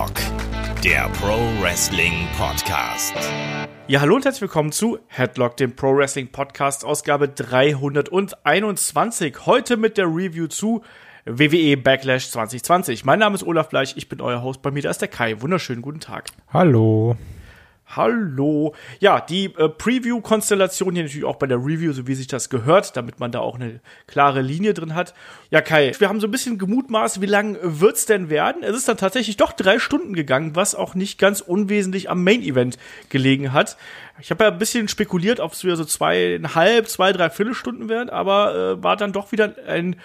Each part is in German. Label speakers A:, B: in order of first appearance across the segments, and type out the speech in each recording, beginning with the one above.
A: Headlock, der Pro Wrestling Podcast.
B: Ja, hallo und herzlich willkommen zu Headlock, dem Pro Wrestling Podcast, Ausgabe 321. Heute mit der Review zu WWE Backlash 2020. Mein Name ist Olaf Bleich, ich bin euer Host. Bei mir da ist der Kai. Wunderschönen guten Tag.
C: Hallo.
B: Hallo. Ja, die äh, Preview-Konstellation hier natürlich auch bei der Review, so wie sich das gehört, damit man da auch eine klare Linie drin hat. Ja, Kai, wir haben so ein bisschen gemutmaßt, wie lang wird's denn werden? Es ist dann tatsächlich doch drei Stunden gegangen, was auch nicht ganz unwesentlich am Main-Event gelegen hat. Ich habe ja ein bisschen spekuliert, ob es wieder so zweieinhalb, zwei, drei Viertelstunden werden, aber äh, war dann doch wieder ein,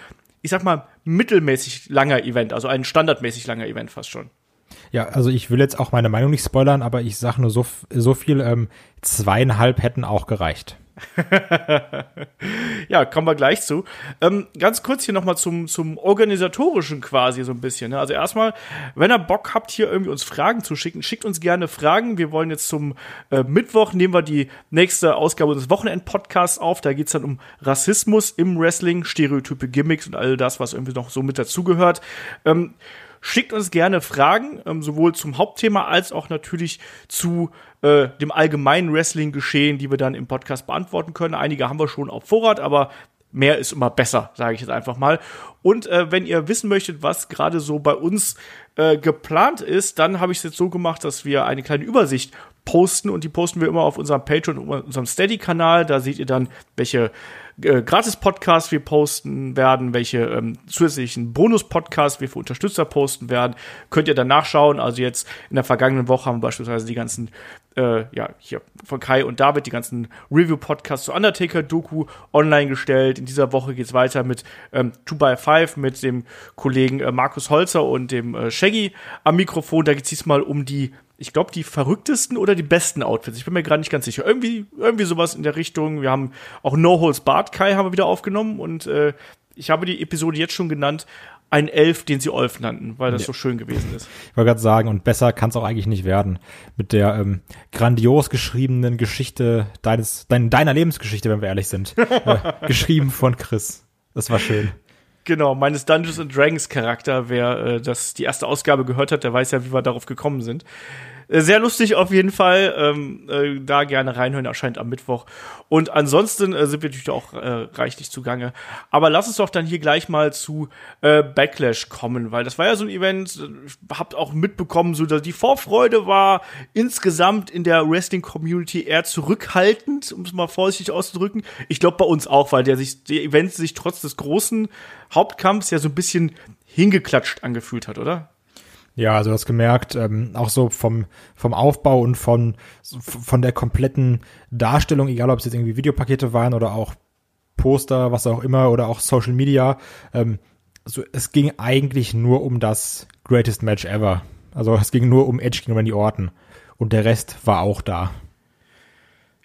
B: ich sag mal, mittelmäßig langer Event, also ein standardmäßig langer Event fast schon.
C: Ja, also ich will jetzt auch meine Meinung nicht spoilern, aber ich sage nur so, so viel, ähm, zweieinhalb hätten auch gereicht.
B: ja, kommen wir gleich zu. Ähm, ganz kurz hier nochmal zum, zum organisatorischen quasi so ein bisschen. Ne? Also erstmal, wenn ihr Bock habt, hier irgendwie uns Fragen zu schicken, schickt uns gerne Fragen. Wir wollen jetzt zum äh, Mittwoch, nehmen wir die nächste Ausgabe des Wochenend-Podcasts auf. Da geht's dann um Rassismus im Wrestling, Stereotype, Gimmicks und all das, was irgendwie noch so mit dazugehört. Ähm, Schickt uns gerne Fragen, ähm, sowohl zum Hauptthema als auch natürlich zu äh, dem allgemeinen Wrestling-Geschehen, die wir dann im Podcast beantworten können. Einige haben wir schon auf Vorrat, aber mehr ist immer besser, sage ich jetzt einfach mal. Und äh, wenn ihr wissen möchtet, was gerade so bei uns äh, geplant ist, dann habe ich es jetzt so gemacht, dass wir eine kleine Übersicht posten und die posten wir immer auf unserem Patreon und unserem Steady-Kanal. Da seht ihr dann, welche äh, Gratis-Podcasts wir posten werden, welche ähm, zusätzlichen Bonus-Podcasts wir für Unterstützer posten werden. Könnt ihr dann nachschauen. Also jetzt in der vergangenen Woche haben wir beispielsweise die ganzen, äh, ja, hier von Kai und David, die ganzen Review-Podcasts zu Undertaker-Doku online gestellt. In dieser Woche geht's weiter mit ähm, 2x5 mit dem Kollegen äh, Markus Holzer und dem äh, Shaggy am Mikrofon. Da geht's diesmal um die ich glaube, die verrücktesten oder die besten Outfits. Ich bin mir gerade nicht ganz sicher. Irgendwie, irgendwie sowas in der Richtung. Wir haben auch No Holes Bart Kai haben wir wieder aufgenommen und äh, ich habe die Episode jetzt schon genannt. Ein Elf, den sie Olf nannten, weil das ja. so schön gewesen ist.
C: Ich wollte gerade sagen, und besser kann es auch eigentlich nicht werden. Mit der ähm, grandios geschriebenen Geschichte deines, dein, deiner Lebensgeschichte, wenn wir ehrlich sind. äh, geschrieben von Chris. Das war schön.
B: Genau, meines Dungeons and Dragons Charakter, wer äh, das die erste Ausgabe gehört hat, der weiß ja, wie wir darauf gekommen sind. Äh, sehr lustig auf jeden Fall. Ähm, äh, da gerne reinhören, erscheint am Mittwoch. Und ansonsten äh, sind wir natürlich auch äh, reichlich zugange. Aber lass uns doch dann hier gleich mal zu äh, Backlash kommen, weil das war ja so ein Event, äh, habt auch mitbekommen, so dass die Vorfreude war insgesamt in der Wrestling-Community eher zurückhaltend, um es mal vorsichtig auszudrücken. Ich glaube bei uns auch, weil der sich, der Event sich trotz des großen Hauptkampfs ja so ein bisschen hingeklatscht angefühlt hat, oder?
C: Ja, also du hast gemerkt, ähm, auch so vom, vom Aufbau und von, von der kompletten Darstellung, egal ob es jetzt irgendwie Videopakete waren oder auch Poster, was auch immer, oder auch Social Media, ähm, so, es ging eigentlich nur um das Greatest Match ever. Also es ging nur um Edge gegen Randy Orton. Und der Rest war auch da.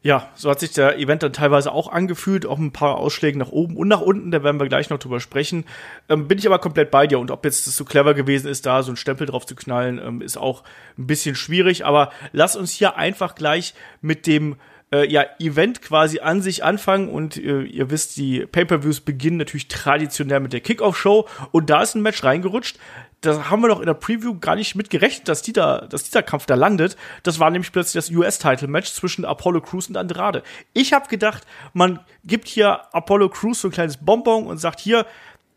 B: Ja, so hat sich der Event dann teilweise auch angefühlt, auch ein paar Ausschläge nach oben und nach unten, da werden wir gleich noch drüber sprechen. Ähm, bin ich aber komplett bei dir und ob jetzt das so clever gewesen ist, da so einen Stempel drauf zu knallen, ähm, ist auch ein bisschen schwierig, aber lass uns hier einfach gleich mit dem äh, ja, Event quasi an sich anfangen und äh, ihr wisst, die Pay-per-Views beginnen natürlich traditionell mit der Kickoff-Show und da ist ein Match reingerutscht, da haben wir doch in der Preview gar nicht mit gerechnet, dass, die da, dass dieser Kampf da landet. Das war nämlich plötzlich das US-Title-Match zwischen Apollo Crews und Andrade. Ich habe gedacht, man gibt hier Apollo Crews so ein kleines Bonbon und sagt hier,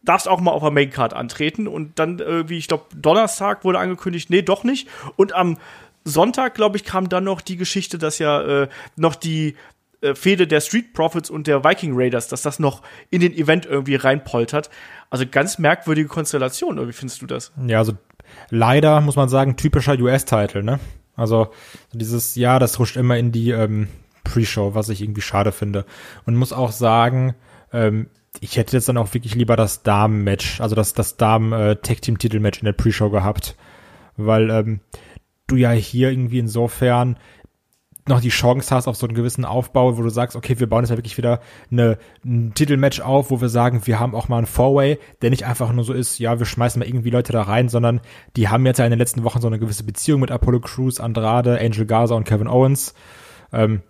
B: darfst auch mal auf der Maincard antreten. Und dann, äh, wie ich glaube, Donnerstag wurde angekündigt, nee, doch nicht. Und am Sonntag, glaube ich, kam dann noch die Geschichte, dass ja äh, noch die äh, Fehde der Street Profits und der Viking Raiders, dass das noch in den Event irgendwie reinpoltert. Also ganz merkwürdige Konstellation, oder wie findest du das?
C: Ja, also leider muss man sagen, typischer US-Title, ne? Also dieses, ja, das rutscht immer in die ähm, Pre-Show, was ich irgendwie schade finde. Und muss auch sagen, ähm, ich hätte jetzt dann auch wirklich lieber das Damen-Match, also das, das Damen-Tag-Team-Titel-Match äh, in der Pre-Show gehabt. Weil ähm, du ja hier irgendwie insofern noch die Chance hast auf so einen gewissen Aufbau, wo du sagst, okay, wir bauen jetzt mal wirklich wieder eine, ein Titelmatch auf, wo wir sagen, wir haben auch mal einen Four-Way, der nicht einfach nur so ist, ja, wir schmeißen mal irgendwie Leute da rein, sondern die haben jetzt ja in den letzten Wochen so eine gewisse Beziehung mit Apollo Crews, Andrade, Angel Garza und Kevin Owens. Ähm,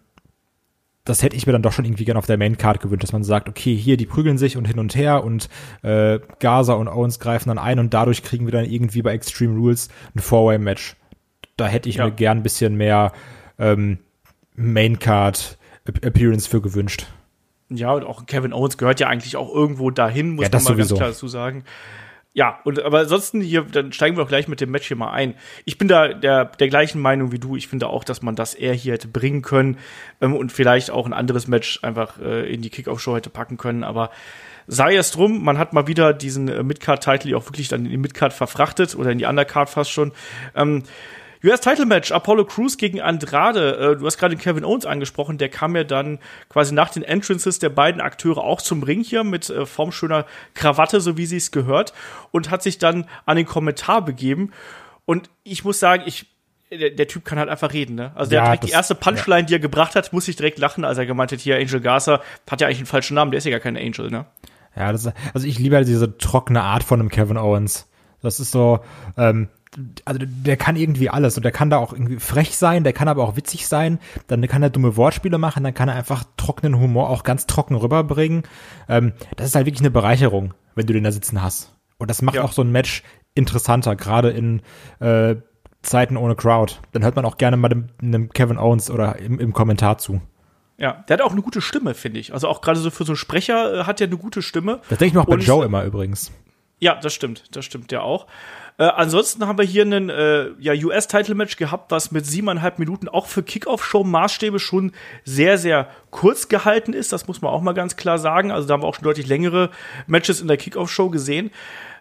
C: das hätte ich mir dann doch schon irgendwie gerne auf der Main Card gewünscht, dass man sagt, okay, hier die prügeln sich und hin und her und äh, Gaza und Owens greifen dann ein und dadurch kriegen wir dann irgendwie bei Extreme Rules ein Four-Way-Match. Da hätte ich
B: Ja.
C: mir gern ein bisschen mehr ähm, Main Card Appearance für gewünscht.
B: Ja, und auch Kevin Owens gehört ja eigentlich auch irgendwo dahin, muss
C: Ja,
B: man mal
C: sowieso.
B: ganz klar dazu sagen. Ja, und aber ansonsten hier, dann steigen wir auch gleich mit dem Match hier mal ein. Ich bin da der, der gleichen Meinung wie du. Ich finde auch, dass man das eher hier hätte bringen können ähm, und vielleicht auch ein anderes Match einfach äh, in die Kickoff-Show hätte packen können. Aber sei es drum, man hat mal wieder diesen äh, Midcard-Title auch wirklich dann in die Midcard verfrachtet oder in die Undercard fast schon. Ähm, US-Title-Match, Apollo Crews gegen Andrade. Äh, du hast gerade Kevin Owens angesprochen, der kam ja dann quasi nach den Entrances der beiden Akteure auch zum Ring hier mit äh, formschöner Krawatte, so wie sie es gehört, und hat sich dann an den Kommentar begeben. Und ich muss sagen, ich, der, der Typ kann halt einfach reden, ne? Also der
C: Ja,
B: hat direkt
C: das-
B: die erste Punchline, die er gebracht hat, muss ich direkt lachen, als er gemeint hat, hier Angel Garza hat ja eigentlich einen falschen Namen, der ist ja gar kein Angel, ne?
C: Ja, das, also ich liebe halt diese trockene Art von einem Kevin Owens. Das ist so, ähm, also der kann irgendwie alles und der kann da auch irgendwie frech sein, der kann aber auch witzig sein, dann kann er dumme Wortspiele machen, dann kann er einfach trockenen Humor auch ganz trocken rüberbringen. Ähm, das ist halt wirklich eine Bereicherung, wenn du den da sitzen hast. Und das macht
B: Ja.
C: auch so ein Match interessanter, gerade in äh, Zeiten ohne Crowd. Dann hört man auch gerne mal dem, einem Kevin Owens oder im, im Kommentar zu.
B: Ja, der hat auch eine gute Stimme, finde ich. Also auch gerade so für so einen Sprecher äh, hat er eine gute Stimme.
C: Das denke ich mir auch bei
B: Und
C: Joe immer übrigens.
B: Ja, das stimmt, das stimmt ja auch. Äh, ansonsten haben wir hier einen äh, ja, US-Title-Match gehabt, was mit siebeneinhalb Minuten auch für Kickoff-Show-Maßstäbe schon sehr, sehr kurz gehalten ist. Das muss man auch mal ganz klar sagen. Also da haben wir auch schon deutlich längere Matches in der Kickoff-Show gesehen.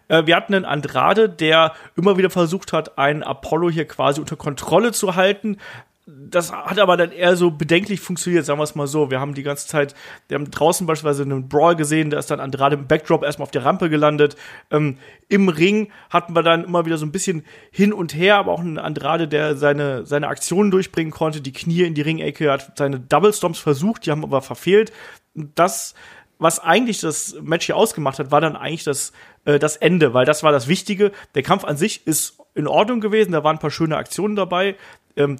B: Äh, wir hatten einen Andrade, der immer wieder versucht hat, einen Apollo hier quasi unter Kontrolle zu halten. Das hat aber dann eher so bedenklich funktioniert, sagen wir es mal so. Wir haben die ganze Zeit, wir haben draußen beispielsweise einen Brawl gesehen, da ist dann Andrade im Backdrop erstmal auf der Rampe gelandet. Ähm, Im Ring hatten wir dann immer wieder so ein bisschen hin und her, aber auch einen Andrade, der seine, seine Aktionen durchbringen konnte, die Knie in die Ringecke, hat seine Double Stomps versucht, die haben aber verfehlt. Das, was eigentlich das Match hier ausgemacht hat, war dann eigentlich das, äh, das Ende, weil das war das Wichtige. Der Kampf an sich ist in Ordnung gewesen, da waren ein paar schöne Aktionen dabei. Ähm,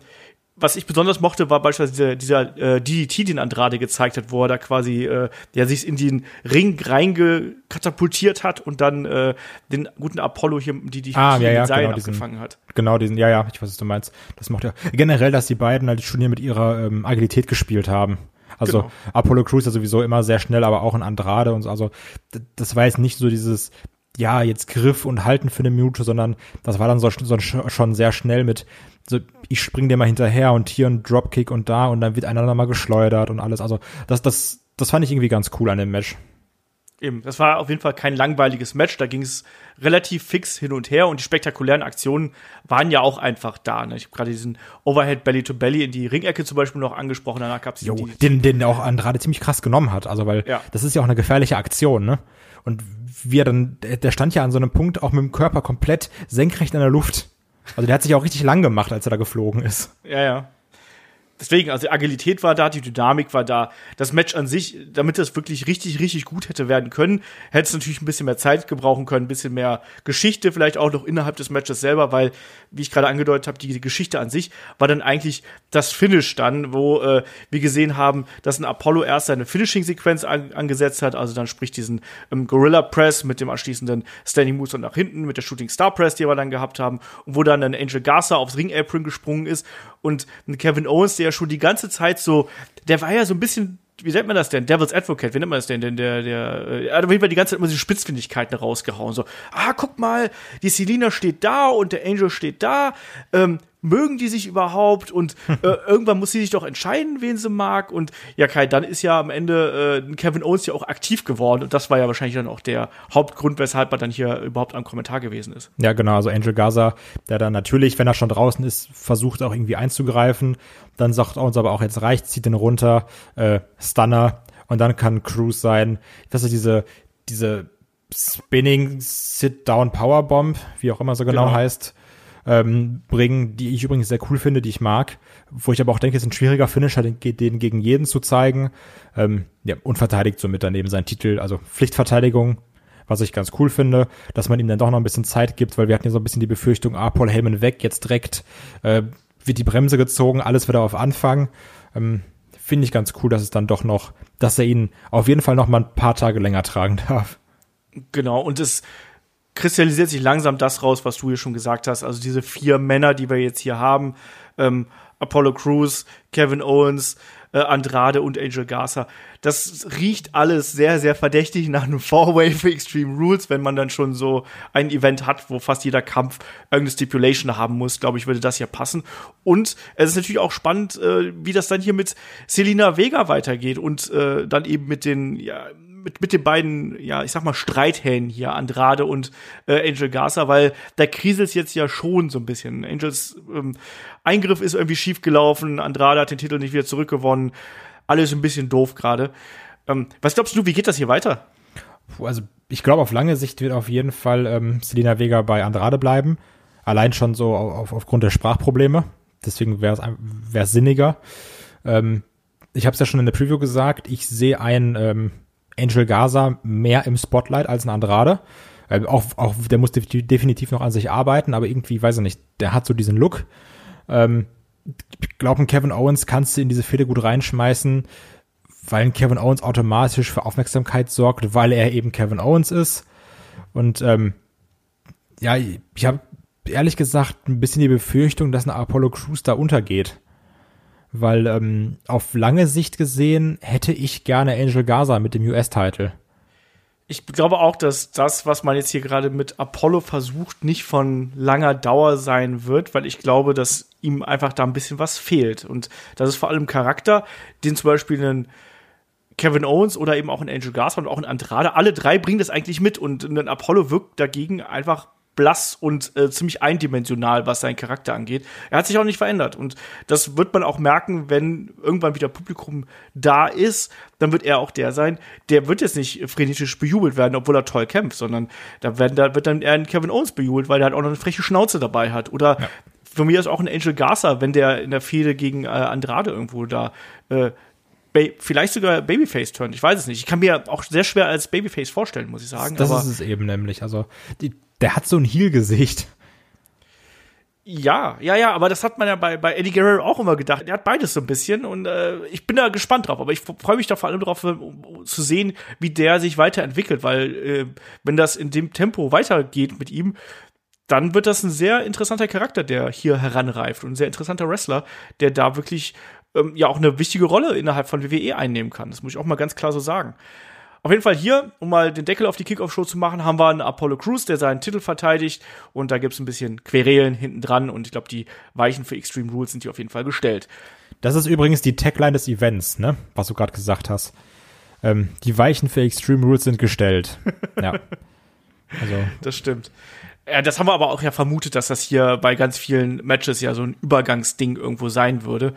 B: was ich besonders mochte, war beispielsweise dieser, dieser äh, DDT, den Andrade gezeigt hat, wo er da quasi, äh, der sich in den Ring reingekatapultiert hat und dann äh, den guten Apollo hier die die
C: Ah, ja, ja,
B: Seilen
C: genau, diesen-
B: abgefangen hat.
C: Genau, diesen, ja, ja, ich weiß, was du meinst. Das macht ja generell, dass die beiden halt schon hier mit ihrer ähm, Agilität gespielt haben. Also
B: Genau.
C: Apollo Crews ja sowieso immer sehr schnell, aber auch in Andrade und so. Also das war jetzt nicht so dieses, ja, jetzt Griff und Halten für eine Minute, sondern das war dann so, so sch- schon sehr schnell mit, so, ich spring dir mal hinterher und hier ein Dropkick und da und dann wird einander mal geschleudert und alles. Also das, das, das fand ich irgendwie ganz cool an dem Match.
B: Eben, das war auf jeden Fall kein langweiliges Match. Da ging es relativ fix hin und her und die spektakulären Aktionen waren ja auch einfach da. Ne? Ich habe gerade diesen Overhead Belly to Belly in die Ringecke zum Beispiel noch angesprochen. Danach gab es
C: den, den auch Andrade ziemlich krass genommen hat. Also, weil
B: Ja.
C: das ist ja auch eine gefährliche Aktion, ne? Und wie er dann, der stand ja an so einem Punkt auch mit dem Körper komplett senkrecht in der Luft. Also der hat sich auch richtig lang gemacht, als er da geflogen ist.
B: Ja, ja. Deswegen, also die Agilität war da, die Dynamik war da. Das Match an sich, damit das wirklich richtig, richtig gut hätte werden können, hätte es natürlich ein bisschen mehr Zeit gebrauchen können, ein bisschen mehr Geschichte vielleicht auch noch innerhalb des Matches selber, weil, wie ich gerade angedeutet habe, die Geschichte an sich war dann eigentlich das Finish dann, wo äh, wir gesehen haben, dass ein Apollo erst seine Finishing-Sequenz an, angesetzt hat, also dann sprich diesen ähm, Gorilla Press mit dem anschließenden Standing Moves und nach hinten, mit der Shooting Star Press, die wir dann gehabt haben, und wo dann ein Angel Garza aufs Ring Apron gesprungen ist und ein Kevin Owens, der ja schon die ganze Zeit so, der war ja so ein bisschen wie nennt man das denn? Devil's Advocate, wie nennt man das denn? denn der, der, äh, hat auf jeden Fall die ganze Zeit immer diese Spitzfindigkeiten rausgehauen. So, ah, guck mal, die Selina steht da und der Angel steht da. Ähm, mögen die sich überhaupt? Und äh, irgendwann muss sie sich doch entscheiden, wen sie mag. Und ja, Kai, dann ist ja am Ende äh, Kevin Owens ja auch aktiv geworden. Und das war ja wahrscheinlich dann auch der Hauptgrund, weshalb er dann hier überhaupt am Kommentar gewesen ist.
C: Ja, genau. Also Angel Gaza, der dann natürlich, wenn er schon draußen ist, versucht auch irgendwie einzugreifen. Dann sagt uns aber auch, jetzt reicht, zieht den runter, äh, Stunner. Und dann kann Cruz sein, das ist diese, diese Spinning Sit-Down Powerbomb, wie auch immer so genau,
B: Genau.
C: heißt, ähm, bringen, die ich übrigens sehr cool finde, die ich mag. Wo ich aber auch denke, es ist ein schwieriger Finisher, den, den gegen jeden zu zeigen. Ähm, ja, und verteidigt somit daneben seinen Titel, also Pflichtverteidigung, was ich ganz cool finde, dass man ihm dann doch noch ein bisschen Zeit gibt, weil wir hatten ja so ein bisschen die Befürchtung, ah, Paul Heyman weg, jetzt direkt äh, wird die Bremse gezogen, alles wieder auf Anfang. Ähm, finde ich ganz cool, dass es dann doch noch, dass er ihn auf jeden Fall noch mal ein paar Tage länger tragen darf.
B: Genau, und es kristallisiert sich langsam das raus, was du hier schon gesagt hast. Also diese vier Männer, die wir jetzt hier haben, ähm, Apollo Crews, Kevin Owens, äh, Andrade und Angel Garza. Das riecht alles sehr, sehr verdächtig nach einem Four-Way für Extreme Rules, wenn man dann schon so ein Event hat, wo fast jeder Kampf irgendeine Stipulation haben muss. Glaube ich, würde das ja passen. Und es ist natürlich auch spannend, äh, wie das dann hier mit Selina Vega weitergeht und äh, dann eben mit den, ja, mit, mit den beiden, ja, ich sag mal, Streithähnen hier, Andrade und äh, Angel Garza, weil da kriselt jetzt ja schon so ein bisschen. Angels ähm, Eingriff ist irgendwie schief gelaufen, Andrade hat den Titel nicht wieder zurückgewonnen. Alles ein bisschen doof gerade. Ähm, was glaubst du, wie geht das hier weiter?
C: Also, ich glaube, auf lange Sicht wird auf jeden Fall ähm, Selina Vega bei Andrade bleiben. Allein schon so auf, aufgrund der Sprachprobleme. Deswegen wäre es sinniger. Ähm, ich habe es ja schon in der Preview gesagt, ich sehe ein ähm, Angel Gaza mehr im Spotlight als ein Andrade. Äh, auch, auch, der muss definitiv noch an sich arbeiten, aber irgendwie, weiß ich nicht, der hat so diesen Look. Ähm, ich glaube, Kevin Owens kannst du in diese Fehde gut reinschmeißen, weil Kevin Owens automatisch für Aufmerksamkeit sorgt, weil er eben Kevin Owens ist. Und ähm, ja, ich habe ehrlich gesagt ein bisschen die Befürchtung, dass ein Apollo Crews da untergeht weil ähm, auf lange Sicht gesehen hätte ich gerne Angel Gaza mit dem US-Title.
B: Ich glaube auch, dass das, was man jetzt hier gerade mit Apollo versucht, nicht von langer Dauer sein wird, weil ich glaube, dass ihm einfach da ein bisschen was fehlt. Und das ist vor allem Charakter, den zum Beispiel ein Kevin Owens oder eben auch ein Angel Garza und auch ein Andrade, alle drei bringen das eigentlich mit und ein Apollo wirkt dagegen einfach blass und äh, ziemlich eindimensional, was seinen Charakter angeht. Er hat sich auch nicht verändert und das wird man auch merken, wenn irgendwann wieder Publikum da ist, dann wird er auch der sein. Der wird jetzt nicht frenetisch bejubelt werden, obwohl er toll kämpft, sondern da, werden, da wird dann eher ein Kevin Owens bejubelt, weil er halt auch noch eine freche Schnauze dabei hat. Oder ja. für mich ist auch ein Angel Garza, wenn der in der Fehde gegen äh, Andrade irgendwo da äh, vielleicht sogar Babyface turnt. Ich weiß es nicht. Ich kann mir auch sehr schwer als Babyface vorstellen, muss ich sagen.
C: Das, das ist es eben nämlich. Also die, der hat so ein Heel-Gesicht.
B: Ja, ja, ja, aber das hat man ja bei, bei Eddie Guerrero auch immer gedacht. Er hat beides so ein bisschen und äh, ich bin da gespannt drauf. Aber ich freue mich da vor allem drauf, um, zu sehen, wie der sich weiterentwickelt, weil äh, wenn das in dem Tempo weitergeht mit ihm, dann wird das ein sehr interessanter Charakter, der hier heranreift und ein sehr interessanter Wrestler, der da wirklich ähm, ja auch eine wichtige Rolle innerhalb von WWE einnehmen kann. Das muss ich auch mal ganz klar so sagen. Auf jeden Fall hier, um mal den Deckel auf die Kickoff-Show zu machen, haben wir einen Apollo Crews, der seinen Titel verteidigt. Und da gibt's ein bisschen Querelen hinten dran. Und ich glaube, die Weichen für Extreme Rules sind hier auf jeden Fall gestellt.
C: Das ist übrigens die Tagline des Events, ne? Was du gerade gesagt hast. Ähm, die Weichen für Extreme Rules sind gestellt. ja.
B: Also. Das stimmt. Ja, das haben wir aber auch ja vermutet, dass das hier bei ganz vielen Matches ja so ein Übergangsding irgendwo sein würde.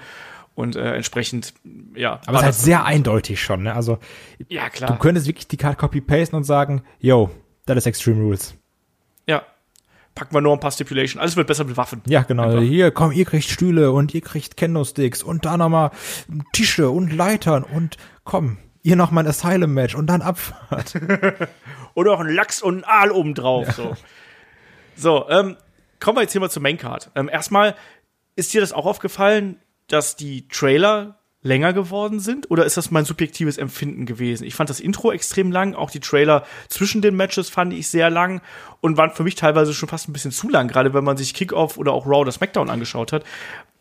B: Und äh, entsprechend, ja.
C: Aber es ist halt sehr eindeutig schon, ne? Also,
B: ja, klar.
C: Du könntest wirklich die Card copy-pasten und sagen, yo, das ist Extreme Rules.
B: Ja. Packen wir nur ein paar Stipulation. Alles wird besser mit Waffen.
C: Ja, genau. Einfach. Hier, komm, ihr kriegt Stühle und ihr kriegt Kendo-Sticks und da nochmal Tische und Leitern und komm, ihr noch mal ein Asylum-Match und dann Abfahrt.
B: Oder auch ein Lachs und ein Aal obendrauf. Ja. So, so ähm, kommen wir jetzt hier mal zur Maincard. Ähm, erstmal, ist dir das auch aufgefallen? Dass die Trailer länger geworden sind oder ist das mein subjektives Empfinden gewesen? Ich fand das Intro extrem lang, auch die Trailer zwischen den Matches fand ich sehr lang und waren für mich teilweise schon fast ein bisschen zu lang, gerade wenn man sich Kickoff oder auch Raw oder SmackDown angeschaut hat.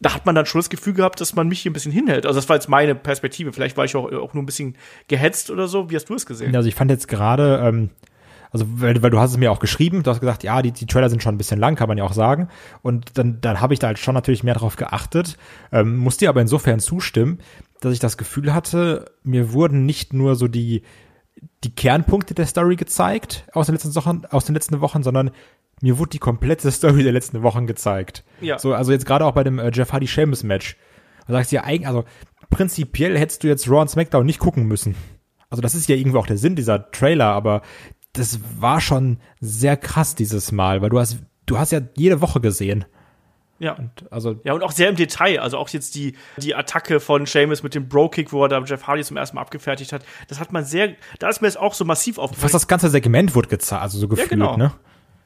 B: Da hat man dann schon das Gefühl gehabt, dass man mich hier ein bisschen hinhält. Also das war jetzt meine Perspektive. Vielleicht war ich auch, auch nur ein bisschen gehetzt oder so. Wie hast du es gesehen?
C: Also ich fand jetzt gerade ähm also weil, weil du hast es mir auch geschrieben, du hast gesagt, ja, die, die Trailer sind schon ein bisschen lang, kann man ja auch sagen. Und dann, dann habe ich da halt schon natürlich mehr drauf geachtet, ähm, muss dir aber insofern zustimmen, dass ich das Gefühl hatte, mir wurden nicht nur so die, die Kernpunkte der Story gezeigt aus den letzten Wochen, aus den letzten Wochen, sondern mir wurde die komplette Story der letzten Wochen gezeigt. Ja. So, also jetzt gerade auch bei dem äh, Jeff Hardy Sheamus Match. Da sagst du ja eigentlich, also prinzipiell hättest du jetzt Raw und SmackDown nicht gucken müssen. Also das ist ja irgendwo auch der Sinn dieser Trailer, aber das war schon sehr krass dieses Mal, weil du hast, du hast ja jede Woche gesehen.
B: Ja. Und also ja, und auch sehr im Detail. Also auch jetzt die, die Attacke von Seamus mit dem Bro-Kick, wo er da Jeff Hardy zum ersten Mal abgefertigt hat. Das hat man sehr, da ist mir jetzt auch so massiv aufgefallen.
C: Fast das ganze Segment wurde gezeigt, also so gefühlt,
B: ja, genau.
C: ne?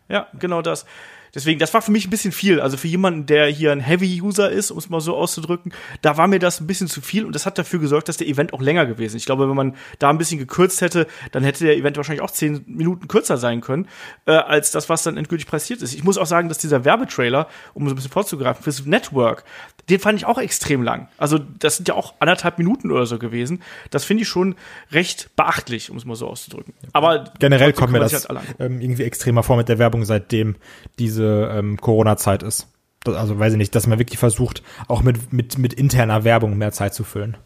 B: Ja, genau das. Deswegen, das war für mich ein bisschen viel. Also für jemanden, der hier ein Heavy-User ist, um es mal so auszudrücken, da war mir das ein bisschen zu viel und das hat dafür gesorgt, dass der Event auch länger gewesen ist. Ich glaube, wenn man da ein bisschen gekürzt hätte, dann hätte der Event wahrscheinlich auch zehn Minuten kürzer sein können, äh, als das, was dann endgültig passiert ist. Ich muss auch sagen, dass dieser Werbetrailer, um so ein bisschen vorzugreifen, fürs Network, den fand ich auch extrem lang. Also das sind ja auch anderthalb Minuten oder so gewesen. Das finde ich schon recht beachtlich, um es mal so auszudrücken. Aber
C: generell kommt mir das halt ähm, irgendwie extremer vor mit der Werbung, seitdem diese ähm, Corona-Zeit ist. Das, also weiß ich nicht, dass man wirklich versucht, auch mit, mit, mit interner Werbung mehr Zeit zu füllen.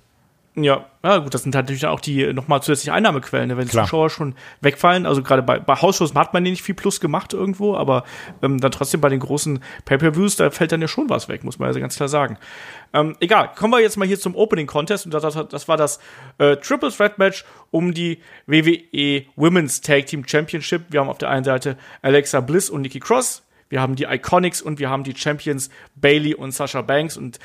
B: Ja, ja gut, das sind halt natürlich auch die nochmal zusätzliche Einnahmequellen, ne? wenn Klar. Zuschauer schon wegfallen. Also gerade bei, bei Hausshows hat man nicht viel Plus gemacht irgendwo, aber ähm, dann trotzdem bei den großen Pay-per-Views, da fällt dann ja schon was weg, muss man also ganz klar sagen. Ähm, egal, kommen wir jetzt mal hier zum Opening Contest und das, das, das war das äh, Triple Threat Match um die WWE Women's Tag Team Championship. Wir haben auf der einen Seite Alexa Bliss und Nikki Cross. Wir haben die Iconics und wir haben die Champions Bailey und Sasha Banks und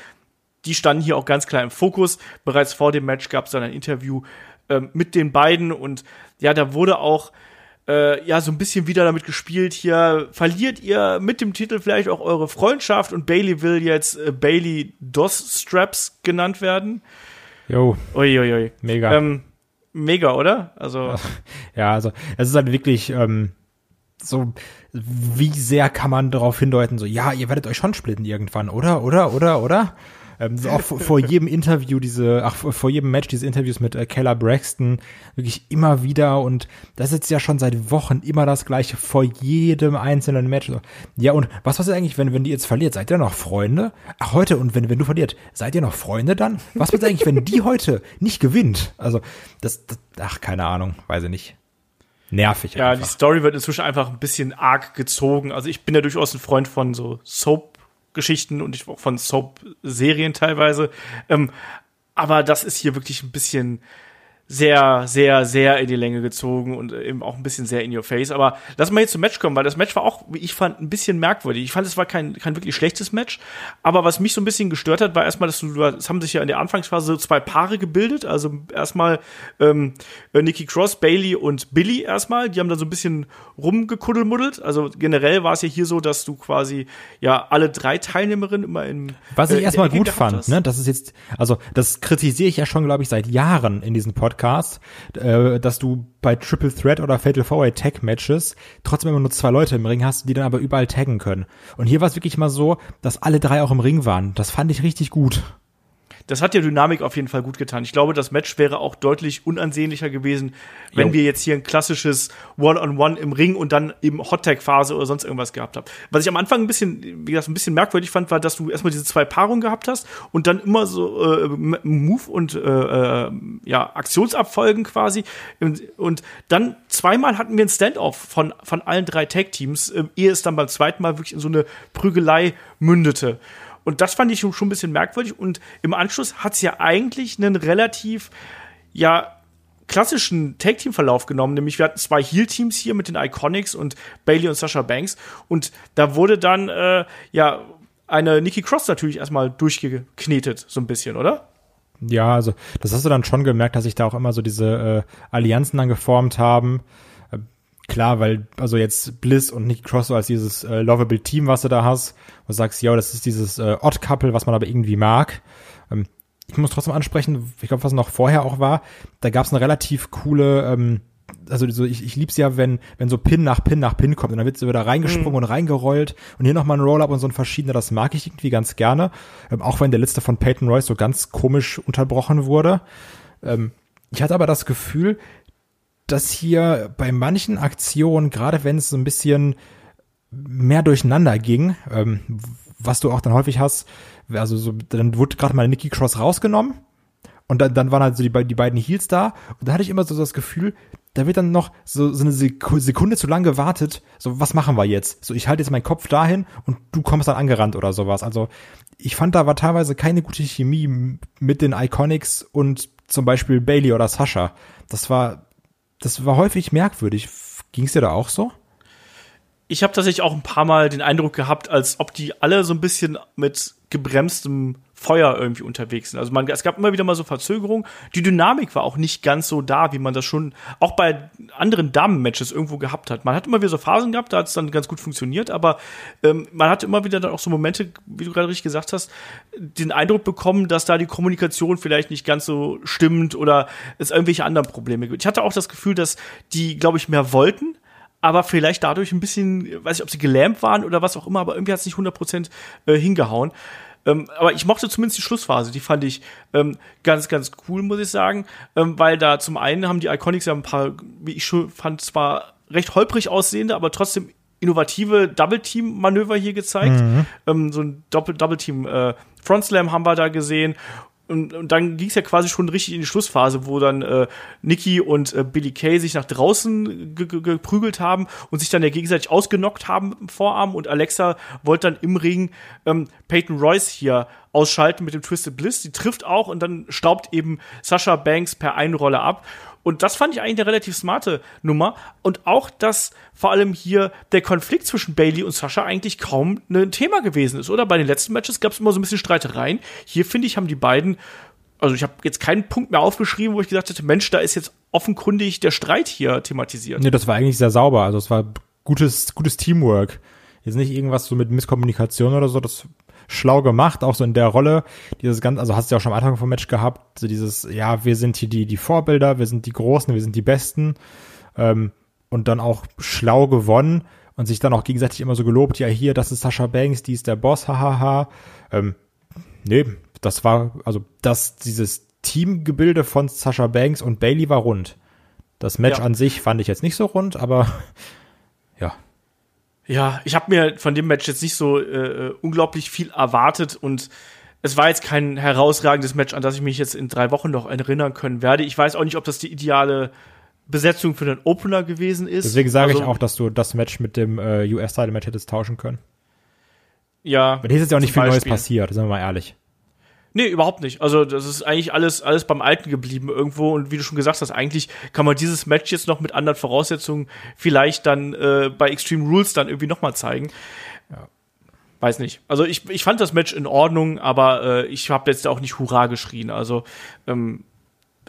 B: die standen hier auch ganz klar im Fokus. Bereits vor dem Match gab es dann ein Interview äh, mit den beiden und ja, da wurde auch äh, ja so ein bisschen wieder damit gespielt. Hier verliert ihr mit dem Titel vielleicht auch eure Freundschaft und Bailey will jetzt äh, Bailey Dos Straps genannt werden.
C: Jo.
B: Uiuiui.
C: Mega.
B: Ähm, mega, oder? Also
C: ja, also es ist halt wirklich ähm, so, wie sehr kann man darauf hindeuten, so ja, ihr werdet euch schon splitten irgendwann, oder, oder, oder, oder? Ähm, so auch vor, jedem Interview diese, ach, vor jedem Match diese Interviews mit äh, Keller Braxton, wirklich immer wieder und das ist jetzt ja schon seit Wochen immer das gleiche vor jedem einzelnen Match. Ja, und was passiert eigentlich, wenn, wenn die jetzt verliert? Seid ihr noch Freunde? Ach, heute, und wenn, wenn du verliert, seid ihr noch Freunde dann? Was passiert eigentlich, wenn die heute nicht gewinnt? Also, das, das ach, keine Ahnung, weiß ich nicht nervig.
B: Ja, einfach. die Story wird inzwischen einfach ein bisschen arg gezogen. Also ich bin ja durchaus ein Freund von so Soap Geschichten und ich auch von Soap-Serien teilweise. Ähm, aber das ist hier wirklich ein bisschen sehr, sehr, sehr in die Länge gezogen und eben auch ein bisschen sehr in your face. Aber lass mal jetzt zum Match kommen, weil das Match war auch, wie ich fand, ein bisschen merkwürdig. Ich fand, es war kein, kein wirklich schlechtes Match. Aber was mich so ein bisschen gestört hat, war erstmal, dass du, es haben sich ja in der Anfangsphase so zwei Paare gebildet. Also erstmal ähm, Nikki Cross, Bailey und Billy erstmal. Die haben da so ein bisschen rumgekuddelmuddelt. Also generell war es ja hier so, dass du quasi ja alle drei Teilnehmerinnen immer in.
C: Was ich äh, erstmal gut fand, ne? Das ist jetzt, also das kritisiere ich ja schon, glaube ich, seit Jahren in diesem Podcast Podcast, äh, dass du bei Triple Threat oder Fatal Four Tag Matches trotzdem immer nur zwei Leute im Ring hast, die dann aber überall taggen können. Und hier war es wirklich mal so, dass alle drei auch im Ring waren. Das fand ich richtig gut
B: das hat der Dynamik auf jeden Fall gut getan. Ich glaube, das Match wäre auch deutlich unansehnlicher gewesen, wenn jo. wir jetzt hier ein klassisches One-on-One -on -One im Ring und dann eben Hot-Tag-Phase oder sonst irgendwas gehabt haben. Was ich am Anfang ein bisschen, wie gesagt, ein bisschen merkwürdig fand, war, dass du erstmal diese zwei Paarungen gehabt hast und dann immer so äh, Move und äh, äh, ja, Aktionsabfolgen quasi. Und, und dann zweimal hatten wir ein Stand-off von, von allen drei Tag-Teams, äh, ehe es dann beim zweiten Mal wirklich in so eine Prügelei mündete. Und das fand ich schon ein bisschen merkwürdig. Und im Anschluss hat es ja eigentlich einen relativ, ja, klassischen Tag-Team-Verlauf genommen, nämlich wir hatten zwei Heal-Teams hier mit den Iconics und Bailey und Sasha Banks und da wurde dann äh, ja eine Nikki Cross natürlich erstmal durchgeknetet, so ein bisschen, oder?
C: Ja, also das hast du dann schon gemerkt, dass sich da auch immer so diese äh, Allianzen dann geformt haben klar, weil, also jetzt Bliss und Nick Cross so als dieses äh, lovable Team, was du da hast, wo du sagst, ja, das ist dieses äh, Odd Couple, was man aber irgendwie mag. Ähm, ich muss trotzdem ansprechen, ich glaube, was noch vorher auch war, da gab es eine relativ coole, ähm, also so, ich, ich lieb's ja, wenn, wenn so Pin nach Pin nach Pin kommt und dann wird wieder reingesprungen mhm. und reingerollt und hier nochmal ein Roll-Up und so ein verschiedener, das mag ich irgendwie ganz gerne. Ähm, auch wenn der letzte von Peyton Royce so ganz komisch unterbrochen wurde. Ähm, ich hatte aber das Gefühl, dass hier bei manchen Aktionen, gerade wenn es so ein bisschen mehr durcheinander ging, ähm, was du auch dann häufig hast, also so, dann wurde gerade mal Nikki Cross rausgenommen und dann, dann waren halt so die, die beiden Heels da und da hatte ich immer so das Gefühl, da wird dann noch so, so eine Sekunde zu lang gewartet, so was machen wir jetzt? So ich halte jetzt meinen Kopf dahin und du kommst dann angerannt oder sowas. Also ich fand da war teilweise keine gute Chemie mit den Iconics und zum Beispiel Bailey oder Sasha. Das war das war häufig merkwürdig. Ging es dir da auch so?
B: Ich habe tatsächlich auch ein paar Mal den Eindruck gehabt, als ob die alle so ein bisschen mit gebremstem Feuer irgendwie unterwegs sind. Also man, es gab immer wieder mal so Verzögerungen. Die Dynamik war auch nicht ganz so da, wie man das schon auch bei anderen Damen-Matches irgendwo gehabt hat. Man hat immer wieder so Phasen gehabt, da hat es dann ganz gut funktioniert, aber ähm, man hat immer wieder dann auch so Momente, wie du gerade richtig gesagt hast, den Eindruck bekommen, dass da die Kommunikation vielleicht nicht ganz so stimmt oder es irgendwelche anderen Probleme gibt. Ich hatte auch das Gefühl, dass die, glaube ich, mehr wollten, aber vielleicht dadurch ein bisschen, weiß ich, ob sie gelähmt waren oder was auch immer, aber irgendwie hat es nicht 100% äh, hingehauen. Ähm, aber ich mochte zumindest die Schlussphase, die fand ich ähm, ganz, ganz cool, muss ich sagen, ähm, weil da zum einen haben die Iconics ja ein paar, wie ich schon fand, zwar recht holprig aussehende, aber trotzdem innovative Double-Team-Manöver hier gezeigt. Mhm. Ähm, so ein Doppel-Team äh, Front Slam haben wir da gesehen und, und dann ging es ja quasi schon richtig in die Schlussphase, wo dann äh, Nikki und äh, Billy Kay sich nach draußen geprügelt haben und sich dann ja gegenseitig ausgenockt haben im Vorarm und Alexa wollte dann im Ring ähm, Peyton Royce hier ausschalten mit dem Twisted Bliss. Die trifft auch und dann staubt eben Sasha Banks per Einrolle ab. Und das fand ich eigentlich eine relativ smarte Nummer. Und auch, dass vor allem hier der Konflikt zwischen Bailey und Sascha eigentlich kaum ein Thema gewesen ist, oder? Bei den letzten Matches gab es immer so ein bisschen Streitereien. Hier, finde ich, haben die beiden, also ich habe jetzt keinen Punkt mehr aufgeschrieben, wo ich gesagt hätte, Mensch, da ist jetzt offenkundig der Streit hier thematisiert.
C: Nee, das war eigentlich sehr sauber. Also es war gutes, gutes Teamwork. Jetzt nicht irgendwas so mit Misskommunikation oder so. Das schlau gemacht, auch so in der Rolle. Dieses ganz, also hast du ja auch schon am Anfang vom Match gehabt, so dieses, ja, wir sind hier die, die Vorbilder, wir sind die Großen, wir sind die Besten. Ähm, und dann auch schlau gewonnen und sich dann auch gegenseitig immer so gelobt, ja, hier, das ist Sascha Banks, die ist der Boss, hahaha. Ähm, nee, das war, also das, dieses Teamgebilde von Sascha Banks und Bailey war rund. Das Match ja. an sich fand ich jetzt nicht so rund, aber. Ja,
B: ich habe mir von dem Match jetzt nicht so äh, äh, unglaublich viel erwartet und es war jetzt kein herausragendes Match, an das ich mich jetzt in drei Wochen noch erinnern können werde. Ich weiß auch nicht, ob das die ideale Besetzung für den Opener gewesen ist.
C: Deswegen sage also, ich auch, dass du das Match mit dem äh, US-Title-Match hättest tauschen können.
B: Ja.
C: Weil hier ist jetzt ja auch nicht viel Beispiel. Neues passiert, sind wir mal ehrlich.
B: Nee, überhaupt nicht. Also das ist eigentlich alles, alles beim Alten geblieben irgendwo. Und wie du schon gesagt hast, eigentlich kann man dieses Match jetzt noch mit anderen Voraussetzungen vielleicht dann äh, bei Extreme Rules dann irgendwie nochmal zeigen. Ja. Weiß nicht. Also ich, ich fand das Match in Ordnung, aber äh, ich habe jetzt auch nicht Hurra geschrien. Also ähm,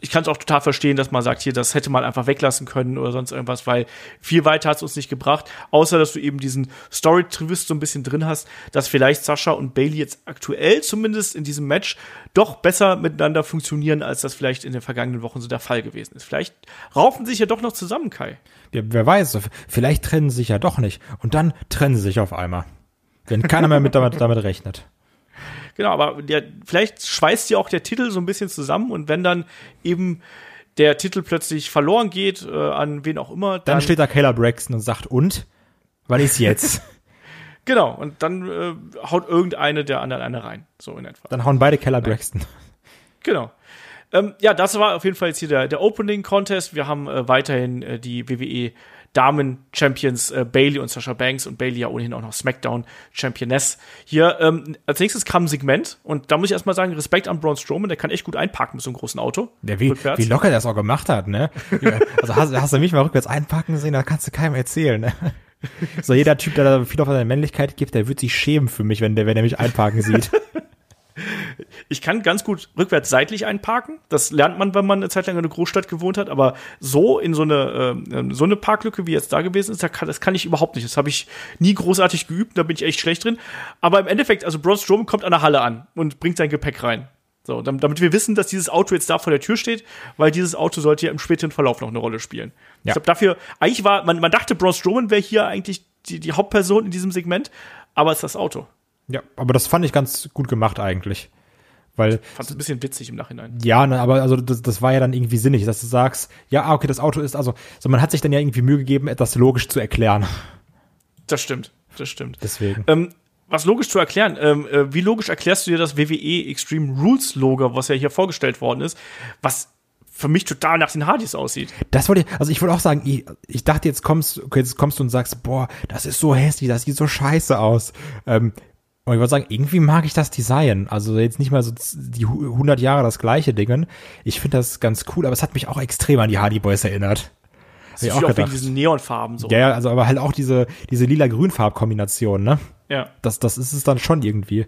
B: ich kann es auch total verstehen, dass man sagt, hier, das hätte man einfach weglassen können oder sonst irgendwas, weil viel weiter hat es uns nicht gebracht, außer dass du eben diesen Story-Twist so ein bisschen drin hast, dass vielleicht Sascha und Bailey jetzt aktuell zumindest in diesem Match doch besser miteinander funktionieren, als das vielleicht in den vergangenen Wochen so der Fall gewesen ist. Vielleicht raufen sie sich ja doch noch zusammen, Kai.
C: Ja, wer weiß, vielleicht trennen sie sich ja doch nicht und dann trennen sie sich auf einmal. Wenn keiner mehr mit damit, damit rechnet.
B: Genau, aber der, vielleicht schweißt ja auch der Titel so ein bisschen zusammen und wenn dann eben der Titel plötzlich verloren geht, äh, an wen auch immer.
C: Dann, dann steht da Kayla Braxton und sagt, und? Wann ist jetzt?
B: genau, und dann äh, haut irgendeine der anderen eine rein. So in etwa.
C: Dann hauen beide Keller Braxton.
B: Genau. Ähm, ja, das war auf jeden Fall jetzt hier der, der Opening Contest. Wir haben äh, weiterhin äh, die WWE Damen-Champions äh, Bailey und Sasha Banks und Bailey ja ohnehin auch noch SmackDown-Championess. Hier ähm, als nächstes kam ein Segment und da muss ich erstmal sagen, Respekt an Braun Strowman, der kann echt gut einparken mit so einem großen Auto.
C: Ja, wie, wie locker der das auch gemacht hat, ne? also hast, hast du mich mal rückwärts einparken sehen, da kannst du keinem erzählen, ne? So jeder Typ, der da viel auf seine Männlichkeit gibt, der wird sich schämen für mich, wenn der, wenn der mich einparken sieht.
B: Ich kann ganz gut rückwärts seitlich einparken. Das lernt man, wenn man eine Zeit lang in einer Großstadt gewohnt hat. Aber so in so eine, äh, so eine Parklücke, wie jetzt da gewesen ist, das kann ich überhaupt nicht. Das habe ich nie großartig geübt. Da bin ich echt schlecht drin. Aber im Endeffekt, also Braun Strowman kommt an der Halle an und bringt sein Gepäck rein. So, damit wir wissen, dass dieses Auto jetzt da vor der Tür steht, weil dieses Auto sollte ja im späteren Verlauf noch eine Rolle spielen. Ja. Ich glaube, dafür, eigentlich war, man, man dachte, Braun Strowman wäre hier eigentlich die, die Hauptperson in diesem Segment, aber es ist das Auto.
C: Ja, aber das fand ich ganz gut gemacht eigentlich. Weil,
B: Fand es ein bisschen witzig im Nachhinein.
C: Ja, ne, aber also das, das war ja dann irgendwie sinnig, dass du sagst, ja, ah, okay, das Auto ist, also, so man hat sich dann ja irgendwie Mühe gegeben, etwas logisch zu erklären.
B: Das stimmt, das stimmt.
C: Deswegen.
B: Ähm, was logisch zu erklären, ähm, äh, wie logisch erklärst du dir das WWE Extreme Rules Logo, was ja hier vorgestellt worden ist, was für mich total nach den Hardys aussieht.
C: Das wollte ich, also ich wollte auch sagen, ich, ich dachte, jetzt kommst, okay, jetzt kommst du und sagst, boah, das ist so hässlich, das sieht so scheiße aus. Ähm, und ich würde sagen, irgendwie mag ich das Design. Also jetzt nicht mal so die 100 Jahre das gleiche Dingen. Ich finde das ganz cool, aber es hat mich auch extrem an die Hardy Boys erinnert.
B: Das ist auch, auch wegen diesen Neonfarben so.
C: Ja, ja, also aber halt auch diese, diese lila-grün-Farbkombination, ne?
B: Ja.
C: Das, das ist es dann schon irgendwie.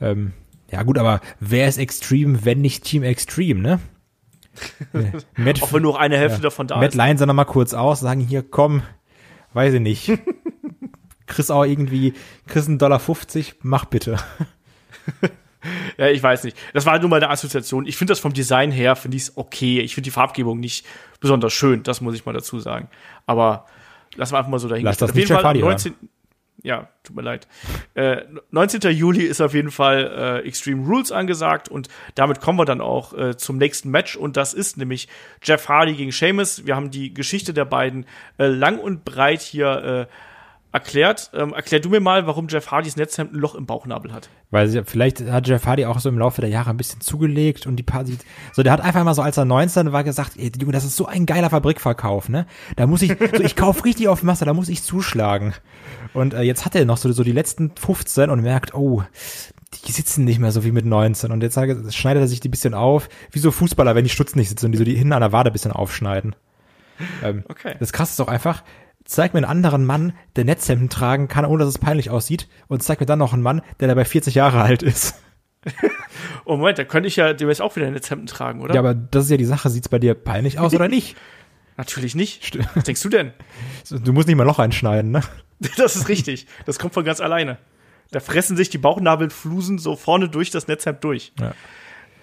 C: Ähm, Ja gut, aber wer ist Extreme, wenn nicht Team Extreme, ne?
B: Matt, Auch wenn nur eine Hälfte ja. davon da
C: Matt ist. Matt Lyons dann mal kurz aus, sagen hier, komm, weiß ich nicht. Chris auch irgendwie, Chris einen Dollar 50, mach bitte.
B: ja, ich weiß nicht. Das war nur mal eine Assoziation. Ich finde das vom Design her, finde ich es okay. Ich finde die Farbgebung nicht besonders schön, das muss ich mal dazu sagen. Aber lass mal einfach mal so dahin.
C: Lass das nicht Jeff Hardy 19,
B: ja, tut mir leid. Äh, 19. Juli ist auf jeden Fall äh, Extreme Rules angesagt und damit kommen wir dann auch äh, zum nächsten Match und das ist nämlich Jeff Hardy gegen Sheamus. Wir haben die Geschichte der beiden äh, lang und breit hier äh, erklärt. Ähm, erklär du mir mal, warum Jeff Hardys Netzhemd ein Loch im Bauchnabel hat.
C: Weil sie, vielleicht hat Jeff Hardy auch so im Laufe der Jahre ein bisschen zugelegt und die Party, so der hat einfach mal so, als er 19 war, gesagt, ey, Junge, das ist so ein geiler Fabrikverkauf, ne? Da muss ich, so, ich kauf richtig auf Masse, da muss ich zuschlagen. Und äh, jetzt hat er noch so, so die letzten 15 und merkt, oh, die sitzen nicht mehr so wie mit 19. Und jetzt schneidet er sich die bisschen auf, wie so Fußballer, wenn die Stutzen nicht sitzen und die so die hinten an der Wade ein bisschen aufschneiden. Ähm, okay. Das krasse ist doch einfach, zeig mir einen anderen Mann, der Netzhemden tragen kann, ohne dass es peinlich aussieht, und zeig mir dann noch einen Mann, der dabei 40 Jahre alt ist.
B: oh Moment, da könnte ich ja demnächst auch wieder Netzhemden tragen, oder?
C: Ja, aber das ist ja die Sache, sieht's bei dir peinlich aus oder nicht?
B: Natürlich nicht. St Was denkst du denn?
C: Du musst nicht mal Loch einschneiden, ne?
B: Das ist richtig. Das kommt von ganz alleine. Da fressen sich die Bauchnabelflusen so vorne durch das Netzhemd durch. Ja.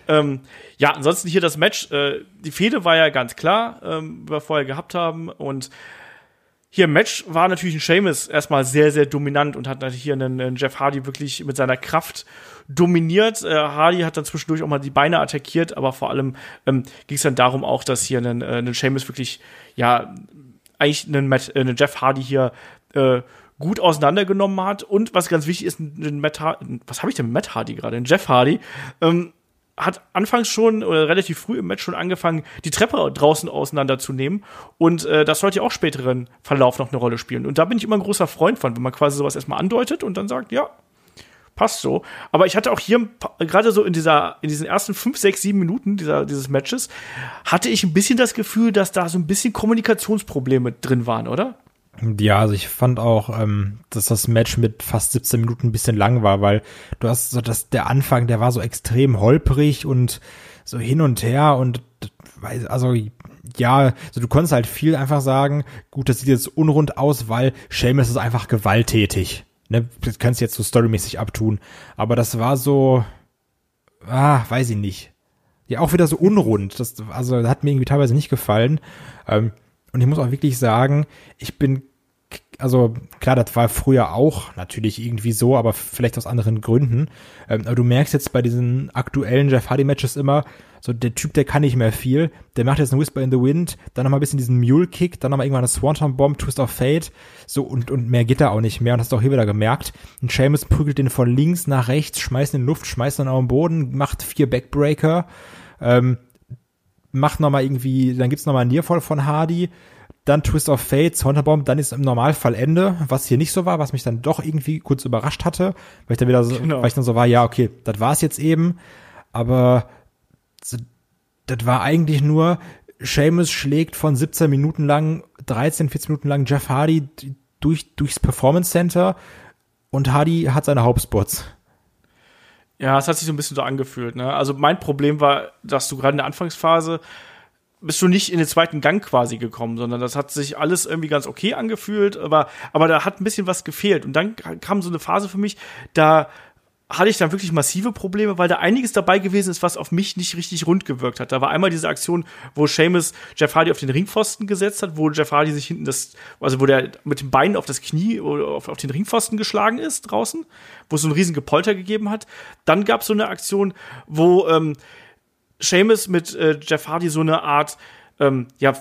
B: Ähm, ja, ansonsten hier das Match. Äh, die Fehde war ja ganz klar, ähm, wir vorher gehabt haben. Und hier im Match war natürlich ein Seamus erstmal sehr, sehr dominant und hat natürlich hier einen, einen Jeff Hardy wirklich mit seiner Kraft dominiert. Äh, Hardy hat dann zwischendurch auch mal die Beine attackiert, aber vor allem ähm, ging es dann darum auch, dass hier ein, äh, ein Seamus wirklich, ja, eigentlich einen, Matt, äh, einen Jeff Hardy hier äh, gut auseinandergenommen hat. Und was ganz wichtig ist, ein Matt Hardy, was habe ich denn mit Matt Hardy gerade? Ein Jeff Hardy, ähm, hat anfangs schon oder relativ früh im Match schon angefangen, die Treppe draußen auseinanderzunehmen. Und äh, das sollte ja auch späteren Verlauf noch eine Rolle spielen. Und da bin ich immer ein großer Freund von, wenn man quasi sowas erstmal andeutet und dann sagt, ja, passt so. Aber ich hatte auch hier gerade so in dieser, in diesen ersten fünf, sechs, sieben Minuten dieser, dieses Matches, hatte ich ein bisschen das Gefühl, dass da so ein bisschen Kommunikationsprobleme drin waren, oder?
C: Ja, also ich fand auch, ähm, dass das Match mit fast 17 Minuten ein bisschen lang war, weil du hast so, dass der Anfang, der war so extrem holprig und so hin und her und also ja, also du konntest halt viel einfach sagen, gut, das sieht jetzt unrund aus, weil Seamus ist einfach gewalttätig. Ne, das kannst du jetzt so storymäßig abtun, aber das war so, ah, weiß ich nicht. Ja, auch wieder so unrund. Das, also hat mir irgendwie teilweise nicht gefallen. Ähm, und ich muss auch wirklich sagen, ich bin, also klar, das war früher auch natürlich irgendwie so, aber vielleicht aus anderen Gründen. Ähm, aber du merkst jetzt bei diesen aktuellen Jeff Hardy Matches immer, so der Typ, der kann nicht mehr viel. Der macht jetzt einen Whisper in the Wind, dann nochmal ein bisschen diesen Mule Kick, dann nochmal irgendwann eine Swanton Bomb, Twist of Fate. So und, und mehr geht da auch nicht mehr. Und hast du auch hier wieder gemerkt. Und Seamus prügelt den von links nach rechts, schmeißt in die Luft, schmeißt dann auf den Boden, macht vier Backbreaker. Ähm, macht nochmal irgendwie, dann gibt's nochmal einen Nearfall von Hardy, dann Twist of Fate, Sonderbomb, dann ist im Normalfall Ende, was hier nicht so war, was mich dann doch irgendwie kurz überrascht hatte, weil ich dann wieder so, genau. weil ich dann so war, ja, okay, das war's jetzt eben, aber das war eigentlich nur, Seamus schlägt von 17 Minuten lang, 13, 14 Minuten lang Jeff Hardy durch, durchs Performance Center und Hardy hat seine Hauptspots.
B: Ja, es hat sich so ein bisschen so angefühlt. Ne? Also mein Problem war, dass du gerade in der Anfangsphase bist du nicht in den zweiten Gang quasi gekommen, sondern das hat sich alles irgendwie ganz okay angefühlt, aber, aber da hat ein bisschen was gefehlt. Und dann kam so eine Phase für mich, da hatte ich dann wirklich massive Probleme, weil da einiges dabei gewesen ist, was auf mich nicht richtig rund gewirkt hat. Da war einmal diese Aktion, wo Seamus Jeff Hardy auf den Ringpfosten gesetzt hat, wo Jeff Hardy sich hinten das, also wo der mit dem Bein auf das Knie oder auf, auf den Ringpfosten geschlagen ist draußen, wo es so ein riesen Gepolter gegeben hat. Dann gab es so eine Aktion, wo ähm, Seamus mit äh, Jeff Hardy so eine Art, ähm, ja,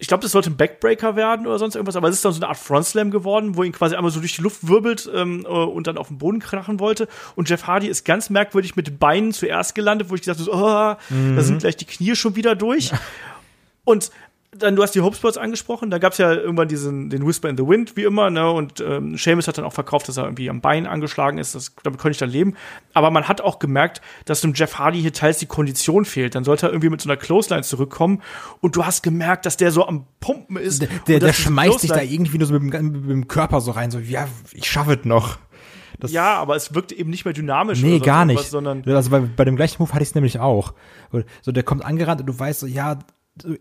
B: ich glaube, das sollte ein Backbreaker werden oder sonst irgendwas, aber es ist dann so eine Art Frontslam geworden, wo ihn quasi einmal so durch die Luft wirbelt ähm, äh, und dann auf den Boden krachen wollte. Und Jeff Hardy ist ganz merkwürdig mit den Beinen zuerst gelandet, wo ich gesagt habe, oh, mhm. da sind gleich die Knie schon wieder durch. Und dann, du hast die Hopespots angesprochen, da gab es ja irgendwann diesen, den Whisper in the Wind, wie immer, ne? Und ähm, Seamus hat dann auch verkauft, dass er irgendwie am Bein angeschlagen ist. Das, damit konnte ich dann leben. Aber man hat auch gemerkt, dass dem Jeff Hardy hier teils die Kondition fehlt. Dann sollte er irgendwie mit so einer Clothesline zurückkommen und du hast gemerkt, dass der so am Pumpen ist.
C: Der, der, der schmeißt sich da irgendwie nur so mit dem, mit dem, Körper so rein, so, ja, ich schaffe es noch. Das,
B: ja, aber es wirkte eben nicht mehr dynamisch.
C: Nee, gar nicht.
B: Sondern
C: also bei, bei dem gleichen Move hatte ich es nämlich auch. So, der kommt angerannt und du weißt so, ja,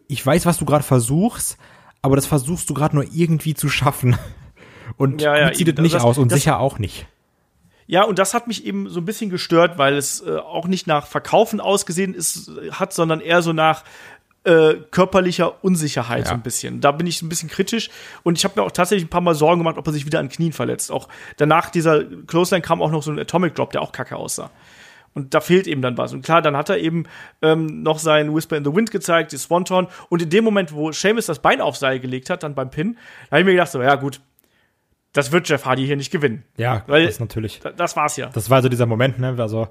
C: ich weiß, was du gerade versuchst, aber das versuchst du gerade nur irgendwie zu schaffen. Und
B: Ja, ja, eben.
C: es nicht
B: Das-
C: aus und
B: das-
C: sicher auch nicht.
B: Ja, und das hat mich eben so ein bisschen gestört, weil es äh, auch nicht nach Verkaufen ausgesehen ist, hat, sondern eher so nach äh, körperlicher Unsicherheit
C: Ja.
B: so ein bisschen. Da bin ich ein bisschen kritisch und ich habe mir auch tatsächlich ein paar Mal Sorgen gemacht, ob er sich wieder an Knien verletzt. Auch danach dieser Clothesline kam auch noch so ein Atomic Drop, der auch kacke aussah. Und da fehlt eben dann was. Und klar, dann hat er eben ähm, noch sein Whisper in the Wind gezeigt, die Swanton. Und in dem Moment, wo Seamus das Bein aufs Seil gelegt hat, dann beim Pin, da habe ich mir gedacht, so, ja gut, das wird Jeff Hardy hier nicht gewinnen.
C: Ja,
B: Weil-
C: das natürlich.
B: Da- Das war's ja.
C: Das war so dieser Moment, ne? Also,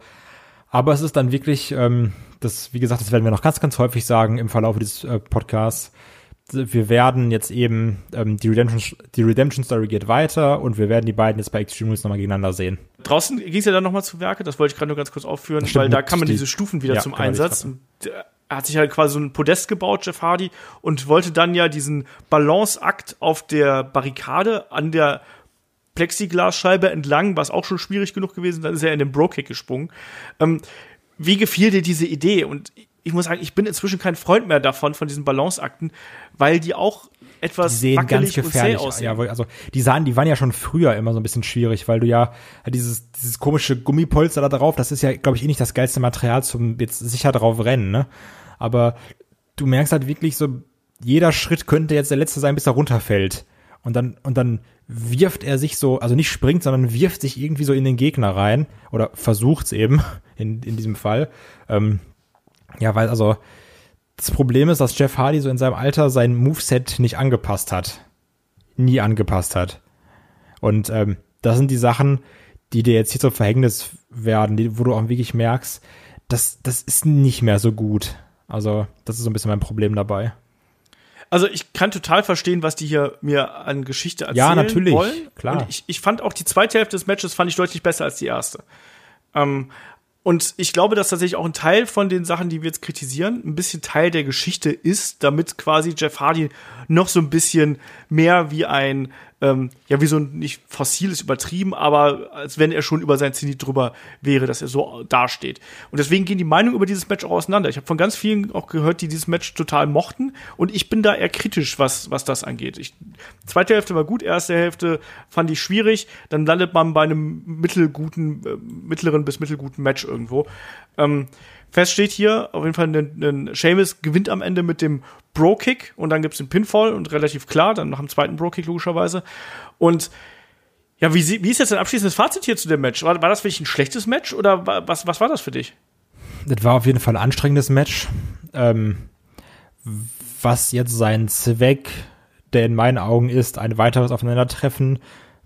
C: aber es ist dann wirklich, ähm, das, wie gesagt, das werden wir noch ganz, ganz häufig sagen im Verlauf dieses äh, Podcasts. Wir werden jetzt eben, ähm, die, Redemption, die Redemption Story geht weiter und wir werden die beiden jetzt bei Extreme Rules nochmal gegeneinander sehen.
B: Draußen ging es ja dann nochmal zu Werke, das wollte ich gerade nur ganz kurz aufführen,
C: Stimmt,
B: weil da kamen
C: die-
B: diese Stufen wieder
C: Ja,
B: zum
C: genau,
B: Einsatz. Er hat sich halt quasi so ein Podest gebaut, Jeff Hardy, und wollte dann ja diesen Balanceakt auf der Barrikade an der Plexiglasscheibe entlang, was auch schon schwierig genug gewesen, dann ist er in den Bro-Kick gesprungen. Ähm, wie gefiel dir diese Idee? Und ich muss sagen, ich bin inzwischen kein Freund mehr davon, von diesen Balanceakten, weil die auch etwas
C: Die sehen ganz gefährlich aus. Ja, also die sahen, die waren ja schon früher immer so ein bisschen schwierig, weil du ja dieses, dieses komische Gummipolster da drauf, das ist ja, glaube ich, eh nicht das geilste Material zum jetzt sicher drauf rennen, ne? Aber du merkst halt wirklich so, jeder Schritt könnte jetzt der letzte sein, bis er runterfällt. Und dann, und dann wirft er sich so, also nicht springt, sondern wirft sich irgendwie so in den Gegner rein. Oder versucht's eben, in, in diesem Fall. Ähm, ja, weil, also, das Problem ist, dass Jeff Hardy so in seinem Alter sein Moveset nicht angepasst hat. Nie angepasst hat. Und ähm, das sind die Sachen, die dir jetzt hier zum Verhängnis werden, die, wo du auch wirklich merkst, das, das ist nicht mehr so gut. Also, das ist so ein bisschen mein Problem dabei.
B: Also ich kann total verstehen, was die hier mir an Geschichte erzählen
C: Ja, natürlich,
B: wollen.
C: klar.
B: Und ich, ich fand auch die zweite Hälfte des Matches fand ich deutlich besser als die erste. Ähm, und ich glaube, dass tatsächlich auch ein Teil von den Sachen, die wir jetzt kritisieren, ein bisschen Teil der Geschichte ist, damit quasi Jeff Hardy noch so ein bisschen mehr wie ein, ähm, ja, wie so ein, nicht fossil ist übertrieben, aber als wenn er schon über sein Zenit drüber wäre, dass er so dasteht. Und deswegen gehen die Meinungen über dieses Match auch auseinander. Ich habe von ganz vielen auch gehört, die dieses Match total mochten und ich bin da eher kritisch, was, was das angeht. Ich, zweite Hälfte war gut, erste Hälfte fand ich schwierig, dann landet man bei einem mittelguten, äh, mittleren bis mittelguten Match irgendwo. Ähm, fest steht hier, auf jeden Fall, ein, Seamus gewinnt am Ende mit dem Bro-Kick und dann gibt's den Pinfall und relativ klar, dann nach dem zweiten Bro-Kick logischerweise. Und ja, wie, wie ist jetzt dein abschließendes Fazit hier zu dem Match? War, war das wirklich ein schlechtes Match oder wa- was, was war das für dich?
C: Das war auf jeden Fall ein anstrengendes Match. Ähm, was jetzt sein Zweck, der in meinen Augen ist, ein weiteres Aufeinandertreffen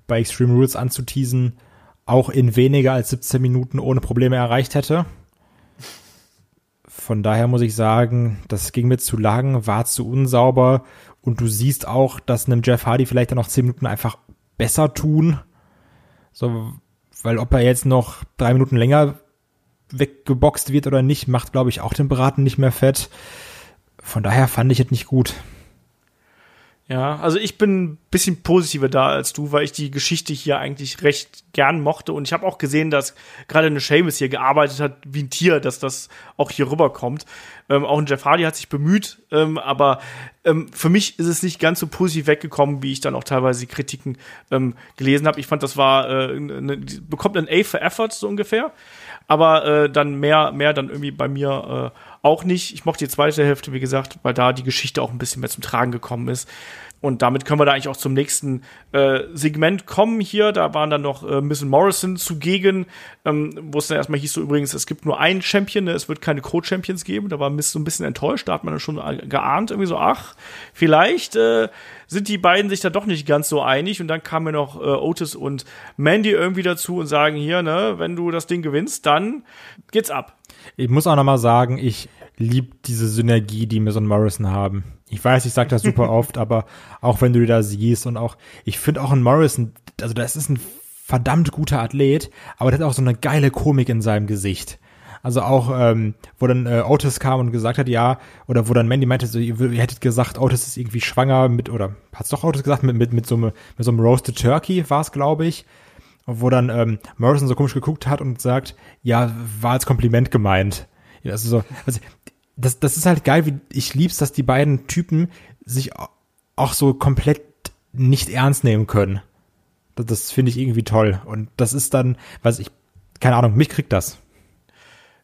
C: bei Extreme Rules anzuteasen, auch in weniger als 17 Minuten ohne Probleme erreicht hätte. Von daher muss ich sagen, das ging mir zu lang, war zu unsauber und du siehst auch, dass einem Jeff Hardy vielleicht dann noch 10 Minuten einfach besser tun. So, weil ob er jetzt noch drei Minuten länger weggeboxt wird oder nicht, macht, glaube ich, auch den Braten nicht mehr fett. Von daher fand ich es nicht gut.
B: Ja, also ich bin ein bisschen positiver da als du, weil ich die Geschichte hier eigentlich recht gern mochte. Und ich habe auch gesehen, dass gerade eine Seamus hier gearbeitet hat wie ein Tier, dass das auch hier rüberkommt. Ähm, auch ein Jeff Hardy hat sich bemüht, ähm, aber ähm, für mich ist es nicht ganz so positiv weggekommen, wie ich dann auch teilweise die Kritiken ähm, gelesen habe. Ich fand, das war, äh, eine, bekommt ein A für Effort so ungefähr, aber äh, dann mehr, mehr dann irgendwie bei mir äh, auch nicht. Ich mochte die zweite Hälfte, wie gesagt, weil da die Geschichte auch ein bisschen mehr zum Tragen gekommen ist. Und damit können wir da eigentlich auch zum nächsten äh, Segment kommen hier. Da waren dann noch äh, Miss Morrison zugegen, ähm, wo es dann erstmal hieß so übrigens, es gibt nur einen Champion, ne? es wird keine Co-Champions geben. Da war Miss so ein bisschen enttäuscht, da hat man dann schon geahnt, irgendwie so, ach, vielleicht äh, sind die beiden sich da doch nicht ganz so einig. Und dann kamen ja noch äh, Otis und Mandy irgendwie dazu und sagen hier, ne, wenn du das Ding gewinnst, dann geht's ab.
C: Ich muss auch noch mal sagen, ich liebe diese Synergie, die Miss und Morrison haben. Ich weiß, ich sage das super oft, aber auch wenn du die da siehst und auch, ich finde auch ein Morrison, also das ist ein verdammt guter Athlet, aber der hat auch so eine geile Komik in seinem Gesicht. Also auch, ähm, wo dann äh, Otis kam und gesagt hat, ja, oder wo dann Mandy meinte, so, ihr, ihr hättet gesagt, Otis ist irgendwie schwanger mit, oder hat's doch Otis gesagt, mit, mit, mit, so, einem, mit so einem Roasted Turkey war es, glaube ich. wo dann ähm, Morrison so komisch geguckt hat und sagt, ja, war als Kompliment gemeint. Ja, also so, also das, das ist halt geil, wie ich lieb's, dass die beiden Typen sich auch so komplett nicht ernst nehmen können. Das, das finde ich irgendwie toll. Und das ist dann, weiß ich, keine Ahnung, mich kriegt das.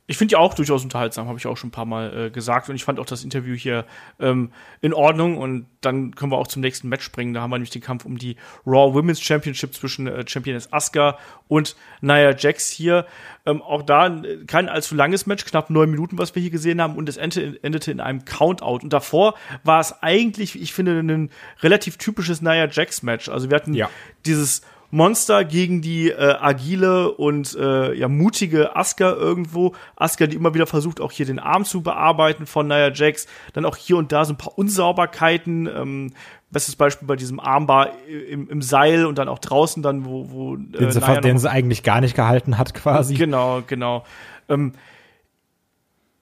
B: Ich finde die auch durchaus unterhaltsam, habe ich auch schon ein paar Mal äh, gesagt. Und ich fand auch das Interview hier ähm, in Ordnung. Und dann können wir auch zum nächsten Match springen. Da haben wir nämlich den Kampf um die Raw Women's Championship zwischen äh, Championess Asuka und Nia Jax hier. Ähm, auch da äh, kein allzu langes Match, knapp neun Minuten, was wir hier gesehen haben. Und es endete, endete in einem Countout. Und davor war es eigentlich, ich finde, ein relativ typisches Nia Jax Match. Also wir hatten ja. dieses Monster gegen die äh, agile und äh, ja mutige Asuka irgendwo. Asuka, die immer wieder versucht, auch hier den Arm zu bearbeiten von Nia Jax. Dann auch hier und da so ein paar Unsauberkeiten. Ähm, bestes Beispiel bei diesem Armbar im, im Seil und dann auch draußen dann, wo, wo äh,
C: den, sie, den sie eigentlich gar nicht gehalten hat, quasi.
B: Genau, genau. Ähm,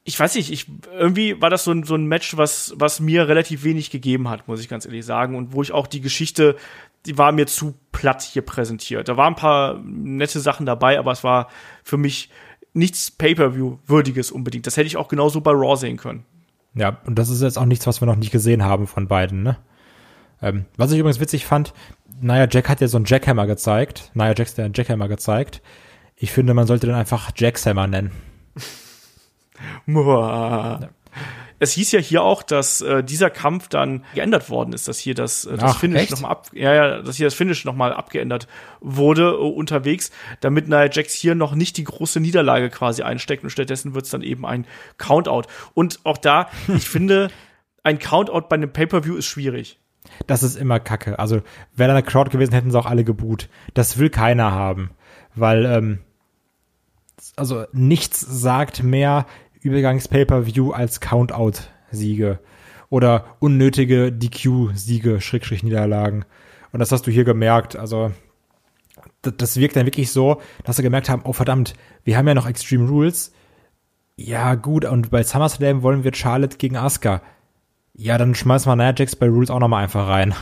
B: ich weiß nicht, ich, irgendwie war das so ein, so ein Match, was, was mir relativ wenig gegeben hat, muss ich ganz ehrlich sagen. Und wo ich auch die Geschichte die war mir zu platt hier präsentiert. Da waren ein paar nette Sachen dabei, aber es war für mich nichts Pay-per-view-würdiges unbedingt. Das hätte ich auch genauso bei Raw sehen können.
C: Ja, und das ist jetzt auch nichts, was wir noch nicht gesehen haben von beiden, ne? Ähm, was ich übrigens witzig fand, naja, Jack hat ja so einen Jackhammer gezeigt. Naja, Jack der einen Jackhammer gezeigt. Ich finde, man sollte den einfach Jackshammer nennen.
B: ja es hieß ja hier auch, dass äh, dieser Kampf dann geändert worden ist, dass hier das, äh, das Ach, Finish nochmal ab, ja, ja, dass hier das Finish nochmal abgeändert wurde äh, unterwegs, damit Nia Jax hier noch nicht die große Niederlage quasi einsteckt und stattdessen wird es dann eben ein Countout. Und auch da, ich finde, ein Countout bei einem Pay-Per-View ist schwierig.
C: Das ist immer Kacke. Also, wäre da eine Crowd gewesen, hätten sie auch alle geboot. Das will keiner haben. Weil, ähm, also nichts sagt mehr, Übergangs-Pay-Per-View als Countout-Siege oder unnötige DQ-Siege, Schrägstrich Niederlagen. Und das hast du hier gemerkt. Also das, das wirkt dann wirklich so, dass sie gemerkt haben, oh verdammt, wir haben ja noch Extreme Rules. Ja gut, und bei SummerSlam wollen wir Charlotte gegen Asuka. Ja, dann schmeißen wir Nia Jax bei Rules auch nochmal einfach rein.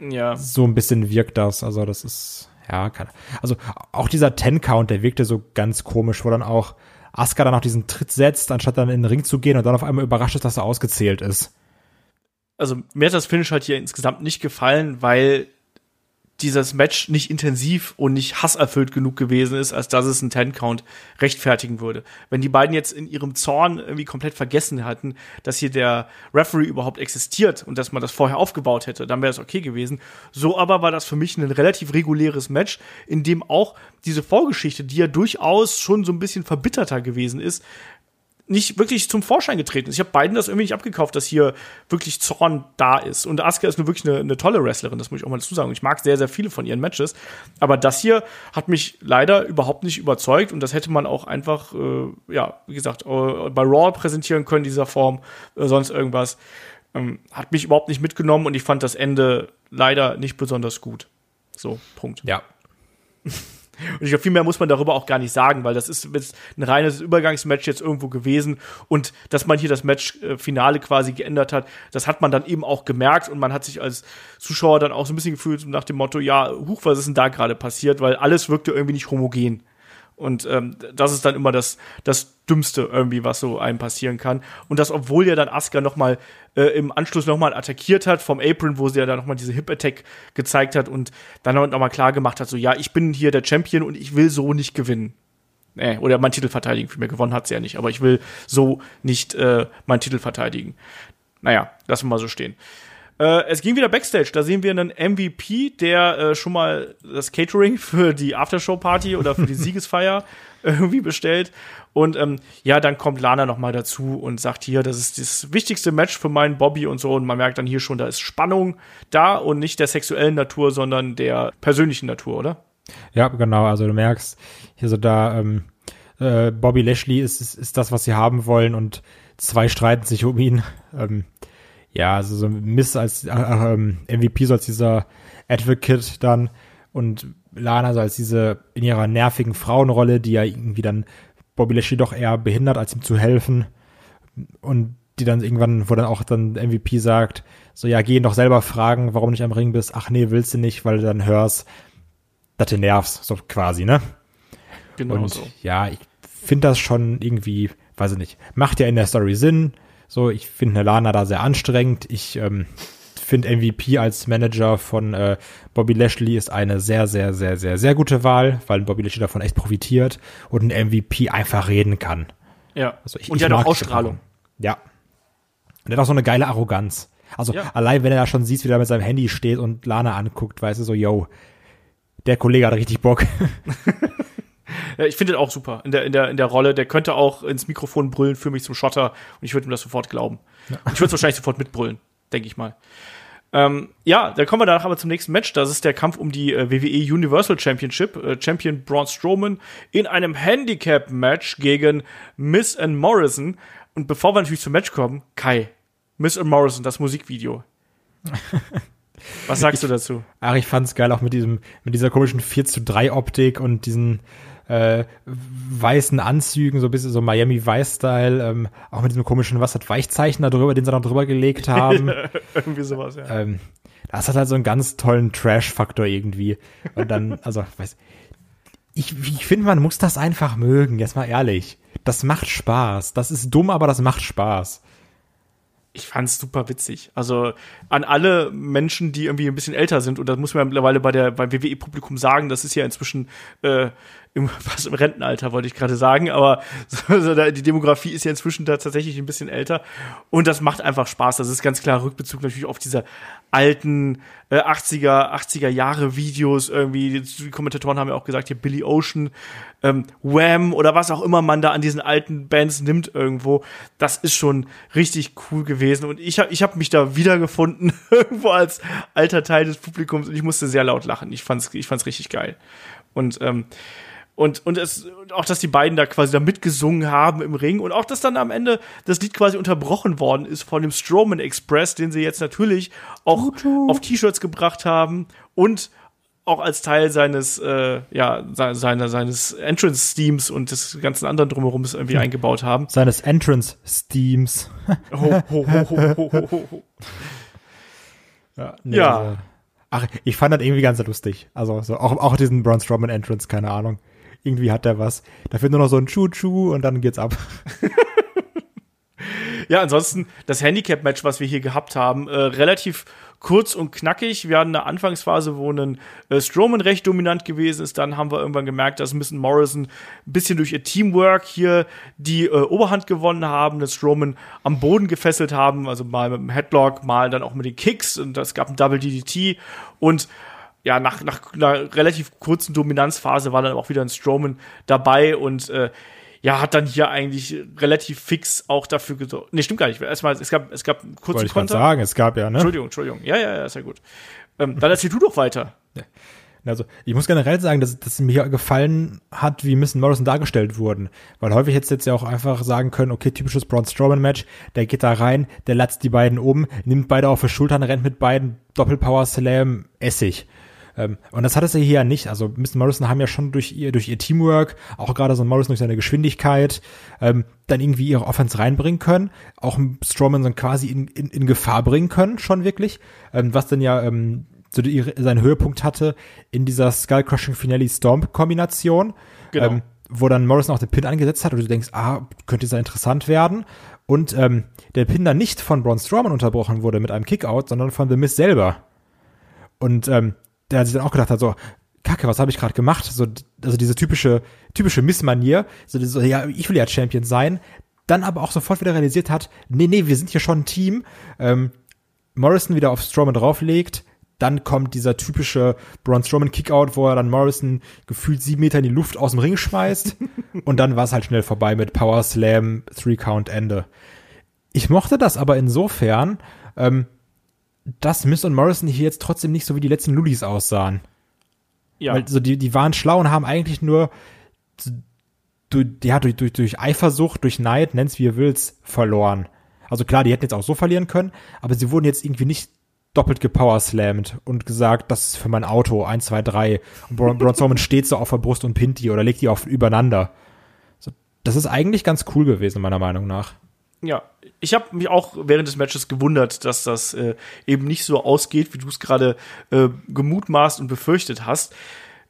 B: Ja.
C: So ein bisschen wirkt das. Also das ist, ja, keine. Also auch dieser Ten-Count, der wirkte so ganz komisch, wo dann auch Asuka dann auch diesen Tritt setzt, anstatt dann in den Ring zu gehen und dann auf einmal überrascht ist, dass er ausgezählt ist.
B: Also mir hat das Finish halt hier insgesamt nicht gefallen, weil dieses Match nicht intensiv und nicht hasserfüllt genug gewesen ist, als dass es einen Ten-Count rechtfertigen würde. Wenn die beiden jetzt in ihrem Zorn irgendwie komplett vergessen hatten, dass hier der Referee überhaupt existiert und dass man das vorher aufgebaut hätte, dann wäre es okay gewesen. So aber war das für mich ein relativ reguläres Match, in dem auch diese Vorgeschichte, die ja durchaus schon so ein bisschen verbitterter gewesen ist, nicht wirklich zum Vorschein getreten ist. Ich habe beiden das irgendwie nicht abgekauft, dass hier wirklich Zorn da ist. Und Asuka ist nur wirklich eine, eine tolle Wrestlerin, das muss ich auch mal dazu sagen. Ich mag sehr, sehr viele von ihren Matches. Aber das hier hat mich leider überhaupt nicht überzeugt und das hätte man auch einfach, äh, ja, wie gesagt, äh, bei Raw präsentieren können, dieser Form, äh, sonst irgendwas. Ähm, hat mich überhaupt nicht mitgenommen und ich fand das Ende leider nicht besonders gut. So, Punkt.
C: Ja.
B: Und ich glaube, viel mehr muss man darüber auch gar nicht sagen, weil das ist jetzt ein reines Übergangsmatch jetzt irgendwo gewesen. Und dass man hier das Match-Finale quasi geändert hat, das hat man dann eben auch gemerkt. Und man hat sich als Zuschauer dann auch so ein bisschen gefühlt nach dem Motto, ja, huch, was ist denn da gerade passiert? Weil alles wirkte irgendwie nicht homogen. Und ähm, das ist dann immer das, das Dümmste irgendwie, was so einem passieren kann. Und das, obwohl ja dann Asuka noch mal äh, im Anschluss noch mal attackiert hat vom Apron, wo sie ja dann noch mal diese Hip-Attack gezeigt hat und dann noch mal klar gemacht hat, so, ja, ich bin hier der Champion und ich will so nicht gewinnen. Äh, oder mein Titel verteidigen. Für mich gewonnen hat sie ja nicht, aber ich will so nicht äh, meinen Titel verteidigen. Naja, lassen wir mal so stehen. Äh, es ging wieder Backstage. Da sehen wir einen MVP, der äh, schon mal das Catering für die Aftershow-Party oder für die Siegesfeier irgendwie bestellt. Und ähm, ja, dann kommt Lana noch mal dazu und sagt hier, das ist das wichtigste Match für meinen Bobby und so. Und man merkt dann hier schon, da ist Spannung da und nicht der sexuellen Natur, sondern der persönlichen Natur, oder?
C: Ja, genau. Also du merkst hier so da, ähm, äh, Bobby Lashley ist, ist, ist das, was sie haben wollen und zwei streiten sich um ihn. Ähm, ja, also so Miss als äh, ähm, MVP so als dieser Advocate dann und Lana so als diese in ihrer nervigen Frauenrolle, die ja irgendwie dann Bobby Lashley doch eher behindert, als ihm zu helfen und die dann irgendwann, wo dann auch dann MVP sagt, so ja, geh ihn doch selber fragen, warum du nicht am Ring bist. Ach nee, willst du nicht, weil du dann hörst. dass du nervst, so quasi, ne?
B: Genau
C: Und
B: so.
C: ja, ich finde das schon irgendwie, weiß ich nicht, macht ja in der Story Sinn. So, ich finde eine Lana da sehr anstrengend. Ich ähm, finde MVP als Manager von äh, Bobby Lashley ist eine sehr, sehr, sehr, sehr, sehr gute Wahl, weil Bobby Lashley davon echt profitiert und ein MVP einfach reden kann.
B: Ja.
C: Also ich,
B: und
C: ich
B: ja doch Ausstrahlung.
C: Ja. Und er hat auch so eine geile Arroganz. Also
B: Ja.
C: allein, wenn er da schon sieht, wie er mit seinem Handy steht und Lana anguckt, weißt du so, yo, der Kollege hat richtig Bock.
B: Ja, ich finde den auch super in der, in, der, in der Rolle. Der könnte auch ins Mikrofon brüllen für mich zum Schotter und ich würde ihm das sofort glauben. Und ich würde es wahrscheinlich sofort mitbrüllen, denke ich mal. Ähm, ja, dann kommen wir danach aber zum nächsten Match. Das ist der Kampf um die äh, WWE Universal Championship. Äh, Champion Braun Strowman in einem Handicap-Match gegen Miss and Morrison. Und bevor wir natürlich zum Match kommen, Kai, Miss and Morrison, das Musikvideo. Was sagst du dazu?
C: Ach, ich fand's geil, auch mit diesem, mit dieser komischen 4 zu 3 Optik und diesen äh, weißen Anzügen, so ein bisschen so Miami Vice-Style, ähm, auch mit diesem komischen, was hat Weichzeichen da drüber, den sie noch drüber gelegt haben.
B: Irgendwie sowas, ja.
C: ähm, das hat halt so einen ganz tollen Trash-Faktor irgendwie. Und dann, also, weiß, ich, ich finde, man muss das einfach mögen, jetzt mal ehrlich. Das macht Spaß. Das ist dumm, aber das macht Spaß.
B: ich fand's super witzig. Also an alle Menschen, die irgendwie ein bisschen älter sind, und das muss man mittlerweile bei der beim WWE-Publikum sagen, das ist ja inzwischen äh, im, was im Rentenalter, wollte ich gerade sagen, aber so, so, da- die Demografie ist ja inzwischen da tatsächlich ein bisschen älter. Und das macht einfach Spaß. Das ist ganz klar Rückbezug natürlich auf diese alten äh, 80er, 80er Jahre Videos irgendwie. Die Kommentatoren haben ja auch gesagt, hier Billy Ocean, ähm, Wham oder was auch immer man da an diesen alten Bands nimmt irgendwo. Das ist schon richtig cool gewesen. Und ich habe ich hab mich da wiedergefunden, irgendwo als alter Teil des Publikums und ich musste sehr laut lachen. Ich fand's, ich fand's richtig geil. Und, ähm, und, und es, und auch, dass die beiden da quasi da mitgesungen haben im Ring und auch, dass dann am Ende das Lied quasi unterbrochen worden ist von dem Strowman Express, den sie jetzt natürlich auch auf T-Shirts gebracht haben und auch als Teil seines, äh, ja, se- seiner, seines Entrance-Themes und des ganzen anderen drumherum irgendwie eingebaut haben.
C: Seines Entrance-Steams.
B: Ho, ho, ho, ho, ho, ho, ho.
C: Ja. Nee,
B: Ja.
C: Also, ach, ich fand das irgendwie ganz lustig. Also, so, auch, auch diesen Braun Strowman Entrance, keine Ahnung. Irgendwie hat der was. Da fehlt nur noch so ein Chu-Chu und dann geht's ab.
B: Ja, ansonsten das Handicap-Match, was wir hier gehabt haben, äh, relativ kurz und knackig. Wir hatten eine Anfangsphase, wo ein äh, Strowman recht dominant gewesen ist. Dann haben wir irgendwann gemerkt, dass Miss Morrison ein bisschen durch ihr Teamwork hier die äh, Oberhand gewonnen haben, dass Strowman am Boden gefesselt haben, also mal mit dem Headlock, mal dann auch mit den Kicks und es gab ein Double DDT und ja, nach, nach einer relativ kurzen Dominanzphase war dann auch wieder ein Strowman dabei und äh, ja, hat dann hier eigentlich relativ fix auch dafür gesorgt. Nee, stimmt gar nicht. Erstmal, es gab, es gab einen kurzen
C: Wollte ich
B: Konter.
C: sagen, es gab ja, ne?
B: Entschuldigung, Entschuldigung. Ja, ja, ja, ist ja gut. Ähm, dann erzähl du doch weiter.
C: Also, ich muss generell sagen, dass, dass mir gefallen hat, wie Miss Morrison dargestellt wurden. Weil häufig hättest du jetzt ja auch einfach sagen können, okay, typisches Braun Strowman-Match, der geht da rein, der latzt die beiden um, nimmt beide auf die Schultern, rennt mit beiden, Doppelpower Slam, Essig. Ähm, und das hat es ja hier ja nicht. Also Miss Morrison haben ja schon durch ihr, durch ihr Teamwork, auch gerade so ein Morrison durch seine Geschwindigkeit, ähm, dann irgendwie ihre Offense reinbringen können. Auch Strowman dann quasi in, in, in Gefahr bringen können, schon wirklich. Ähm, was dann ja ähm, so die, seinen Höhepunkt hatte in dieser Skull Crushing Finale Stomp Kombination.
B: Genau.
C: Ähm, wo dann Morrison auch den Pin angesetzt hat und du denkst, ah, könnte sehr interessant werden. Und ähm, der Pin dann nicht von Braun Strowman unterbrochen wurde mit einem Kickout, sondern von The Miz selber. Und ähm, der sich dann auch gedacht hat, so, Kacke, was habe ich gerade gemacht? So, also diese typische, typische Missmanier, so, so, ja, ich will ja Champion sein, dann aber auch sofort wieder realisiert hat, nee, nee, wir sind hier schon ein Team. Ähm, Morrison wieder auf Strowman drauflegt, dann kommt dieser typische Braun Strowman Kickout, wo er dann Morrison gefühlt sieben Meter in die Luft aus dem Ring schmeißt und dann war es halt schnell vorbei mit Power Slam, Three Count Ende. Ich mochte das aber insofern, ähm, dass Miss und Morrison hier jetzt trotzdem nicht so wie die letzten Lullis aussahen.
B: Ja.
C: Weil so die, die waren schlau und haben eigentlich nur durch, ja, durch, durch, durch Eifersucht, durch Neid, nenn's wie ihr willst, verloren. Also klar, die hätten jetzt auch so verlieren können, aber sie wurden jetzt irgendwie nicht doppelt gepowerslammt und gesagt, das ist für mein Auto, 1, 2, 3. Und Braun Braun Strowman steht so auf der Brust und pinnt die oder legt die auf übereinander. So, das ist eigentlich ganz cool gewesen, meiner Meinung nach.
B: Ja, ich habe mich auch während des Matches gewundert, dass das äh, eben nicht so ausgeht, wie du es gerade äh, gemutmaßt und befürchtet hast.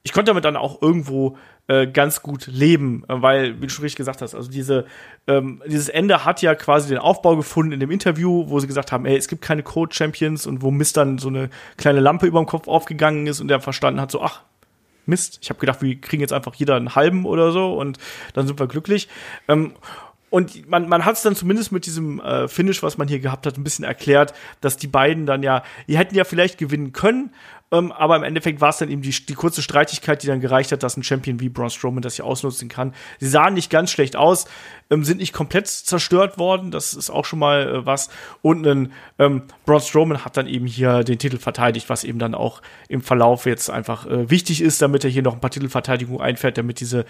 B: ich konnte damit dann auch irgendwo äh, ganz gut leben, weil, wie du schon richtig gesagt hast, also diese, ähm, dieses Ende hat ja quasi den Aufbau gefunden in dem Interview, wo sie gesagt haben, ey, es gibt keine Code-Champions und wo Mist dann so eine kleine Lampe über dem Kopf aufgegangen ist und der verstanden hat, so, ach, Mist, ich habe gedacht, wir kriegen jetzt einfach jeder einen halben oder so und dann sind wir glücklich. Ähm, und man, man hat es dann zumindest mit diesem äh, Finish, was man hier gehabt hat, ein bisschen erklärt, dass die beiden dann ja, die hätten ja vielleicht gewinnen können, ähm, aber im Endeffekt war es dann eben die, die kurze Streitigkeit, die dann gereicht hat, dass ein Champion wie Braun Strowman das hier ausnutzen kann. Sie sahen nicht ganz schlecht aus, ähm, sind nicht komplett zerstört worden, das ist auch schon mal äh, was. Und ein ähm, Braun Strowman hat dann eben hier den Titel verteidigt, was eben dann auch im Verlauf jetzt einfach äh, wichtig ist, damit er hier noch ein paar Titelverteidigungen einfährt, damit diese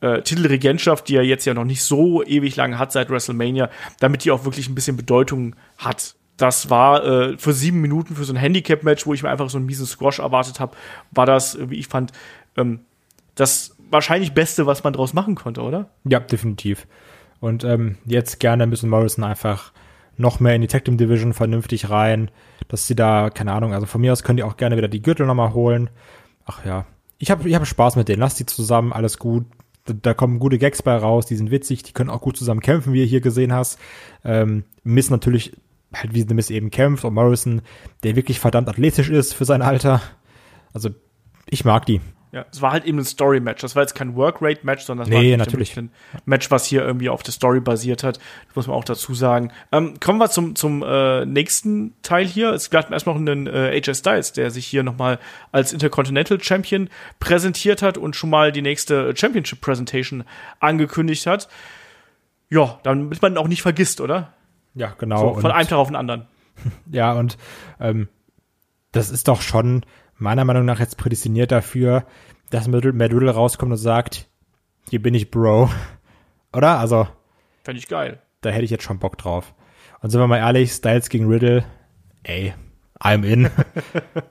B: äh, Titelregentschaft, die er jetzt ja noch nicht so ewig lang hat seit WrestleMania, damit die auch wirklich ein bisschen Bedeutung hat das war äh, für sieben Minuten für so ein Handicap-Match, wo ich mir einfach so einen miesen Squash erwartet habe, war das, wie ich fand, ähm, das wahrscheinlich Beste, was man draus machen konnte, oder?
C: Ja, definitiv. Und ähm, jetzt gerne müssen Morrison einfach noch mehr in die Tag Team Division vernünftig rein, dass sie da, keine Ahnung, also von mir aus können die auch gerne wieder die Gürtel nochmal holen. Ach ja, ich habe ich hab Spaß mit denen, lass die zusammen, alles gut. Da, kommen gute Gags bei raus, die sind witzig, die können auch gut zusammen kämpfen, wie ihr hier gesehen hast. Ähm, Miss natürlich halt wie Miz eben kämpft und Morrison, der wirklich verdammt athletisch ist für sein Alter. Also ich mag die.
B: Ja, es war halt eben ein Story-Match. Das war jetzt kein Work-Rate-Match, sondern
C: das nee, war natürlich
B: ein Match, was hier irgendwie auf der Story basiert hat. Das muss man auch dazu sagen. Ähm, kommen wir zum, zum äh, nächsten Teil hier. Es gab erstmal noch einen äh, AJ Styles, der sich hier nochmal als Intercontinental Champion präsentiert hat und schon mal die nächste Championship Presentation angekündigt hat. Ja, damit man auch nicht vergisst, oder?
C: Ja, genau.
B: So, von einem Tag auf den anderen.
C: Ja, und ähm, das ist doch schon meiner Meinung nach jetzt prädestiniert dafür, dass Riddle rauskommt und sagt, hier bin ich Bro. Oder? Also.
B: Fände ich geil.
C: Da hätte ich jetzt schon Bock drauf. Und sind wir mal ehrlich, Styles gegen Riddle, ey, I'm in.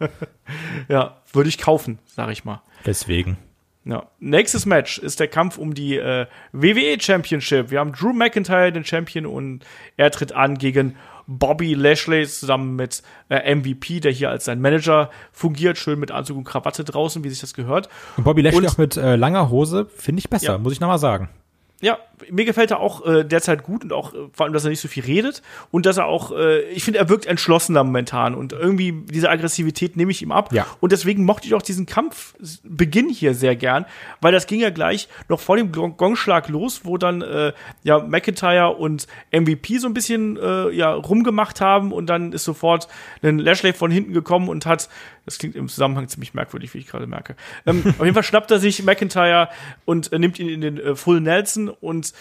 B: ja, würde ich kaufen, sag ich mal.
C: Deswegen.
B: Ja. Nächstes Match ist der Kampf um die äh, WWE Championship. Wir haben Drew McIntyre, den Champion, und er tritt an gegen Bobby Lashley zusammen mit äh, MVP, der hier als sein Manager fungiert, schön mit Anzug und Krawatte draußen, wie sich das gehört.
C: Und Bobby Lashley und, auch mit äh, langer Hose, finde ich besser, ja. muss ich nochmal sagen.
B: Ja, mir gefällt er auch äh, derzeit gut und auch äh, vor allem, dass er nicht so viel redet und dass er auch, äh, ich finde, er wirkt entschlossener momentan und irgendwie diese Aggressivität nehme ich ihm ab.
C: Ja.
B: Und deswegen mochte ich auch diesen Kampfbeginn hier sehr gern, weil das ging ja gleich noch vor dem Gongschlag los, wo dann äh, ja McIntyre und MVP so ein bisschen äh, ja rumgemacht haben und dann ist sofort ein Lashley von hinten gekommen und hat das klingt im Zusammenhang ziemlich merkwürdig, wie ich gerade merke. Ähm, auf jeden Fall schnappt er sich McIntyre und äh, nimmt ihn in den äh, Full Nelson und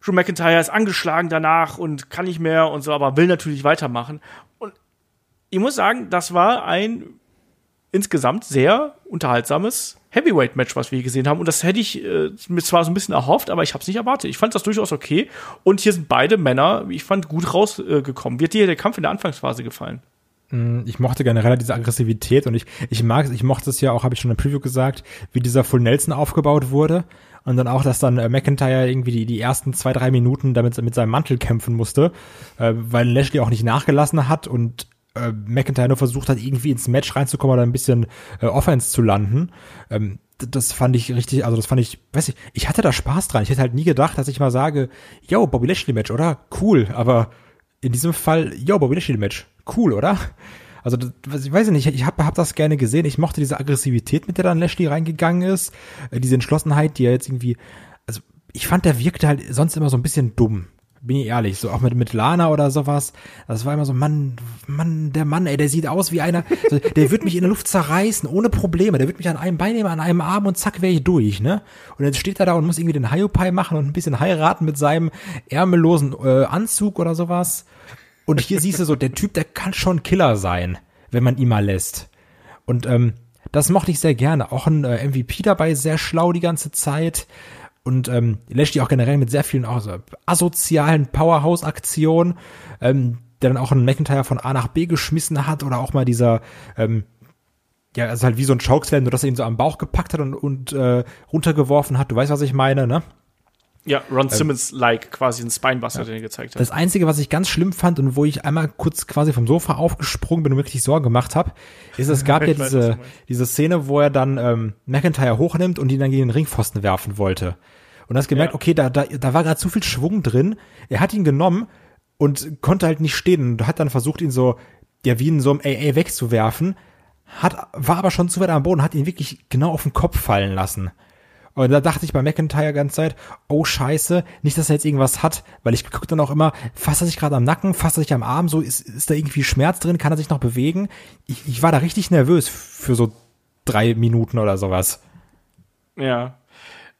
B: Drew McIntyre ist angeschlagen danach und kann nicht mehr und so, aber will natürlich weitermachen. Und ich muss sagen, das war ein insgesamt sehr unterhaltsames Heavyweight-Match, was wir hier gesehen haben. Und das hätte ich äh, mir zwar so ein bisschen erhofft, aber ich habe es nicht erwartet. Ich fand das durchaus okay. Und hier sind beide Männer, wie ich fand, gut rausgekommen. Äh, Wird dir der Kampf in der Anfangsphase gefallen?
C: Mm, ich mochte generell diese Aggressivität und ich, ich mag es, ich mochte es ja auch, habe ich schon im Preview gesagt, wie dieser Full Nelson aufgebaut wurde. Und dann auch, dass dann äh, McIntyre irgendwie die, die ersten zwei, drei Minuten damit mit seinem Mantel kämpfen musste, äh, weil Lashley auch nicht nachgelassen hat und äh, McIntyre nur versucht hat, irgendwie ins Match reinzukommen oder ein bisschen äh, Offense zu landen. Ähm, das fand ich richtig, also das fand ich, weiß ich, ich hatte da Spaß dran. Ich hätte halt nie gedacht, dass ich mal sage, yo, Bobby Lashley Match, oder? Cool, aber in diesem Fall, yo, Bobby Lashley Match. Cool, oder? Also, ich weiß nicht, ich habe hab das gerne gesehen. Ich mochte diese Aggressivität, mit der dann Lashley reingegangen ist. Äh, diese Entschlossenheit, die er jetzt irgendwie, also, ich fand, der wirkte halt sonst immer so ein bisschen dumm. Bin ich ehrlich, so auch mit, mit Lana oder sowas. Das war immer so, Mann, Mann, der Mann, ey, der sieht aus wie einer, der wird mich in der Luft zerreißen, ohne Probleme. Der wird mich an einem Bein nehmen, an einem Arm und zack, wäre ich durch, ne? Und jetzt steht er da und muss irgendwie den Hyopai machen und ein bisschen heiraten mit seinem ärmellosen äh, Anzug oder sowas. Und hier siehst du so, der Typ, der kann schon Killer sein, wenn man ihn mal lässt. Und ähm, das mochte ich sehr gerne. Auch ein äh, MVP dabei, sehr schlau die ganze Zeit. Und ähm, Lashley auch generell mit sehr vielen also, asozialen Powerhouse-Aktionen, ähm, der dann auch einen McIntyre von A nach B geschmissen hat oder auch mal dieser ähm, ja, also halt wie so ein Chokeslam, nur dass er ihn so am Bauch gepackt hat und, und äh, runtergeworfen hat. Du weißt, was ich meine, ne?
B: Ja, Ron Simmons-like, quasi ein Spinebuster, den er gezeigt hat.
C: Das Einzige, was ich ganz schlimm fand und wo ich einmal kurz quasi vom Sofa aufgesprungen bin und richtig Sorgen gemacht habe, ist, es gab ja diese, diese Szene, wo er dann ähm, McIntyre hochnimmt und ihn dann gegen den Ringpfosten werfen wollte. Und hast gemerkt,
B: Ja.
C: okay, da, da, da war gerade zu viel Schwung drin. Er hat ihn genommen und konnte halt nicht stehen und hat dann versucht, ihn so, ja, wie in so einem AA wegzuwerfen, hat, war aber schon zu weit am Boden, hat ihn wirklich genau auf den Kopf fallen lassen. Und da dachte ich bei McIntyre ganze Zeit, oh scheiße, nicht, dass er jetzt irgendwas hat, weil ich gucke dann auch immer, fasst er sich gerade am Nacken, fasst er sich am Arm, so ist, ist da irgendwie Schmerz drin, kann er sich noch bewegen? Ich, ich war da richtig nervös für so drei Minuten oder sowas.
B: Ja.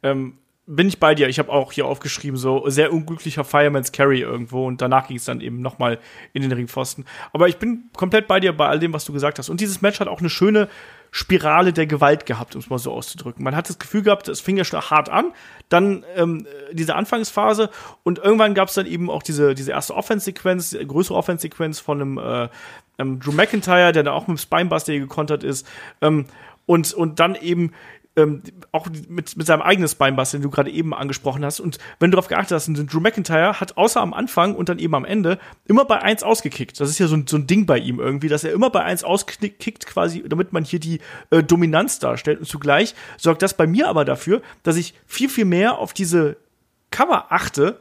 B: Ähm, bin ich bei dir. Ich habe auch hier aufgeschrieben, so sehr unglücklicher Fireman's Carry irgendwo und danach ging es dann eben nochmal in den Ringpfosten. Aber ich bin komplett bei dir bei all dem, was du gesagt hast. Und dieses Match hat auch eine schöne Spirale der Gewalt gehabt, um es mal so auszudrücken. Man hat das Gefühl gehabt, es fing ja schon hart an, dann ähm, diese Anfangsphase und irgendwann gab es dann eben auch diese, diese erste Offense-Sequenz, größere Offense-Sequenz von einem äh, ähm, Drew McIntyre, der da auch mit dem Spinebuster gekontert ist. Ähm, und, und dann eben ähm, auch mit, mit seinem eigenen Spinebuster, den du gerade eben angesprochen hast. Und wenn du darauf geachtet hast, Drew McIntyre hat außer am Anfang und dann eben am Ende immer bei 1 ausgekickt. Das ist ja so ein, so ein Ding bei ihm irgendwie, dass er immer bei 1 auskickt, quasi, damit man hier die äh, Dominanz darstellt. Und zugleich sorgt das bei mir aber dafür, dass ich viel, viel mehr auf diese Cover achte,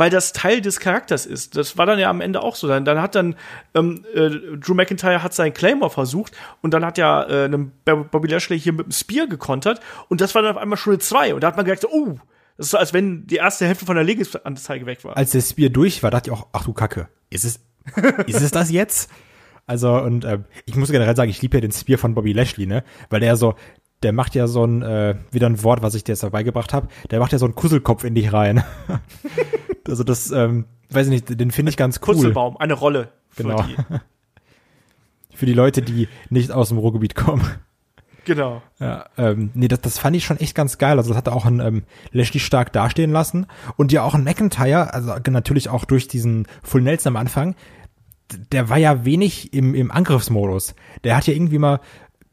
B: weil das Teil des Charakters ist. Das war dann ja am Ende auch so. Dann, dann hat dann ähm, äh, Drew McIntyre hat seinen Claymore versucht und dann hat ja äh, Bobby Lashley hier mit dem Spear gekontert und das war dann auf einmal Schritt zwei und da hat man gedacht, oh, das ist so, als wenn die erste Hälfte von der Legensanzeige weg war.
C: Als der Spear durch war, dachte ich auch, ach du Kacke, ist es, ist es das jetzt? Also, und äh, ich muss generell sagen, ich liebe ja den Spear von Bobby Lashley, ne? Weil der so, der macht ja so ein, äh, wieder ein Wort, was ich dir jetzt dabei gebracht habe, der macht ja so einen Kusselkopf in dich rein. Also das, ähm, weiß ich nicht, den finde ich ganz cool.
B: Kurzelbaum, eine Rolle für
C: Genau.
B: die.
C: Für die Leute, die nicht aus dem Ruhrgebiet kommen.
B: Genau.
C: Ja, ähm, nee, das, das fand ich schon echt ganz geil. Also das hat er auch ein ähm, Lashley stark dastehen lassen. Und ja auch ein McIntyre, also natürlich auch durch diesen Full Nelson am Anfang, der war ja wenig im, im Angriffsmodus. Der hat ja irgendwie mal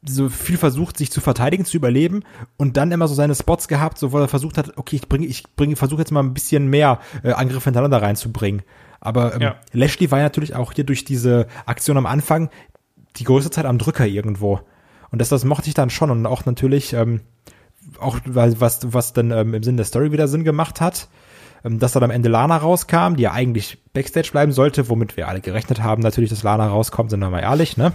C: so viel versucht, sich zu verteidigen, zu überleben und dann immer so seine Spots gehabt, so wo er versucht hat, okay, ich bringe, ich bringe, versuche jetzt mal ein bisschen mehr äh, Angriffe hintereinander reinzubringen. Aber ähm,
B: Ja.
C: Lashley war ja natürlich auch hier durch diese Aktion am Anfang die größte Zeit am Drücker irgendwo. Und das, das mochte ich dann schon und auch natürlich, ähm, auch weil was, was dann ähm, im Sinne der Story wieder Sinn gemacht hat, ähm, dass dann am Ende Lana rauskam, die ja eigentlich Backstage bleiben sollte, womit wir alle gerechnet haben, natürlich, dass Lana rauskommt, sind wir mal ehrlich, ne?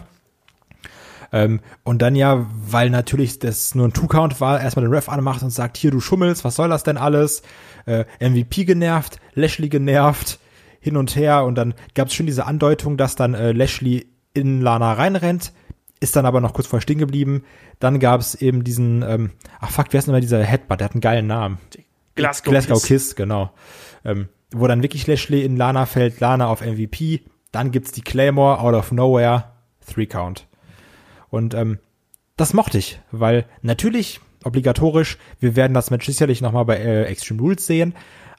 C: Ähm, und dann ja, weil natürlich das nur ein Two-Count war, erstmal den Ref anmacht und sagt, hier, du schummelst, was soll das denn alles? Äh, MVP genervt, Lashley genervt, hin und her und dann gab es schon diese Andeutung, dass dann äh, Lashley in Lana reinrennt, ist dann aber noch kurz vorher stehen geblieben. Dann gab es eben diesen, ähm, ach fuck, wer ist denn immer dieser Headbutt? Der hat einen geilen Namen.
B: Glasgow,
C: Glasgow
B: Kiss.
C: Kiss, genau. Ähm, wo dann wirklich Lashley in Lana fällt, Lana auf MVP. Dann gibt's die Claymore out of nowhere, Three Count. Und ähm, das mochte ich, weil natürlich obligatorisch, wir werden das Match sicherlich nochmal bei äh, Extreme Rules sehen,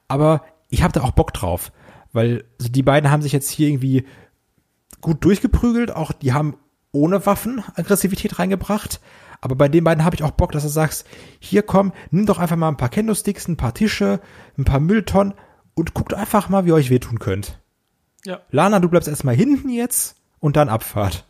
C: aber ich habe da auch Bock drauf, weil also die beiden haben sich jetzt hier irgendwie gut durchgeprügelt, auch die haben ohne Waffen Aggressivität reingebracht, aber bei den beiden habe ich auch Bock, dass du sagst, hier komm, nimm doch einfach mal ein paar Kendo-Sticks, ein paar Tische, ein paar Mülltonnen und guckt einfach mal, wie ihr euch wehtun könnt.
B: Ja.
C: Lana, du bleibst erstmal hinten jetzt und dann Abfahrt.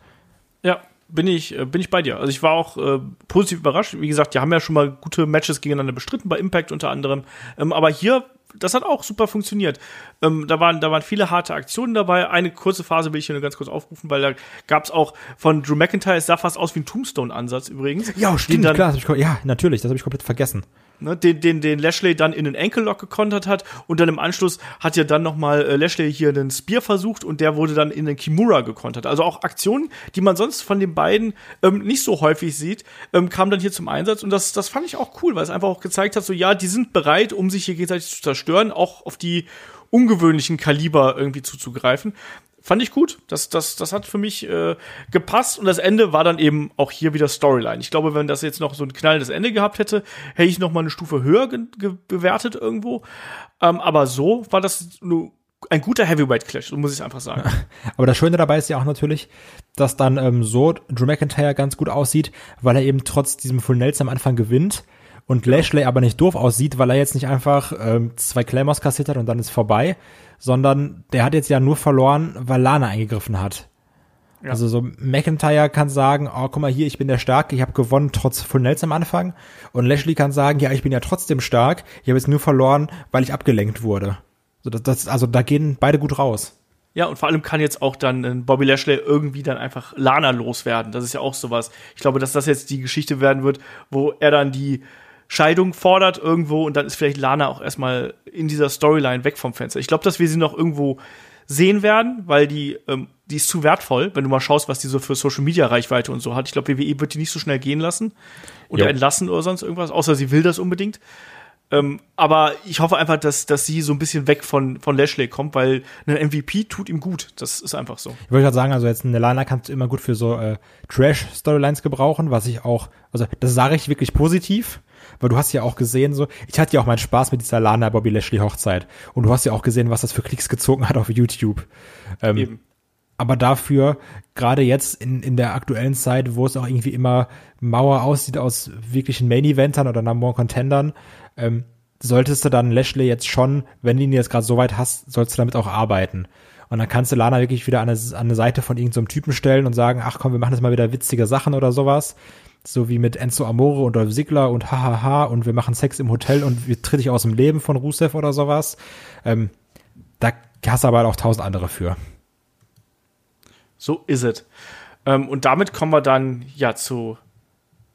B: Ja, bin ich, äh, bin ich bei dir. Also ich war auch äh, positiv überrascht. Wie gesagt, die haben ja schon mal gute Matches gegeneinander bestritten, bei Impact unter anderem. Ähm, aber hier, das hat auch super funktioniert. Ähm, da, waren, da waren viele harte Aktionen dabei. Eine kurze Phase will ich hier nur ganz kurz aufrufen, weil da gab es auch von Drew McIntyre, es sah fast aus wie ein Tombstone-Ansatz übrigens.
C: Ja, stimmt,
B: dann,
C: klar. Ja, natürlich, das habe ich komplett vergessen.
B: Ne, den, den, den Lashley dann in den Ankle-Lock gekontert hat und dann im Anschluss hat ja dann nochmal äh, Lashley hier einen Spear versucht und der wurde dann in den Kimura gekontert. Also auch Aktionen, die man sonst von den beiden ähm, nicht so häufig sieht, ähm, kamen dann hier zum Einsatz und das, das fand ich auch cool, weil es einfach auch gezeigt hat, so ja, die sind bereit, um sich hier gegenseitig zu zerstören, auch auf die ungewöhnlichen Kaliber irgendwie zuzugreifen. Fand ich gut. Das, das, das hat für mich äh, gepasst. Und das Ende war dann eben auch hier wieder Storyline. Ich glaube, wenn das jetzt noch so ein knallendes Ende gehabt hätte, hätte ich noch mal eine Stufe höher bewertet irgendwo. Ähm, aber so war das nur ein guter Heavyweight Clash, so muss ich einfach sagen.
C: Aber das Schöne dabei ist ja auch natürlich, dass dann ähm, so Drew McIntyre ganz gut aussieht, weil er eben trotz diesem Full Nelson am Anfang gewinnt und Lashley aber nicht doof aussieht, weil er jetzt nicht einfach ähm, zwei Claymores kassiert hat und dann ist vorbei, sondern der hat jetzt ja nur verloren, weil Lana eingegriffen hat. Ja. Also so McIntyre kann sagen, oh, guck mal hier, ich bin der Starke, ich habe gewonnen trotz Full Nails am Anfang. Und Lashley kann sagen, ja, ich bin ja trotzdem stark, ich habe jetzt nur verloren, weil ich abgelenkt wurde. So, das, das, also da gehen beide gut raus.
B: Ja, und vor allem kann jetzt auch dann äh, Bobby Lashley irgendwie dann einfach Lana loswerden. Das ist ja auch sowas. Ich glaube, dass das jetzt die Geschichte werden wird, wo er dann die Scheidung fordert irgendwo und dann ist vielleicht Lana auch erstmal in dieser Storyline weg vom Fenster. Ich glaube, dass wir sie noch irgendwo sehen werden, weil die, ähm, die ist zu wertvoll, wenn du mal schaust, was die so für Social Media Reichweite und so hat. Ich glaube, WWE wird die nicht so schnell gehen lassen oder jo. entlassen oder sonst irgendwas, außer sie will das unbedingt. Ähm, aber ich hoffe einfach, dass, dass sie so ein bisschen weg von, von Lashley kommt, weil ein MVP tut ihm gut. Das ist einfach so.
C: Ich wollte gerade sagen, also jetzt eine Lana kannst du immer gut für so äh, Trash-Storylines gebrauchen, was ich auch, also das sage ich wirklich positiv weil du hast ja auch gesehen, so, ich hatte ja auch meinen Spaß mit dieser Lana Bobby Lashley Hochzeit. Und du hast ja auch gesehen, was das für Klicks gezogen hat auf YouTube. Ähm, Eben. Aber dafür, gerade jetzt in, in der aktuellen Zeit, wo es auch irgendwie immer Mauer aussieht aus wirklichen Main-Eventern oder Number One Contendern, ähm, solltest du dann Lashley jetzt schon, wenn du ihn jetzt gerade so weit hast, sollst du damit auch arbeiten. Und dann kannst du Lana wirklich wieder an eine, an eine Seite von irgendeinem so Typen stellen und sagen, ach komm, wir machen jetzt mal wieder witzige Sachen oder sowas so wie mit Enzo Amore und Dolph Ziggler und hahaha und wir machen Sex im Hotel und wir tritt ich aus dem Leben von Rusev oder sowas. Ähm, da hast du aber auch tausend andere für.
B: So ist es. Ähm, und damit kommen wir dann ja zu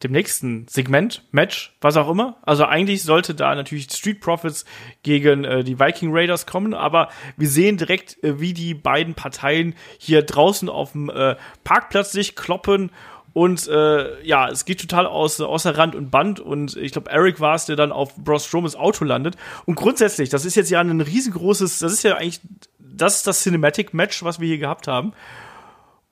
B: dem nächsten Segment, Match, was auch immer. Also eigentlich sollte da natürlich Street Profits gegen äh, die Viking Raiders kommen, aber wir sehen direkt, äh, wie die beiden Parteien hier draußen auf dem äh, Parkplatz sich kloppen und äh, ja, es geht total aus, außer Rand und Band. Und ich glaube, Eric war es, der dann auf Bros Strowmans Auto landet. Und grundsätzlich, das ist jetzt ja ein riesengroßes, das ist ja eigentlich, das ist das Cinematic-Match, was wir hier gehabt haben.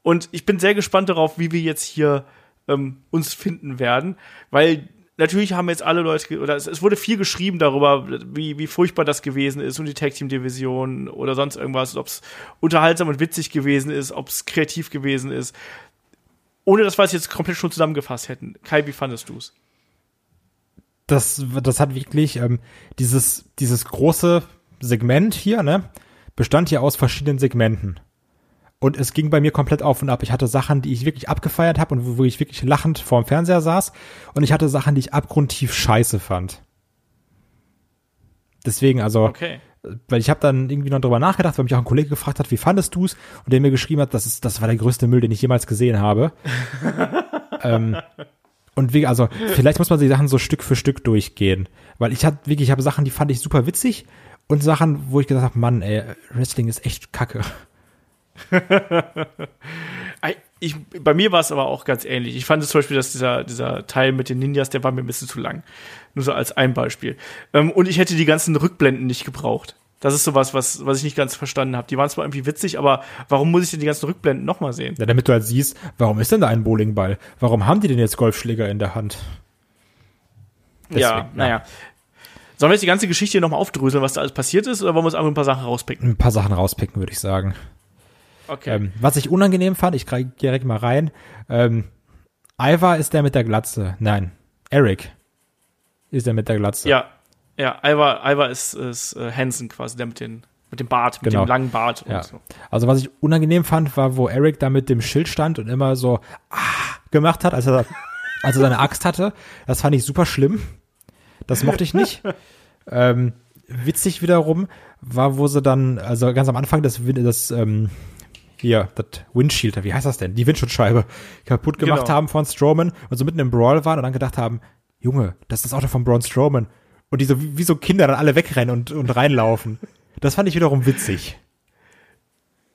B: Und ich bin sehr gespannt darauf, wie wir jetzt hier ähm, uns finden werden, weil natürlich haben jetzt alle Leute, oder es, es, wurde viel geschrieben darüber, wie, wie furchtbar das gewesen ist und die Tag Team Division oder sonst irgendwas, ob es unterhaltsam und witzig gewesen ist, ob es kreativ gewesen ist ohne dass wir es jetzt komplett schon zusammengefasst hätten. Kai, wie fandest du es?
C: Das, das hat wirklich ähm, dieses, dieses große Segment hier, ne, bestand ja aus verschiedenen Segmenten. Und es ging bei mir komplett auf und ab. Ich hatte Sachen, die ich wirklich abgefeiert habe und wo, wo ich wirklich lachend vorm Fernseher saß. Und ich hatte Sachen, die ich abgrundtief scheiße fand. Deswegen, also, okay weil ich habe dann irgendwie noch drüber nachgedacht, weil mich auch ein Kollege gefragt hat, wie fandest du's? Und der mir geschrieben hat, das ist, das war der größte Müll, den ich jemals gesehen habe. ähm, und wie, also, vielleicht muss man die Sachen so Stück für Stück durchgehen. Weil ich hatte wirklich, ich habe Sachen, die fand ich super witzig und Sachen, wo ich gesagt habe, Mann, ey, Wrestling ist echt kacke.
B: ich, bei mir war es aber auch ganz ähnlich. Ich fand es zum Beispiel, dass dieser, dieser Teil mit den Ninjas, der war mir ein bisschen zu lang. Nur so als ein Beispiel. Ähm, und ich hätte die ganzen Rückblenden nicht gebraucht. Das ist sowas, was, was ich nicht ganz verstanden habe. Die waren zwar irgendwie witzig, aber warum muss ich denn die ganzen Rückblenden nochmal sehen?
C: Ja, damit du halt siehst, warum ist denn da ein Bowlingball? Warum haben die denn jetzt Golfschläger in der Hand?
B: Deswegen, ja, naja. Sollen wir jetzt die ganze Geschichte nochmal aufdröseln, was da alles passiert ist, oder wollen wir uns einfach ein paar Sachen rauspicken?
C: Ein paar Sachen rauspicken, würde ich sagen. Okay. Ähm, was ich unangenehm fand, ich kriege direkt mal rein. Ähm, Ivar ist der mit der Glatze. Nein, Eric ist der mit der Glatze.
B: Ja, ja, Ivar, Ivar ist, ist äh, Hansen quasi, der mit, den, mit dem Bart, mit genau. dem langen Bart
C: und ja. so. Also was ich unangenehm fand, war, wo Eric da mit dem Schild stand und immer so ah, gemacht hat, als er, als er seine Axt hatte. Das fand ich super schlimm. Das mochte ich nicht. ähm, witzig wiederum war, wo sie dann, also ganz am Anfang das, das ähm, hier, das Windshield, wie heißt das denn? Die Windschutzscheibe kaputt gemacht genau. haben von Strowman und so mitten im Brawl waren und dann gedacht haben, Junge, das ist das Auto von Braun Strowman. Und die so wie, so Kinder dann alle wegrennen und, und reinlaufen. Das fand ich wiederum witzig.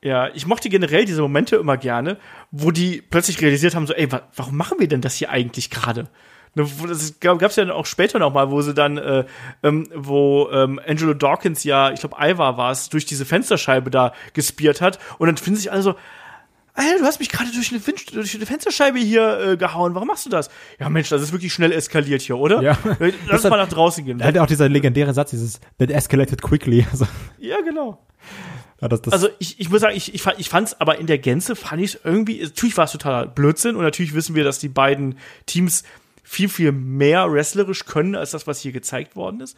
B: Ja, ich mochte generell diese Momente immer gerne, wo die plötzlich realisiert haben, so, ey, wa warum machen wir denn das hier eigentlich gerade? Ne, das gab es ja auch später noch mal, wo sie dann, äh, ähm, wo ähm, Angelo Dawkins ja, ich glaube, Ivar war es, durch diese Fensterscheibe da gespiert hat. Und dann finden sich alle so, Alter, du hast mich gerade durch, durch eine, Fensterscheibe hier äh, gehauen. Warum machst du das? Ja, Mensch, das ist wirklich schnell eskaliert hier, oder? Ja. Lass mal nach draußen gehen.
C: Er hat auch dieser legendäre Satz, dieses that escalated quickly.
B: Also. Ja, genau. Ja, das, das also ich, ich muss sagen, ich, ich, ich fand es aber in der Gänze, fand ich irgendwie, natürlich war es totaler Blödsinn und natürlich wissen wir, dass die beiden Teams viel, viel mehr wrestlerisch können als das, was hier gezeigt worden ist.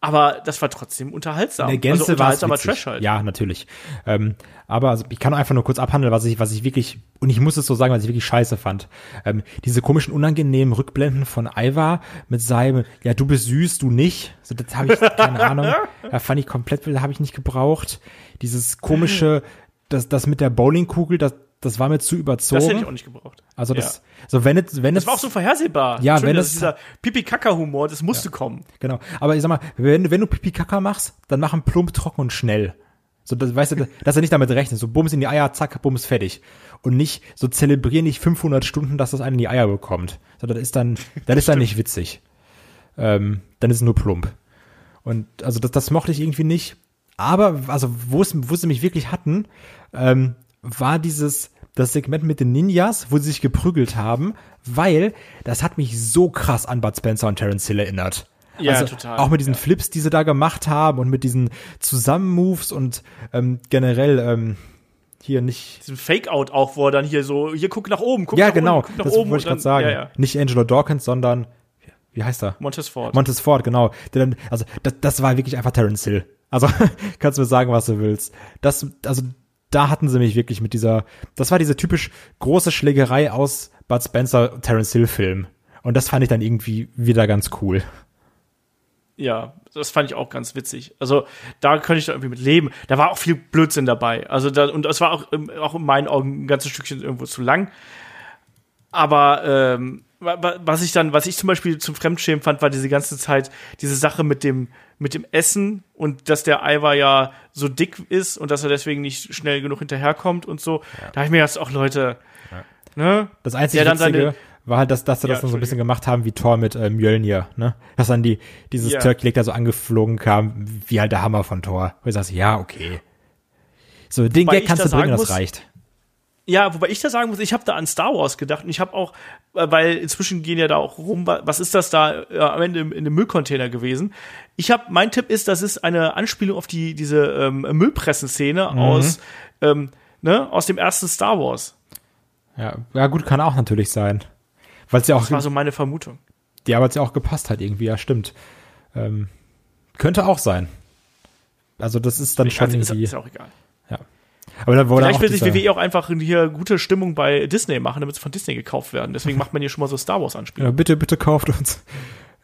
B: Aber das war trotzdem unterhaltsam.
C: In der Gänze
B: also
C: war es
B: unterhaltsamer. Trash halt.
C: Ja, natürlich. Ähm, aber also ich kann einfach nur kurz abhandeln, was ich, was ich wirklich, und ich muss es so sagen, was ich wirklich scheiße fand. Ähm, diese komischen, unangenehmen Rückblenden von Ivar mit seinem, ja, du bist süß, du nicht. So, das habe ich, keine Ahnung. Da fand ich komplett, habe ich nicht gebraucht. Dieses komische, das, das mit der Bowlingkugel, das, das war mir zu überzogen.
B: Das hätte ich auch nicht gebraucht.
C: Also das, so wenn es, wenn es,
B: Das war auch so vorhersehbar.
C: Ja, wenn
B: das
C: es-
B: ist dieser Pipi-Kaka-Humor, das musste kommen.
C: Genau. Aber ich sag mal, wenn, wenn du Pipi Kaka machst, dann mach ihn plump, trocken und schnell. So, das, weißt du, dass er nicht damit rechnet. So, Bums in die Eier, zack, Bums fertig. Und nicht, so zelebrieren nicht 500 Stunden, dass das einen in die Eier bekommt. So, das ist dann, das ist dann nicht witzig. Ähm, dann ist es nur plump. Und, also, das, das mochte ich irgendwie nicht. Aber, also, wo es, wo sie mich wirklich hatten, ähm, war dieses, das Segment mit den Ninjas, wo sie sich geprügelt haben, weil das hat mich so krass an Bud Spencer und Terence Hill erinnert.
B: Ja,
C: also,
B: total,
C: Auch mit diesen
B: ja.
C: Flips, die sie da gemacht haben und mit diesen Zusammenmoves und ähm, generell ähm, hier nicht.
B: Diesen Fake-Out auch, wo er dann hier so, hier guck nach oben, guck
C: ja,
B: nach
C: genau,
B: unten, guck nach
C: das
B: oben.
C: wollte ich gerade sagen.
B: Ja, ja.
C: Nicht Angelo Dawkins, sondern wie heißt er?
B: Montesfort.
C: Montesfort, genau. Der dann, also das, das war wirklich einfach Terence Hill. Also kannst du mir sagen, was du willst. Das, also da hatten sie mich wirklich mit dieser, das war diese typisch große Schlägerei aus Bud Spencer Terence Hill Film. Und das fand ich dann irgendwie wieder ganz cool.
B: Ja, das fand ich auch ganz witzig. Also da könnte ich da irgendwie mit leben. Da war auch viel Blödsinn dabei. Also da, und das war auch, ähm, auch in meinen Augen ein ganzes Stückchen irgendwo zu lang. Aber ähm, wa- wa- was ich dann, was ich zum Beispiel zum Fremdschämen fand, war diese ganze Zeit diese Sache mit dem mit dem Essen und dass der Ivar ja so dick ist und dass er deswegen nicht schnell genug hinterherkommt und so. Da habe ich mir jetzt auch Leute, ne?
C: Das einzige
B: Der
C: Witzige war halt, dass, dass sie
B: Ja,
C: das dann so ein bisschen gemacht haben wie Thor mit äh, Mjölnir, ne? Dass dann die, dieses
B: Ja.
C: Turkey da so angeflogen kam, wie halt der Hammer von Thor. Wo ich sagst, ja, okay. So, den
B: Wobei
C: Gag kannst du bringen,
B: sagen
C: das
B: muss-
C: reicht.
B: Ja, wobei ich da sagen muss, ich habe da an Star Wars gedacht und ich habe auch, äh, weil inzwischen gehen ja da auch rum, wa- was ist das da äh, am Ende in dem Müllcontainer gewesen? Ich habe, mein Tipp ist, das ist eine Anspielung auf die diese ähm, Müllpressenszene
C: Mhm.
B: aus ähm, ne, aus dem ersten Star Wars.
C: Ja, ja, gut, kann auch natürlich sein. Weil es ja auch,
B: Das war so meine Vermutung.
C: ja, weil es ja auch gepasst hat irgendwie, ja, stimmt. Ähm, könnte auch sein. Also das ist dann schon
B: Also ist,
C: irgendwie,
B: ist auch egal.
C: Ja. Aber da
B: Vielleicht will sich WWE auch einfach hier gute Stimmung bei Disney machen, damit sie von Disney gekauft werden. Deswegen macht man hier schon mal so Star Wars
C: ja,
B: Anspielungen.
C: bitte, bitte kauft uns.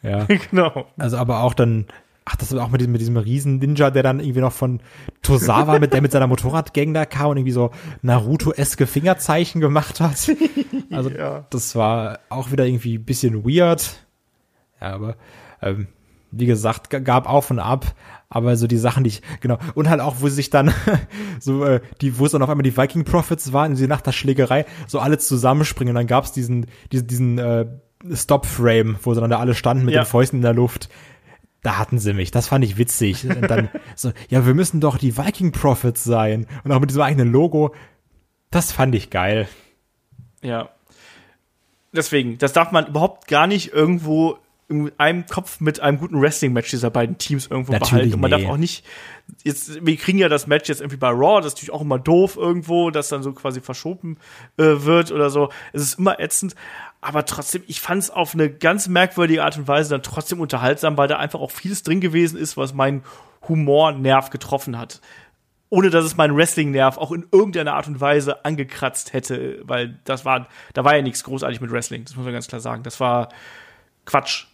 C: Ja.
B: genau.
C: Also aber auch dann, ach, das war auch mit diesem, mit diesem riesen Ninja, der dann irgendwie noch von Tosawa, mit der mit seiner Motorradgang da kam und irgendwie so Naruto-eske Fingerzeichen gemacht hat. Also
B: Ja.
C: das war auch wieder irgendwie ein bisschen weird. Ja, aber ähm, wie gesagt, gab auf und ab, aber so die Sachen, die ich, genau, und halt auch, wo sich dann so, äh, die, wo es dann auf einmal die Viking Prophets waren, die nach der Schlägerei so alle zusammenspringen und dann gab's diesen, diesen, diesen äh, Stop-Frame, wo sie dann da alle standen mit
B: Ja.
C: den Fäusten in der Luft. Da hatten sie mich, das fand ich witzig. Und dann so, ja, wir müssen doch die Viking Prophets sein. Und auch mit diesem eigenen Logo. Das fand ich geil.
B: Ja. Deswegen, das darf man überhaupt gar nicht irgendwo in einem Kopf mit einem guten Wrestling-Match dieser beiden Teams irgendwo
C: Natürlich
B: behalten. Und man
C: nee.
B: darf auch nicht, jetzt, wir kriegen ja das Match jetzt irgendwie bei Raw, das ist natürlich auch immer doof irgendwo, dass dann so quasi verschoben äh, wird oder so. Es ist immer ätzend. Aber trotzdem, ich fand es auf eine ganz merkwürdige Art und Weise dann trotzdem unterhaltsam, weil da einfach auch vieles drin gewesen ist, was meinen Humornerv getroffen hat ohne dass es meinen Wrestling-Nerv auch in irgendeiner Art und Weise angekratzt hätte, weil das war, da war ja nichts großartig mit Wrestling, das muss man ganz klar sagen. Das war Quatsch.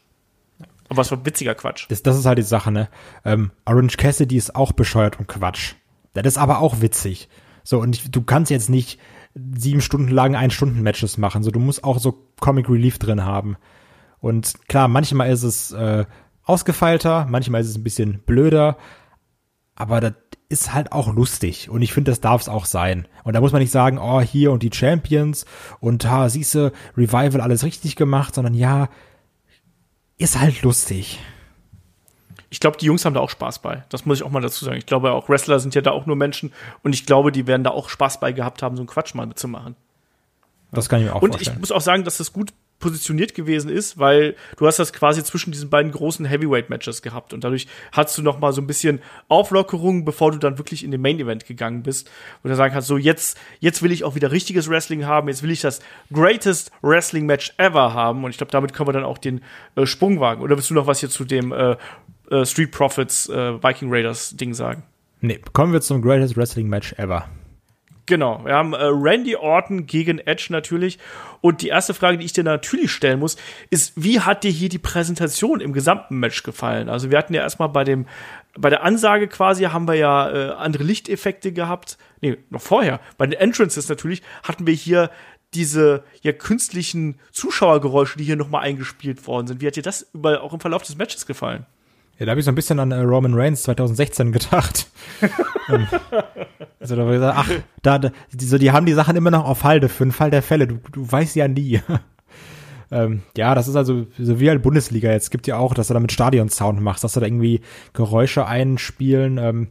B: Aber es war witziger Quatsch.
C: Das, das ist halt die Sache, ne? Ähm, Orange Cassidy ist auch bescheuert und Quatsch. Das ist aber auch witzig. So, und ich, du kannst jetzt nicht sieben Stunden lang Ein-Stunden-Matches machen. So, du musst auch so Comic Relief drin haben. Und klar, manchmal ist es äh, ausgefeilter, manchmal ist es ein bisschen blöder, aber das ist halt auch lustig. Und ich finde, das darf es auch sein. Und da muss man nicht sagen, oh, hier und die Champions und ha, siehste, Revival alles richtig gemacht, sondern ja, ist halt lustig.
B: Ich glaube, die Jungs haben da auch Spaß bei. Das muss ich auch mal dazu sagen. Ich glaube, auch Wrestler sind ja da auch nur Menschen und ich glaube, die werden da auch Spaß bei gehabt haben, so einen Quatsch mal mitzumachen.
C: Das kann ich mir auch
B: Und
C: vorstellen.
B: ich muss auch sagen, dass es gut positioniert gewesen ist, weil du hast das quasi zwischen diesen beiden großen Heavyweight-Matches gehabt und dadurch hast du noch mal so ein bisschen Auflockerung, bevor du dann wirklich in den Main-Event gegangen bist und dann sagen kannst, so jetzt, jetzt will ich auch wieder richtiges Wrestling haben, jetzt will ich das greatest Wrestling-Match ever haben und ich glaube, damit können wir dann auch den äh, Sprung wagen. Oder willst du noch was hier zu dem äh, äh, Street Profits äh, Viking Raiders Ding sagen?
C: Nee, kommen wir zum greatest Wrestling-Match ever.
B: Genau, wir haben äh, Randy Orton gegen Edge natürlich. Und die erste Frage, die ich dir natürlich stellen muss, ist, wie hat dir hier die Präsentation im gesamten Match gefallen? Also wir hatten ja erstmal bei dem, bei der Ansage quasi haben wir ja äh, andere Lichteffekte gehabt. Nee, noch vorher. Bei den Entrances natürlich hatten wir hier diese ja künstlichen Zuschauergeräusche, die hier nochmal eingespielt worden sind. Wie hat dir das über, auch im Verlauf des Matches gefallen?
C: Ja, da habe ich so ein bisschen an äh, Roman Reigns 2016 gedacht. ähm, also da habe ich gesagt, ach, da, da die, so, die haben die Sachen immer noch auf Halde für den Fall der Fälle. Du, du weißt ja nie. ähm, ja, das ist also so wie halt Bundesliga. Jetzt gibt ja auch, dass du da mit Stadionsound machst, dass du da irgendwie Geräusche einspielen ähm,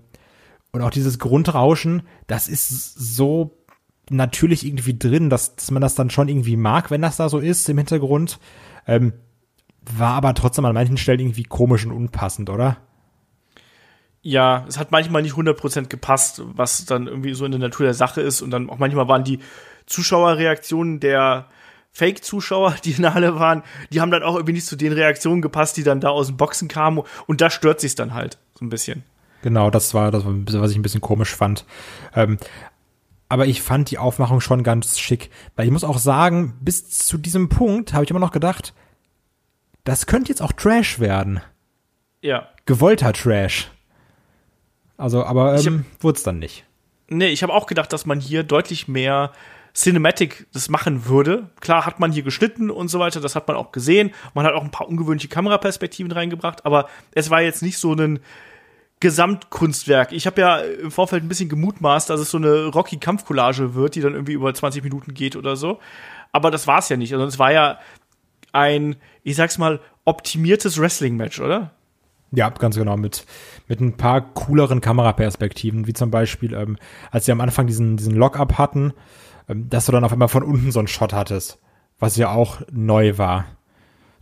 C: und auch dieses Grundrauschen. Das ist so natürlich irgendwie drin, dass, dass man das dann schon irgendwie mag, wenn das da so ist im Hintergrund. Ähm, war aber trotzdem an manchen Stellen irgendwie komisch und unpassend, oder?
B: Ja, es hat manchmal nicht 100% gepasst, was dann irgendwie so in der Natur der Sache ist. Und dann auch manchmal waren die Zuschauerreaktionen der Fake-Zuschauer, die in der Halle waren, die haben dann auch irgendwie nicht zu den Reaktionen gepasst, die dann da aus dem Boxen kamen. Und da stört sich dann halt so ein bisschen.
C: Genau, das war das, was ich ein bisschen komisch fand. Ähm, aber ich fand die Aufmachung schon ganz schick. Weil ich muss auch sagen, bis zu diesem Punkt habe ich immer noch gedacht, das könnte jetzt auch Trash werden.
B: Ja.
C: Gewollter Trash. Also, aber ähm, wurde es dann nicht.
B: Nee, ich habe auch gedacht, dass man hier deutlich mehr Cinematic das machen würde. Klar hat man hier geschnitten und so weiter, das hat man auch gesehen. Man hat auch ein paar ungewöhnliche Kameraperspektiven reingebracht, aber es war jetzt nicht so ein Gesamtkunstwerk. Ich habe ja im Vorfeld ein bisschen gemutmaßt, dass es so eine Rocky-Kampfcollage wird, die dann irgendwie über 20 Minuten geht oder so. Aber das war es ja nicht. Also es war ja ein, ich sag's mal, optimiertes Wrestling-Match, oder?
C: Ja, ganz genau, mit, mit ein paar cooleren Kameraperspektiven, wie zum Beispiel, ähm, als sie am Anfang diesen, diesen Lock-up hatten, ähm, dass du dann auf einmal von unten so einen Shot hattest, was ja auch neu war.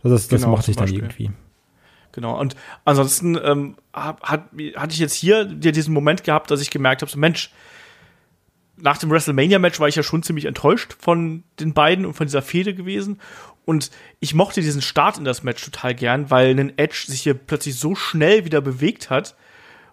C: Das, ist, das genau, mochte ich dann Beispiel. irgendwie.
B: Genau, und ansonsten ähm, hat, hatte ich jetzt hier diesen Moment gehabt, dass ich gemerkt habe, so Mensch, nach dem WrestleMania-Match war ich ja schon ziemlich enttäuscht von den beiden und von dieser Fehde gewesen. Und ich mochte diesen Start in das Match total gern, weil ein Edge sich hier plötzlich so schnell wieder bewegt hat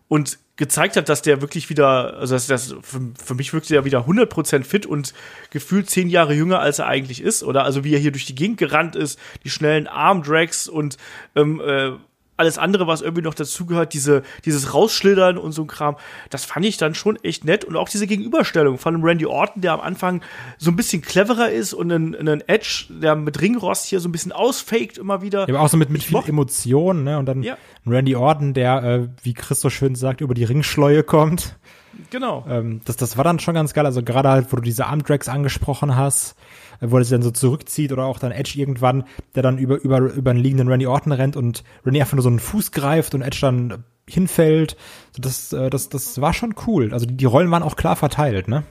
B: und gezeigt hat, dass der wirklich wieder, also das, das für, für mich wirkte er wieder 100% fit und gefühlt zehn Jahre jünger, als er eigentlich ist, oder? Also wie er hier durch die Gegend gerannt ist, die schnellen Armdrags und ähm, äh, alles andere, was irgendwie noch dazugehört, diese, dieses Rausschlittern und so ein Kram, das fand ich dann schon echt nett. Und auch diese Gegenüberstellung von einem Randy Orton, der am Anfang so ein bisschen cleverer ist und einen, einen Edge, der mit Ringrost hier so ein bisschen ausfaked immer wieder.
C: Ja, aber auch so mit, mit viel Emotionen, ne? Und dann ja. Randy Orton, der, äh, wie Chris so schön sagt, über die Ringschleue kommt.
B: Genau.
C: Ähm, das, das war dann schon ganz geil. Also gerade halt, wo du diese Armdrags angesprochen hast wo er sich dann so zurückzieht oder auch dann Edge irgendwann, der dann über, über, über einen liegenden Randy Orton rennt und Randy einfach nur so einen Fuß greift und Edge dann hinfällt. Das, äh, das, das war schon cool. Also die Rollen waren auch klar verteilt, ne?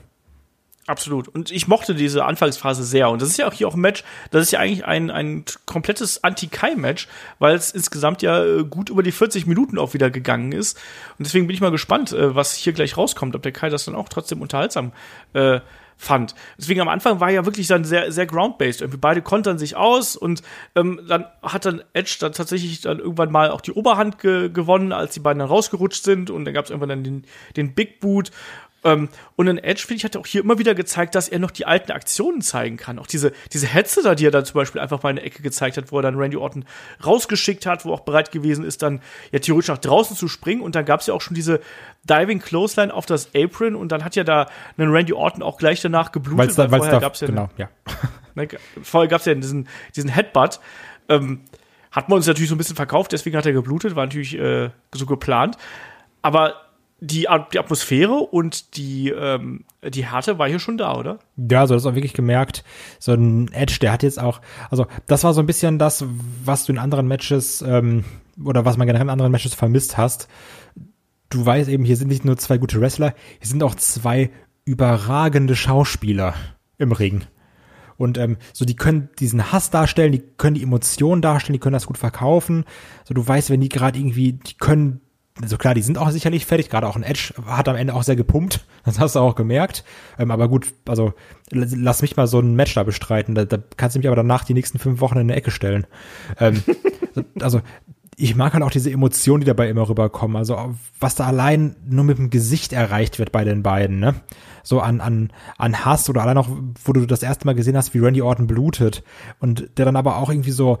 B: Absolut. Und ich mochte diese Anfangsphase sehr. Und das ist ja auch hier auch ein Match, das ist ja eigentlich ein, ein komplettes Anti-Kai-Match, weil es insgesamt ja äh, gut über die 40 Minuten auch wieder gegangen ist. Und deswegen bin ich mal gespannt, äh, was hier gleich rauskommt, ob der Kai das dann auch trotzdem unterhaltsam äh, fand. Deswegen am Anfang war ja wirklich dann sehr, sehr ground-based. Irgendwie beide kontern sich aus und ähm, dann hat dann Edge dann tatsächlich dann irgendwann mal auch die Oberhand ge gewonnen, als die beiden dann rausgerutscht sind und dann gab es irgendwann dann den, den Big Boot ähm, und in Edge, finde ich, hat er auch hier immer wieder gezeigt, dass er noch die alten Aktionen zeigen kann. Auch diese, diese Hetze da, die er dann zum Beispiel einfach mal in der Ecke gezeigt hat, wo er dann Randy Orton rausgeschickt hat, wo auch bereit gewesen ist, dann ja theoretisch nach draußen zu springen. Und dann gab es ja auch schon diese Diving Clothesline auf das Apron und dann hat ja da einen Randy Orton auch gleich danach geblutet.
C: Weil's da, weil vorher gab es ja,
B: genau, ja. Ne, vorher gab es ja diesen, diesen Headbutt. Ähm, hat man uns natürlich so ein bisschen verkauft, deswegen hat er geblutet, war natürlich äh, so geplant. Aber die, die Atmosphäre und die, ähm, die Härte war hier schon da, oder?
C: Ja, so das auch wirklich gemerkt. So ein Edge, der hat jetzt auch, also das war so ein bisschen das, was du in anderen Matches ähm, oder was man generell in anderen Matches vermisst hast. Du weißt eben, hier sind nicht nur zwei gute Wrestler, hier sind auch zwei überragende Schauspieler im Ring. Und ähm, so, die können diesen Hass darstellen, die können die Emotionen darstellen, die können das gut verkaufen. So, du weißt, wenn die gerade irgendwie, die können, also klar, die sind auch sicherlich fertig, gerade auch ein Edge hat am Ende auch sehr gepumpt, das hast du auch gemerkt. Ähm, aber gut, also lass mich mal so ein Match da bestreiten, da, da kannst du mich aber danach die nächsten fünf Wochen in eine Ecke stellen. Ähm, also ich mag halt auch diese Emotionen, die dabei immer rüberkommen. Also was da allein nur mit dem Gesicht erreicht wird bei den beiden, ne? So an, an, an Hass oder allein auch, wo du das erste Mal gesehen hast, wie Randy Orton blutet und der dann aber auch irgendwie so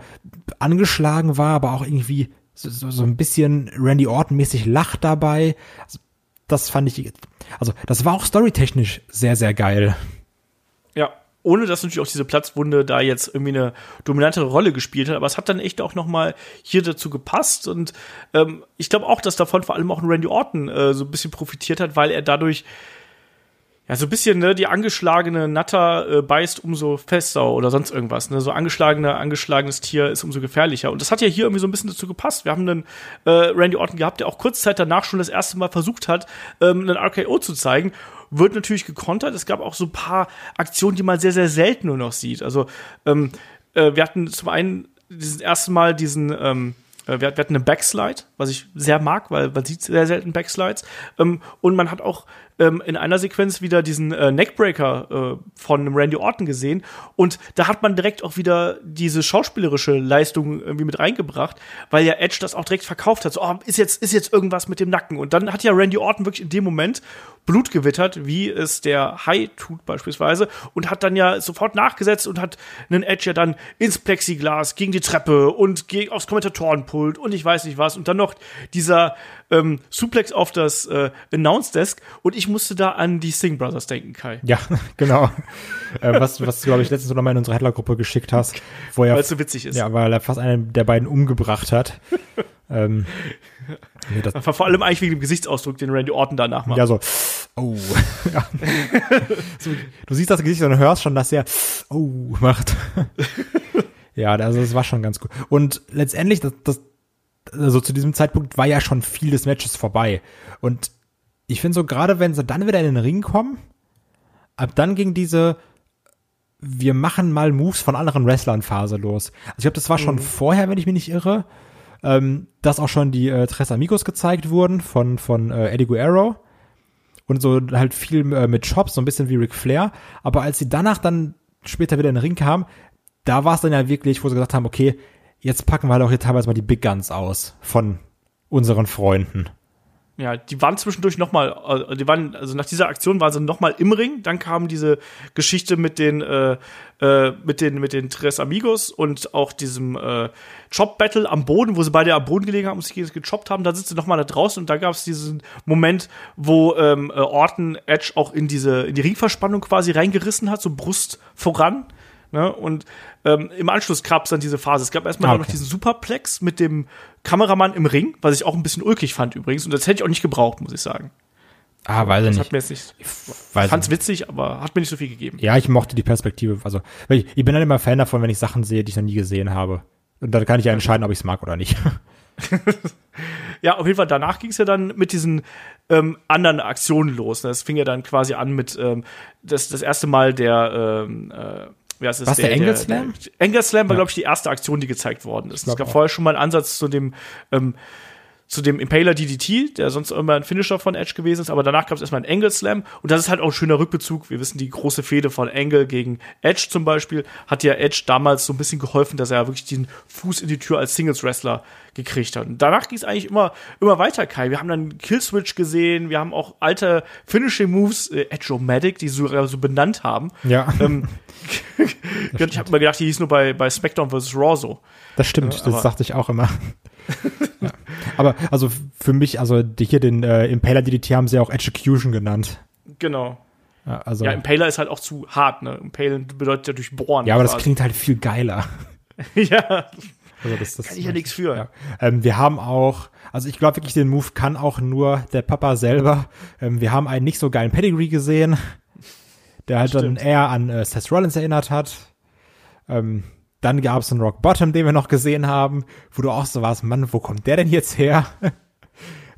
C: angeschlagen war, aber auch irgendwie so, so, so ein bisschen Randy Orton mäßig lacht dabei. Also, das fand ich, also das war auch storytechnisch sehr, sehr geil.
B: Ja, ohne dass natürlich auch diese Platzwunde da jetzt irgendwie eine dominantere Rolle gespielt hat, aber es hat dann echt auch noch mal hier dazu gepasst und ähm, ich glaube auch, dass davon vor allem auch ein Randy Orton äh, so ein bisschen profitiert hat, weil er dadurch ja, so ein bisschen, ne, die angeschlagene Natter äh, beißt umso fester oder sonst irgendwas, ne, so angeschlagene, angeschlagenes Tier ist umso gefährlicher. Und das hat ja hier irgendwie so ein bisschen dazu gepasst. Wir haben einen äh, Randy Orton gehabt, der auch kurz Zeit danach schon das erste Mal versucht hat, ähm, einen RKO zu zeigen. Wird natürlich gekontert. Es gab auch so ein paar Aktionen, die man sehr, sehr selten nur noch sieht. Also, ähm, äh, wir hatten zum einen diesen ersten Mal diesen, ähm, äh, wir, hatten einen Backslide, was ich sehr mag, weil man sieht sehr selten Backslides. Ähm, und man hat auch ähm, in einer Sequenz wieder diesen äh, Neckbreaker äh, von Randy Orton gesehen. Und da hat man direkt auch wieder diese schauspielerische Leistung irgendwie mit reingebracht, weil ja Edge das auch direkt verkauft hat. So, oh, ist jetzt, ist jetzt irgendwas mit dem Nacken. Und dann hat ja Randy Orton wirklich in dem Moment Blut gewittert, wie es der Hai tut beispielsweise, und hat dann ja sofort nachgesetzt und hat einen Edge ja dann ins Plexiglas, gegen die Treppe und gegen, aufs Kommentatorenpult und ich weiß nicht was. Und dann noch dieser ähm, Suplex auf das äh, Announce Desk und ich musste da an die Sing Brothers denken, Kai.
C: Ja, genau. äh, was, was du, glaube ich, letztens noch mal in unsere Headler-Gruppe geschickt hast. Wo er,
B: weil es so witzig ist.
C: Ja, weil er fast einen der beiden umgebracht hat. Ähm,
B: nee, das vor allem eigentlich wegen dem Gesichtsausdruck, den Randy Orton danach macht.
C: Ja, so, oh. ja. du siehst das Gesicht und hörst schon, dass er oh macht. ja, also das war schon ganz gut. Und letztendlich, das, das also zu diesem Zeitpunkt war ja schon viel des Matches vorbei. Und ich finde so, gerade wenn sie dann wieder in den Ring kommen, ab dann ging diese wir machen mal Moves von anderen Wrestlern Phase los. Also ich glaube, das war schon mhm. vorher, wenn ich mich nicht irre, ähm, dass auch schon die äh, Tres Amigos gezeigt wurden von, von äh, Eddie Guerrero. Und so halt viel äh, mit Chops, so ein bisschen wie Ric Flair. Aber als sie danach dann später wieder in den Ring kamen, da war es dann ja wirklich, wo sie gesagt haben, okay, jetzt packen wir halt auch hier teilweise mal die Big Guns aus von unseren Freunden.
B: Ja, die waren zwischendurch noch mal, äh, die waren, also nach dieser Aktion waren sie noch mal im Ring. Dann kam diese Geschichte mit den, äh, äh, mit den, mit den Tres Amigos und auch diesem äh, Chop Battle am Boden, wo sie beide am Boden gelegen haben und sich gechoppt haben. Da sind sie noch mal da draußen und da gab es diesen Moment, wo ähm, äh, Orton Edge auch in diese, in die Ringverspannung quasi reingerissen hat, so Brust voran. Ne? Und ähm, im Anschluss gab es dann diese Phase. Es gab erstmal ah, okay. noch diesen Superplex mit dem Kameramann im Ring, was ich auch ein bisschen ulkig fand übrigens. Und das hätte ich auch nicht gebraucht, muss ich sagen.
C: Ah, weiß ich nicht.
B: Hat mir jetzt nicht ich fand's witzig, aber hat mir nicht so viel gegeben.
C: Ja, ich mochte die Perspektive. Also, ich, ich bin dann immer Fan davon, wenn ich Sachen sehe, die ich noch nie gesehen habe. Und dann kann ich ja entscheiden, ob ich es mag oder nicht.
B: ja, auf jeden Fall, danach ging es ja dann mit diesen ähm, anderen Aktionen los. Das fing ja dann quasi an mit ähm, das, das erste Mal der ähm, äh,
C: heißt es? Was, der, der Angle Slam?
B: Der, Angle Slam war, ja. glaube ich, die erste Aktion, die gezeigt worden ist. Es gab auch. vorher schon mal einen Ansatz zu dem, ähm, zu dem Impaler DDT, der sonst immer ein Finisher von Edge gewesen ist, aber danach gab es erstmal einen Angle Slam und das ist halt auch ein schöner Rückbezug. Wir wissen, die große Fehde von Angle gegen Edge zum Beispiel hat ja Edge damals so ein bisschen geholfen, dass er wirklich den Fuß in die Tür als Singles Wrestler gekriegt hat. Und danach ging es eigentlich immer, immer weiter, Kai. Wir haben dann Killswitch gesehen, wir haben auch alte Finishing Moves, äh, Edge-O-Matic, die sie sogar so benannt haben.
C: Ja.
B: Ähm, ich habe mal gedacht, die hieß nur bei, bei SmackDown vs. Raw so.
C: Das stimmt, äh, das dachte ich auch immer. Ja. Aber also für mich, also hier den äh, Impaler DDT haben sie auch Execution genannt.
B: Genau.
C: Ja, also,
B: ja, Impaler ist halt auch zu hart, ne? Impalen bedeutet ja durchbohren.
C: Ja, aber quasi. das klingt halt viel geiler.
B: ja.
C: Also das, das
B: kann ich ja nichts für.
C: Ja. Ähm, wir haben auch, also ich glaube wirklich, den Move kann auch nur der Papa selber. Ähm, wir haben einen nicht so geilen Pedigree gesehen, der halt Stimmt. dann eher an äh, Seth Rollins erinnert hat. Ähm, dann gab es einen Rock Bottom, den wir noch gesehen haben, wo du auch so warst, Mann, wo kommt der denn jetzt her?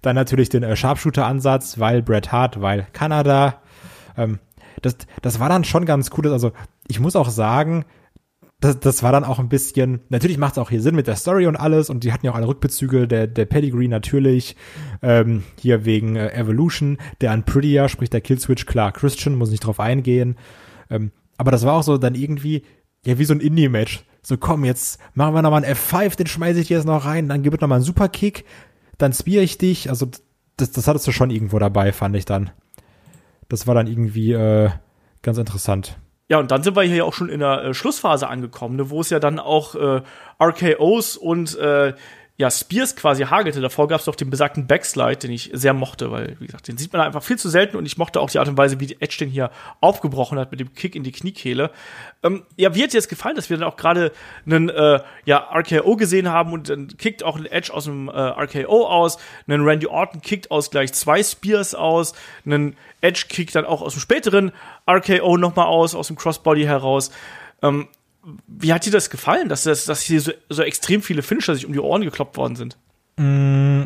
C: dann natürlich den äh, Sharpshooter-Ansatz, weil Bret Hart, weil Kanada. Ähm, das, das war dann schon ganz cool. Also ich muss auch sagen, das, das war dann auch ein bisschen, natürlich macht es auch hier Sinn mit der Story und alles und die hatten ja auch alle Rückbezüge, der, der Pedigree natürlich, ähm, hier wegen äh, Evolution, der an Prettier, sprich der Killswitch, klar, Christian, muss nicht drauf eingehen, ähm, aber das war auch so dann irgendwie, ja, wie so ein Indie-Match. So, komm, jetzt machen wir nochmal einen F5, den schmeiße ich dir jetzt noch rein, dann gibt es nochmal einen Superkick, dann spear ich dich, also das, das hattest du schon irgendwo dabei, fand ich dann. Das war dann irgendwie äh, ganz interessant.
B: Ja, und dann sind wir hier ja auch schon in der äh, Schlussphase angekommen, ne, wo es ja dann auch äh, RKOs und äh, ja, Spears quasi hagelte. Davor gab es doch den besagten Backslide, den ich sehr mochte, weil, wie gesagt, den sieht man einfach viel zu selten und ich mochte auch die Art und Weise, wie Edge den hier aufgebrochen hat mit dem Kick in die Kniekehle. Ähm, ja, wie hat dir das gefallen, dass wir dann auch gerade einen äh, ja, RKO gesehen haben und dann kickt auch ein Edge aus dem äh, RKO aus, einen Randy Orton kickt aus gleich zwei Spears aus, einen Edge kickt dann auch aus dem späteren RKO nochmal aus, aus dem Crossbody heraus. Ähm, wie hat dir das gefallen, dass, das, dass hier so, so extrem viele Finisher sich um die Ohren gekloppt worden sind?
C: Mm,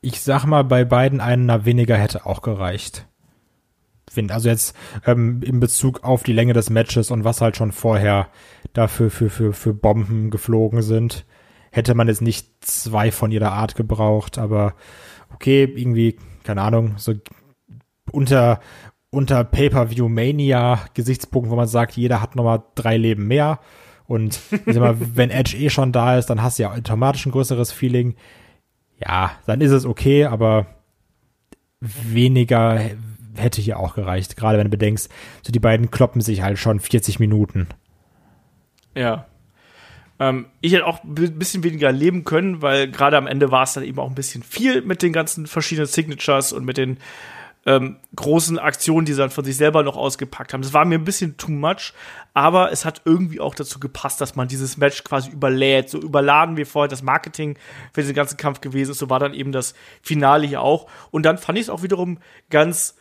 C: ich sag mal, bei beiden einer weniger hätte auch gereicht. Also jetzt ähm, in Bezug auf die Länge des Matches und was halt schon vorher dafür für, für, für Bomben geflogen sind, hätte man jetzt nicht zwei von jeder Art gebraucht, aber okay, irgendwie, keine Ahnung, so unter, unter Pay-Per-View-Mania-Gesichtspunkten, wo man sagt, jeder hat nochmal drei Leben mehr. Und ich sag mal, wenn Edge eh schon da ist, dann hast du ja automatisch ein größeres Feeling. Ja, dann ist es okay, aber weniger hätte hier auch gereicht. Gerade wenn du bedenkst, so die beiden kloppen sich halt schon 40 Minuten.
B: Ja. Ähm, ich hätte auch ein bisschen weniger leben können, weil gerade am Ende war es dann eben auch ein bisschen viel mit den ganzen verschiedenen Signatures und mit den ähm, großen Aktionen, die sie dann von sich selber noch ausgepackt haben. Das war mir ein bisschen too much, aber es hat irgendwie auch dazu gepasst, dass man dieses Match quasi überlädt. So überladen wie vorher das Marketing für diesen ganzen Kampf gewesen ist. So war dann eben das Finale hier auch. Und dann fand ich es auch wiederum ganz,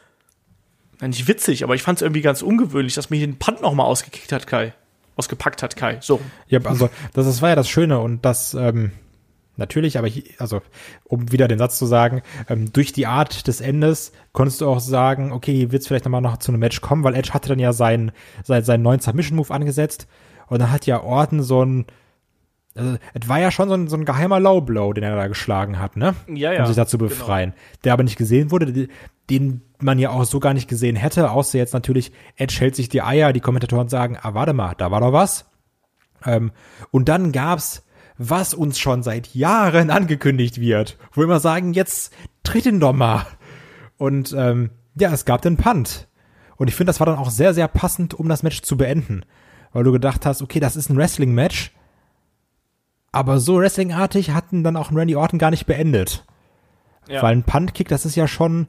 B: nicht witzig, aber ich fand es irgendwie ganz ungewöhnlich, dass mir hier den Punt nochmal ausgekickt hat, Kai. Ausgepackt hat, Kai. So.
C: Ja, also das, das war ja das Schöne und das, ähm, Natürlich, aber hier, also um wieder den Satz zu sagen, ähm, durch die Art des Endes konntest du auch sagen, okay, hier wird es vielleicht nochmal noch zu einem Match kommen, weil Edge hatte dann ja seinen, seinen, seinen neuen Submission-Move angesetzt und dann hat ja Orton so ein, also, es war ja schon so ein, so ein geheimer Low Blow, den er da geschlagen hat, ne?
B: Ja, ja.
C: Um sich da zu genau. befreien. Genau. Der aber nicht gesehen wurde, den man ja auch so gar nicht gesehen hätte, außer jetzt natürlich, Edge hält sich die Eier, die Kommentatoren sagen, ah, warte mal, da war doch was. Ähm, und dann gab's was uns schon seit Jahren angekündigt wird. Wo wir immer sagen, jetzt tritt ihn doch mal. Und ähm, ja, es gab den Punt. Und ich finde, das war dann auch sehr, sehr passend, um das Match zu beenden. Weil du gedacht hast, okay, das ist ein Wrestling-Match. Aber so wrestlingartig hatten dann auch Randy Orton gar nicht beendet. Ja. Weil ein Punt-Kick, das ist ja schon,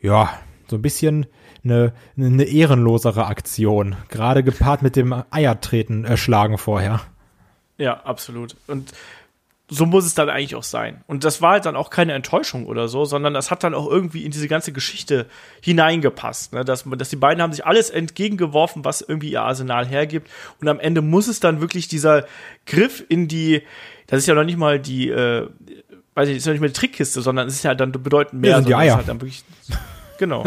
C: ja, so ein bisschen eine, eine ehrenlosere Aktion. Gerade gepaart mit dem Eiertreten, äh, schlagen vorher.
B: Ja, absolut. Und so muss es dann eigentlich auch sein. Und das war halt dann auch keine Enttäuschung oder so, sondern das hat dann auch irgendwie in diese ganze Geschichte hineingepasst. Ne? Dass, dass die beiden haben sich alles entgegengeworfen, was irgendwie ihr Arsenal hergibt. Und am Ende muss es dann wirklich dieser Griff in die, das ist ja noch nicht mal die, äh, weiß ich, ist ja nicht mehr die Trickkiste, sondern es ist ja dann bedeutend mehr. Ja,
C: sind die Eier.
B: Halt dann wirklich Genau.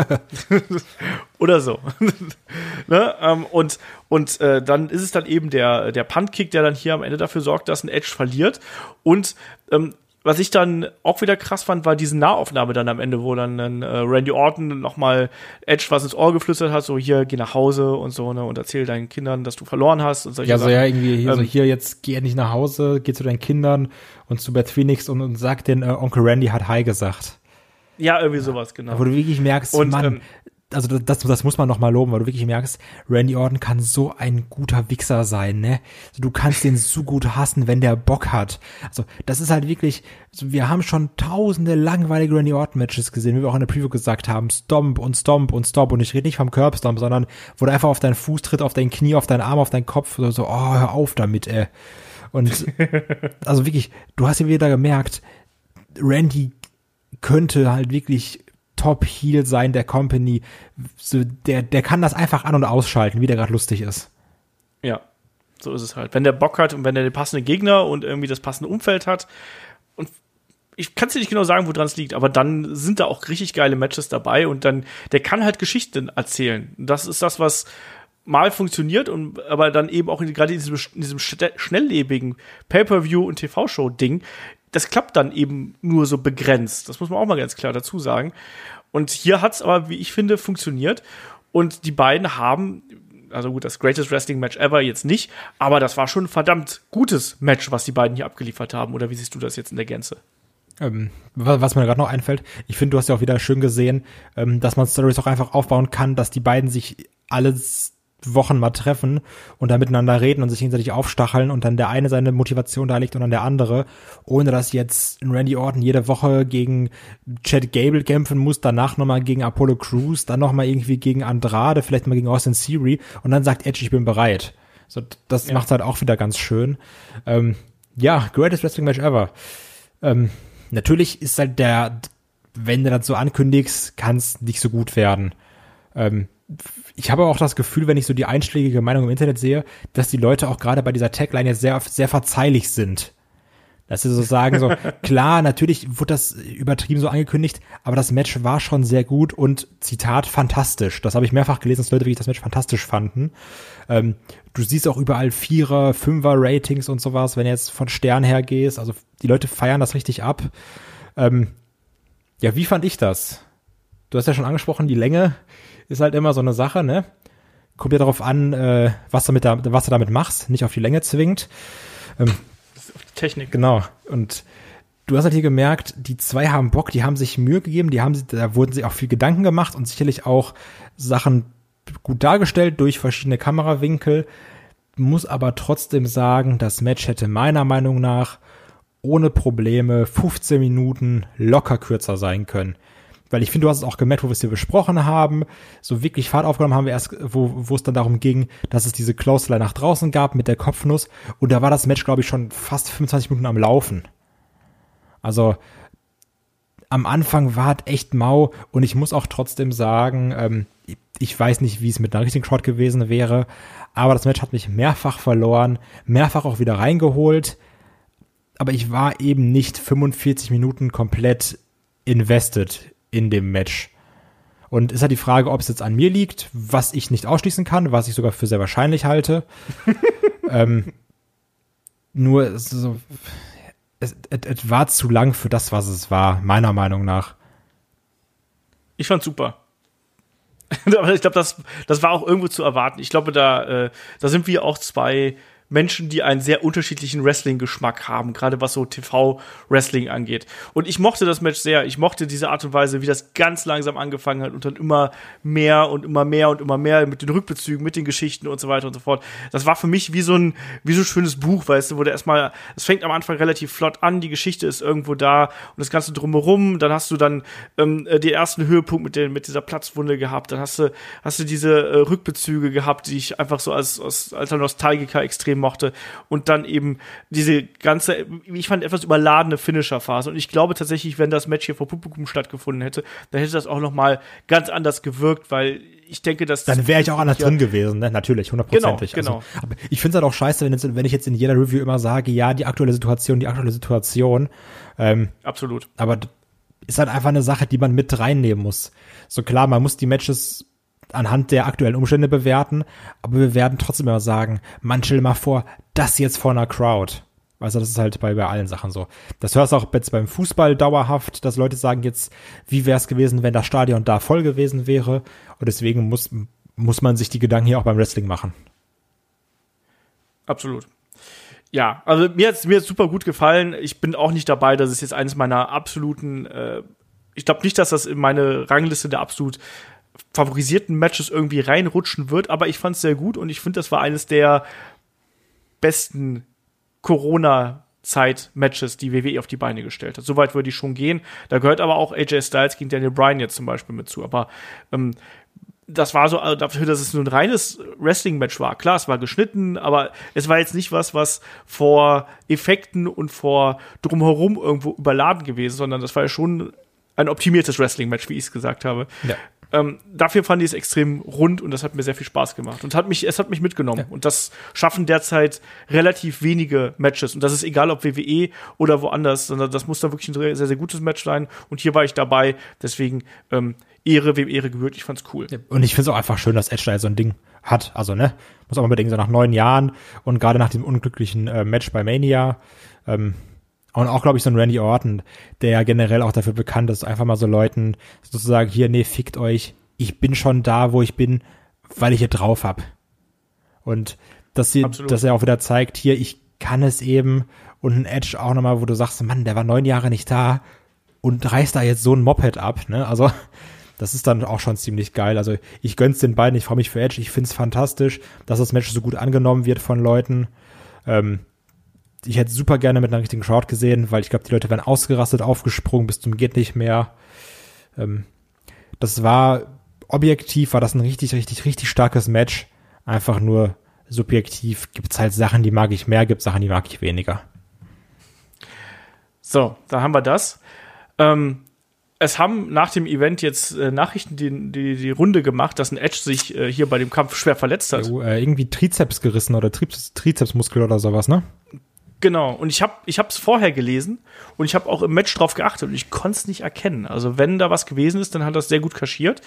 B: Oder so. Ne? ähm, und und äh, dann ist es dann eben der, der Punt-Kick, der dann hier am Ende dafür sorgt, dass ein Edge verliert. Und ähm, was ich dann auch wieder krass fand, war diese Nahaufnahme dann am Ende, wo dann, äh, Randy Orton nochmal Edge was ins Ohr geflüstert hat, so hier, geh nach Hause und so, ne, und erzähl deinen Kindern, dass du verloren hast und solche
C: Ja, so ja, irgendwie hier, ähm, so hier, jetzt geh endlich nach Hause, geh zu deinen Kindern und zu Beth Phoenix und, und sag den, äh, Onkel Randy hat Hi gesagt.
B: Ja, irgendwie sowas, genau.
C: Wo du wirklich merkst, und, Mann, ähm, also das, das muss man noch mal loben, weil du wirklich merkst, Randy Orton kann so ein guter Wichser sein, ne? Du kannst den so gut hassen, wenn der Bock hat. Also das ist halt wirklich, wir haben schon tausende langweilige Randy Orton Matches gesehen, wie wir auch in der Preview gesagt haben, Stomp und Stomp und Stomp und ich rede nicht vom Curbstomp, sondern wo du einfach auf deinen Fuß tritt, auf dein Knie, auf deinen Arm, auf deinen Kopf, so, so oh, hör auf damit, ey. Und also wirklich, du hast ja wieder gemerkt, Randy könnte halt wirklich Top Heel sein der Company. So, der, der kann das einfach an- und ausschalten, wie der gerade lustig ist.
B: Ja, so ist es halt. Wenn der Bock hat und wenn er den passenden Gegner und irgendwie das passende Umfeld hat und ich kann es dir nicht genau sagen, woran es liegt, aber dann sind da auch richtig geile Matches dabei und dann, der kann halt Geschichten erzählen. Das ist das, was mal funktioniert und aber dann eben auch gerade in diesem, in diesem schnelllebigen Pay-per-View und TV-Show-Ding, das klappt dann eben nur so begrenzt. Das muss man auch mal ganz klar dazu sagen. Und hier hat's aber, wie ich finde, funktioniert. Und die beiden haben, also gut, das Greatest Wrestling Match ever jetzt nicht, aber das war schon ein verdammt gutes Match, was die beiden hier abgeliefert haben. Oder wie siehst du das jetzt in der Gänze?
C: Ähm, was mir gerade noch einfällt, ich finde, du hast ja auch wieder schön gesehen, ähm, dass man Stories auch einfach aufbauen kann, dass die beiden sich alles Wochen mal treffen und da miteinander reden und sich gegenseitig aufstacheln und dann der eine seine Motivation da legt und dann der andere, ohne dass jetzt Randy Orton jede Woche gegen Chad Gable kämpfen muss, danach nochmal gegen Apollo Crews, dann nochmal irgendwie gegen Andrade, vielleicht mal gegen Austin Theory und dann sagt Edge, ich bin bereit. So, das ja. macht halt auch wieder ganz schön. Ähm, ja, greatest Wrestling Match ever. Ähm, natürlich ist halt der, wenn du das so ankündigst, kann es nicht so gut werden. Ähm, ich habe auch das Gefühl, wenn ich so die einschlägige Meinung im Internet sehe, dass die Leute auch gerade bei dieser Tagline jetzt sehr, sehr verzeihlich sind. Dass sie so sagen, so, klar, natürlich wurde das übertrieben so angekündigt, aber das Match war schon sehr gut und Zitat, fantastisch. Das habe ich mehrfach gelesen, dass Leute wirklich das Match fantastisch fanden. Ähm, du siehst auch überall Vierer, Fünfer Ratings und sowas, wenn du jetzt von Stern her gehst. Also die Leute feiern das richtig ab. Ähm, ja, wie fand ich das? Du hast ja schon angesprochen, die Länge ist halt immer so eine Sache, ne? Kommt ja darauf an, äh, was, du mit da, was du damit machst, nicht auf die Länge zwingt. Ähm,
B: Technik.
C: Genau. Und du hast halt hier gemerkt, die zwei haben Bock, die haben sich Mühe gegeben, die haben, da wurden sich auch viel Gedanken gemacht und sicherlich auch Sachen gut dargestellt durch verschiedene Kamerawinkel. Muss aber trotzdem sagen, das Match hätte meiner Meinung nach ohne Probleme 15 Minuten locker kürzer sein können weil ich finde, du hast es auch gemerkt, wo wir es hier besprochen haben. So wirklich Fahrt aufgenommen haben wir erst, wo, wo es dann darum ging, dass es diese Close nach draußen gab mit der Kopfnuss. Und da war das Match, glaube ich, schon fast 25 Minuten am Laufen. Also am Anfang war es echt mau und ich muss auch trotzdem sagen, ähm, ich weiß nicht, wie es mit einer richtigen Crowd gewesen wäre, aber das Match hat mich mehrfach verloren, mehrfach auch wieder reingeholt. Aber ich war eben nicht 45 Minuten komplett invested in dem Match. Und ist halt die Frage, ob es jetzt an mir liegt, was ich nicht ausschließen kann, was ich sogar für sehr wahrscheinlich halte. ähm, nur es, es, es, war zu lang für das, was es war, meiner Meinung nach.
B: Ich fand's super. Aber ich glaube, das, das war auch irgendwo zu erwarten. Ich glaube, da, äh, da sind wir auch zwei Menschen, die einen sehr unterschiedlichen Wrestling-Geschmack haben, gerade was so TV-Wrestling angeht. Und ich mochte das Match sehr. Ich mochte diese Art und Weise, wie das ganz langsam angefangen hat und dann immer mehr und immer mehr und immer mehr mit den Rückbezügen, mit den Geschichten und so weiter und so fort. Das war für mich wie so ein, wie so ein schönes Buch, weißt du, wo der erstmal, es fängt am Anfang relativ flott an, die Geschichte ist irgendwo da und das Ganze drumherum, dann hast du dann ähm, äh, den ersten Höhepunkt mit, den, mit dieser Platzwunde gehabt, dann hast du, hast du diese äh, Rückbezüge gehabt, die ich einfach so als, als alter Nostalgiker extrem mochte. Und dann eben diese ganze, ich fand, etwas überladene Finisher-Phase. Und ich glaube tatsächlich, wenn das Match hier vor Publikum stattgefunden hätte, dann hätte das auch noch mal ganz anders gewirkt, weil ich denke, dass
C: dann wäre ich auch anders drin gewesen, ne? Natürlich, hundertprozentig.
B: Genau, genau.
C: Also, ich finde es halt auch scheiße, wenn, jetzt, wenn ich jetzt in jeder Review immer sage, ja, die aktuelle Situation, die aktuelle Situation.
B: Ähm, Absolut.
C: Aber ist halt einfach eine Sache, die man mit reinnehmen muss. So klar, man muss die Matches anhand der aktuellen Umstände bewerten, aber wir werden trotzdem immer sagen, man stell mal vor, das jetzt vor einer Crowd. Also das ist halt bei, bei allen Sachen so. Das hörst du auch jetzt beim Fußball dauerhaft, dass Leute sagen jetzt, wie wäre es gewesen, wenn das Stadion da voll gewesen wäre. Und deswegen muss, muss man sich die Gedanken hier auch beim Wrestling machen.
B: Absolut. Ja, also mir hat es mir super gut gefallen. Ich bin auch nicht dabei, dass es jetzt eines meiner absoluten, äh, ich glaube nicht, dass das in meine Rangliste der absolut favorisierten Matches irgendwie reinrutschen wird, aber ich fand es sehr gut und ich finde, das war eines der besten Corona-Zeit-Matches, die WWE auf die Beine gestellt hat. Soweit würde ich schon gehen. Da gehört aber auch AJ Styles gegen Daniel Bryan jetzt zum Beispiel mit zu. Aber ähm, das war so also dafür, dass es nur ein reines Wrestling-Match war. Klar, es war geschnitten, aber es war jetzt nicht was, was vor Effekten und vor drumherum irgendwo überladen gewesen, sondern das war ja schon ein optimiertes Wrestling-Match, wie ich es gesagt habe. Ja. Ähm, dafür fand ich es extrem rund und das hat mir sehr viel Spaß gemacht und hat mich, es hat mich mitgenommen. Ja. Und das schaffen derzeit relativ wenige Matches. Und das ist egal, ob WWE oder woanders, sondern das muss da wirklich ein sehr, sehr gutes Match sein. Und hier war ich dabei. Deswegen ähm, Ehre, wem Ehre gebührt. Ich fand's cool.
C: Und ich find's auch einfach schön, dass Edge da so ein Ding hat. Also, ne? Muss auch mal bedenken, so nach neun Jahren und gerade nach dem unglücklichen äh, Match bei Mania, ähm, und auch, glaube ich, so ein Randy Orton, der ja generell auch dafür bekannt ist, einfach mal so Leuten sozusagen, hier, nee, fickt euch, ich bin schon da, wo ich bin, weil ich hier drauf hab. Und dass, sie, dass er auch wieder zeigt, hier, ich kann es eben. Und ein Edge auch nochmal, wo du sagst, Mann, der war neun Jahre nicht da und reißt da jetzt so ein Moped ab, ne? Also, das ist dann auch schon ziemlich geil. Also, ich gönn's den beiden, ich freue mich für Edge, ich find's fantastisch, dass das Match so gut angenommen wird von Leuten. Ähm, ich hätte super gerne mit einer richtigen Crowd gesehen, weil ich glaube, die Leute wären ausgerastet, aufgesprungen bis zum geht nicht mehr. Ähm, das war objektiv, war das ein richtig, richtig, richtig starkes Match. Einfach nur subjektiv gibt's halt Sachen, die mag ich mehr, gibt Sachen, die mag ich weniger.
B: So, da haben wir das. Ähm, es haben nach dem Event jetzt äh, Nachrichten die, die, die Runde gemacht, dass ein Edge sich äh, hier bei dem Kampf schwer verletzt hat.
C: Jo, äh, irgendwie Trizeps gerissen oder Trizeps, Trizepsmuskel oder sowas, ne?
B: Genau, und ich habe ich es vorher gelesen und ich habe auch im Match drauf geachtet und ich konnte es nicht erkennen. Also wenn da was gewesen ist, dann hat das sehr gut kaschiert.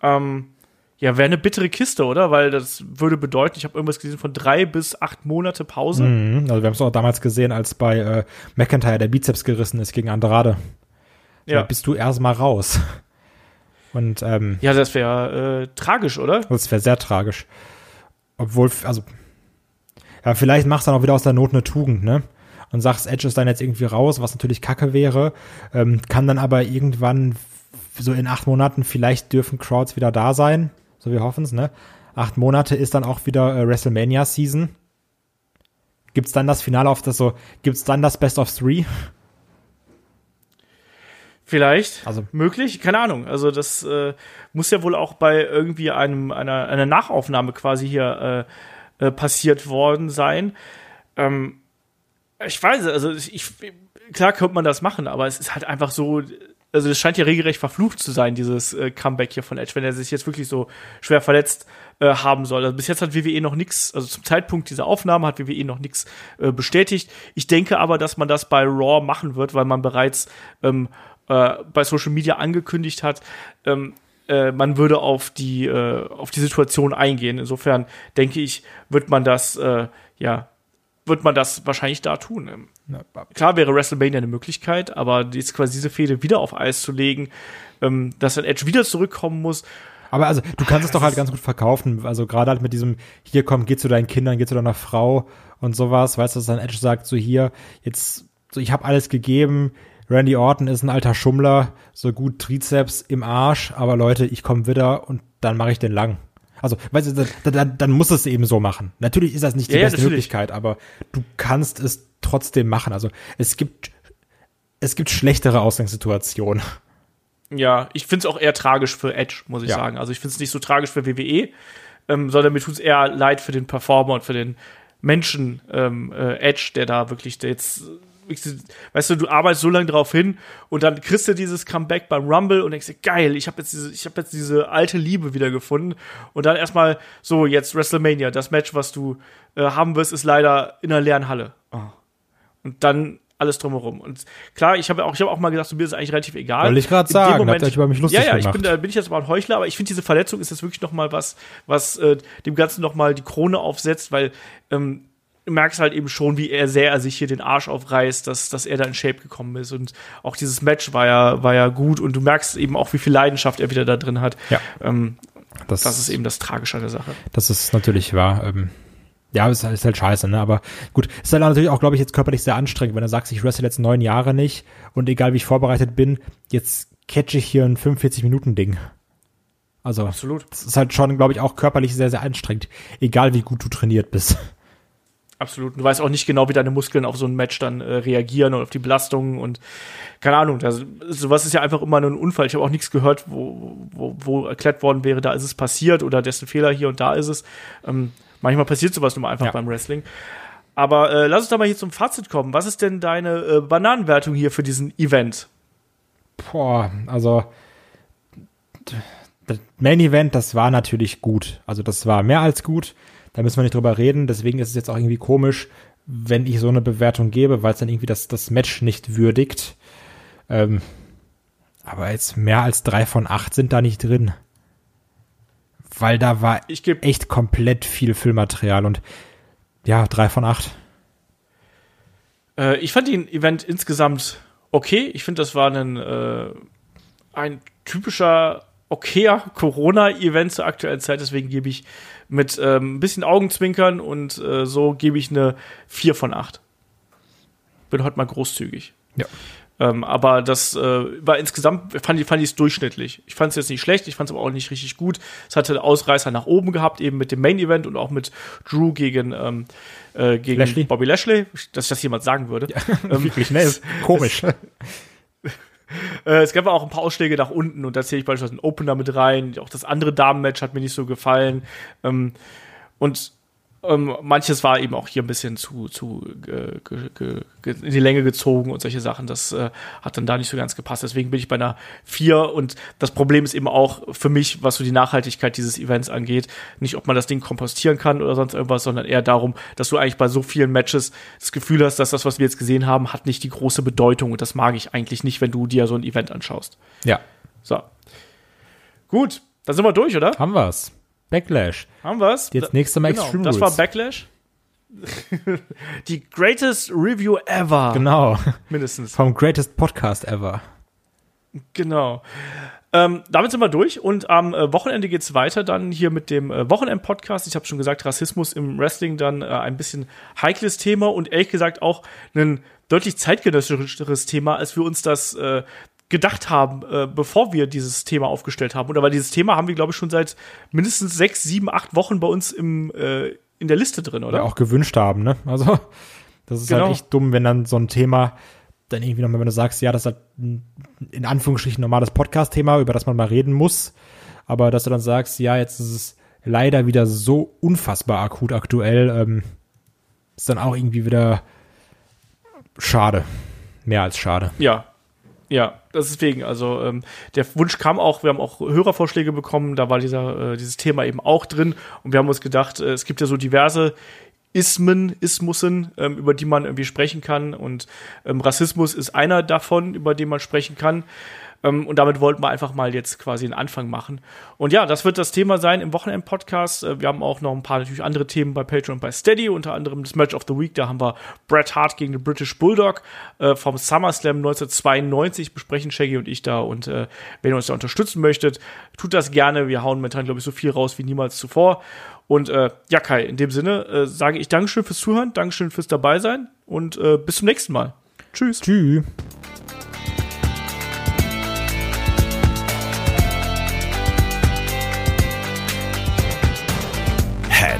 B: Ähm, ja, wäre eine bittere Kiste, oder? Weil das würde bedeuten, ich habe irgendwas gesehen von drei bis acht Monate Pause.
C: Mhm, also wir haben es auch damals gesehen, als bei äh, McIntyre der Bizeps gerissen ist gegen Andrade. Ja. Da bist du erstmal raus. Und ähm,
B: ja, das wäre äh, tragisch, oder?
C: Das wäre sehr tragisch. Obwohl, also ja, vielleicht machst du dann auch wieder aus der Not eine Tugend, ne? Und sagst, Edge ist dann jetzt irgendwie raus, was natürlich kacke wäre, ähm, kann dann aber irgendwann so in acht Monaten vielleicht dürfen Crowds wieder da sein, so wir hoffen es, ne? Acht Monate ist dann auch wieder äh, WrestleMania Season. Gibt's dann das Finale auf das so, gibt's dann das Best of Three?
B: Vielleicht. Also möglich, keine Ahnung. Also das äh, muss ja wohl auch bei irgendwie einem einer einer Nachaufnahme quasi hier äh, äh, passiert worden sein. Ähm, ich weiß, also ich, klar könnte man das machen, aber es ist halt einfach so, also es scheint ja regelrecht verflucht zu sein, dieses äh, Comeback hier von Edge, wenn er sich jetzt wirklich so schwer verletzt äh, haben soll. Also bis jetzt hat WWE noch nichts, also zum Zeitpunkt dieser Aufnahme hat WWE noch nichts äh, bestätigt. Ich denke aber, dass man das bei Raw machen wird, weil man bereits ähm, äh, bei Social Media angekündigt hat, ähm, äh, man würde auf die, äh, auf die Situation eingehen. Insofern denke ich, wird man das, äh, ja, wird man das wahrscheinlich da tun. Ähm, klar wäre WrestleMania eine Möglichkeit, aber jetzt quasi diese Fehde wieder auf Eis zu legen, ähm, dass dann Edge wieder zurückkommen muss.
C: Aber also, du kannst es doch halt ganz gut verkaufen. Also gerade halt mit diesem, hier komm, geh zu deinen Kindern, geh zu deiner Frau und sowas. Weißt du, dass dann Edge sagt, so hier, jetzt, so ich habe alles gegeben, Randy Orton ist ein alter Schummler, so gut Trizeps im Arsch, aber Leute, ich komme wieder und dann mache ich den lang. Also, weißt du, dann, dann, dann muss es eben so machen. Natürlich ist das nicht die ja, beste ja, Möglichkeit, aber du kannst es trotzdem machen. Also, es gibt, es gibt schlechtere Ausgangssituationen.
B: Ja, ich finde es auch eher tragisch für Edge, muss ich ja. sagen. Also, ich finde es nicht so tragisch für WWE, ähm, sondern mir tut es eher leid für den Performer und für den Menschen ähm, äh, Edge, der da wirklich der jetzt weißt du, du arbeitest so lange drauf hin und dann kriegst du dieses Comeback beim Rumble und denkst dir, geil, ich habe jetzt diese, ich habe jetzt diese alte Liebe wieder gefunden und dann erstmal so jetzt WrestleMania, das Match, was du äh, haben wirst, ist leider in einer leeren Halle. Oh. Und dann alles drumherum. Und klar, ich habe auch, ich habe auch mal gedacht, so, mir ist eigentlich relativ egal.
C: Wollte ich gerade sagen, Moment, habt ihr über mich lustig
B: Ja, ja,
C: ich
B: bin, da bin ich jetzt mal ein Heuchler, aber ich finde, diese Verletzung ist jetzt wirklich noch mal was, was äh, dem Ganzen noch mal die Krone aufsetzt, weil ähm, du merkst halt eben schon, wie er sehr er sich hier den Arsch aufreißt, dass, dass er da in Shape gekommen ist. Und auch dieses Match war ja, war ja gut und du merkst eben auch, wie viel Leidenschaft er wieder da drin hat.
C: Ja.
B: Ähm, das, das ist eben das Tragische an der Sache.
C: Das ist natürlich wahr. Ähm, ja, ist, ist halt scheiße, ne? Aber gut, ist halt natürlich auch, glaube ich, jetzt körperlich sehr anstrengend, wenn du sagst, ich wrestle jetzt neun Jahre nicht und egal wie ich vorbereitet bin, jetzt catch ich hier ein 45-Minuten-Ding. Also, Absolut. Das ist halt schon, glaube ich, auch körperlich sehr, sehr anstrengend. Egal wie gut du trainiert bist.
B: Absolut. Du weißt auch nicht genau, wie deine Muskeln auf so ein Match dann äh, reagieren und auf die Belastungen und keine Ahnung. Das, sowas ist ja einfach immer nur ein Unfall. Ich habe auch nichts gehört, wo, wo, wo erklärt worden wäre, da ist es passiert oder dessen Fehler hier und da ist es. Ähm, manchmal passiert sowas nur einfach ja. beim Wrestling. Aber äh, lass uns doch mal hier zum Fazit kommen. Was ist denn deine äh, Bananenwertung hier für diesen Event?
C: Boah, also das Main Event, das war natürlich gut. Also das war mehr als gut. Da müssen wir nicht drüber reden. Deswegen ist es jetzt auch irgendwie komisch, wenn ich so eine Bewertung gebe, weil es dann irgendwie das, das Match nicht würdigt. Ähm, aber jetzt mehr als drei von acht sind da nicht drin. Weil da war echt komplett viel Filmmaterial und ja, drei von acht.
B: Äh, ich fand den Event insgesamt okay. Ich finde, das war ein, äh, ein typischer, okayer Corona-Event zur aktuellen Zeit. Deswegen gebe ich mit ähm, ein bisschen Augenzwinkern und äh, so gebe ich eine 4 von 8. Bin heute mal großzügig.
C: Ja.
B: Ähm, aber das äh, war insgesamt, fand ich, fand ich es durchschnittlich. Ich fand es jetzt nicht schlecht, ich fand es aber auch nicht richtig gut. Es hatte Ausreißer nach oben gehabt, eben mit dem Main Event und auch mit Drew gegen, ähm, äh, gegen
C: Lashley.
B: Bobby Lashley, dass das jemand sagen würde. Ähm,
C: Wirklich, ne? Ist komisch.
B: äh, es gab auch ein paar Ausschläge nach unten und da zähle ich beispielsweise einen Opener mit rein. Auch das andere Damenmatch hat mir nicht so gefallen. Ähm, und ähm, manches war eben auch hier ein bisschen zu, zu äh, ge, ge, ge, in die Länge gezogen und solche Sachen. Das äh, hat dann da nicht so ganz gepasst. Deswegen bin ich bei einer 4 und das Problem ist eben auch für mich, was so die Nachhaltigkeit dieses Events angeht, nicht, ob man das Ding kompostieren kann oder sonst irgendwas, sondern eher darum, dass du eigentlich bei so vielen Matches das Gefühl hast, dass das, was wir jetzt gesehen haben, hat nicht die große Bedeutung und das mag ich eigentlich nicht, wenn du dir so ein Event anschaust.
C: ja,
B: So. Gut, dann sind wir durch, oder?
C: haben wir's. Backlash.
B: Haben wir's?
C: Jetzt nächste Mal
B: Genau,
C: Extreme
B: das war
C: Rules.
B: Backlash. Die greatest Review ever.
C: Genau.
B: Mindestens.
C: Vom greatest Podcast ever.
B: Genau. Ähm, damit sind wir durch und am äh, Wochenende geht's weiter dann hier mit dem äh, Wochenend-Podcast. Ich habe schon gesagt, Rassismus im Wrestling dann äh, ein bisschen heikles Thema und ehrlich gesagt auch ein deutlich zeitgenössischeres Thema, als wir uns das äh, gedacht haben, äh, bevor wir dieses Thema aufgestellt haben. Oder weil dieses Thema haben wir, glaube ich, schon seit mindestens sechs, sieben, acht Wochen bei uns im, äh, in der Liste drin, oder?
C: Oder auch gewünscht haben, ne? Also, das ist
B: Genau.
C: halt echt dumm, wenn dann so ein Thema dann irgendwie nochmal, wenn du sagst, ja, das ist halt ein, in Anführungsstrichen normales Podcast-Thema, über das man mal reden muss, aber dass du dann sagst, ja, jetzt ist es leider wieder so unfassbar akut aktuell, ähm, ist dann auch irgendwie wieder schade. Mehr als schade.
B: Ja. Ja, deswegen, also ähm, der Wunsch kam auch, wir haben auch Hörervorschläge bekommen, da war dieser, äh, dieses Thema eben auch drin und wir haben uns gedacht, äh, es gibt ja so diverse Ismen, Ismussen, ähm, über die man irgendwie sprechen kann und ähm, Rassismus ist einer davon, über den man sprechen kann. Ähm, und damit wollten wir einfach mal jetzt quasi einen Anfang machen. Und ja, das wird das Thema sein im Wochenend-Podcast. Äh, wir haben auch noch ein paar natürlich andere Themen bei Patreon und bei Steady, unter anderem das Match of the Week. Da haben wir Bret Hart gegen den British Bulldog äh, vom SummerSlam 1992 besprechen Shaggy und ich da. Und äh, wenn ihr uns da unterstützen möchtet, tut das gerne. Wir hauen momentan, glaube ich, so viel raus wie niemals zuvor. Und äh, ja, Kai, in dem Sinne äh, sage ich Dankeschön fürs Zuhören, Dankeschön fürs Dabeisein und äh, bis zum nächsten Mal. Tschüss.
C: Tschüss.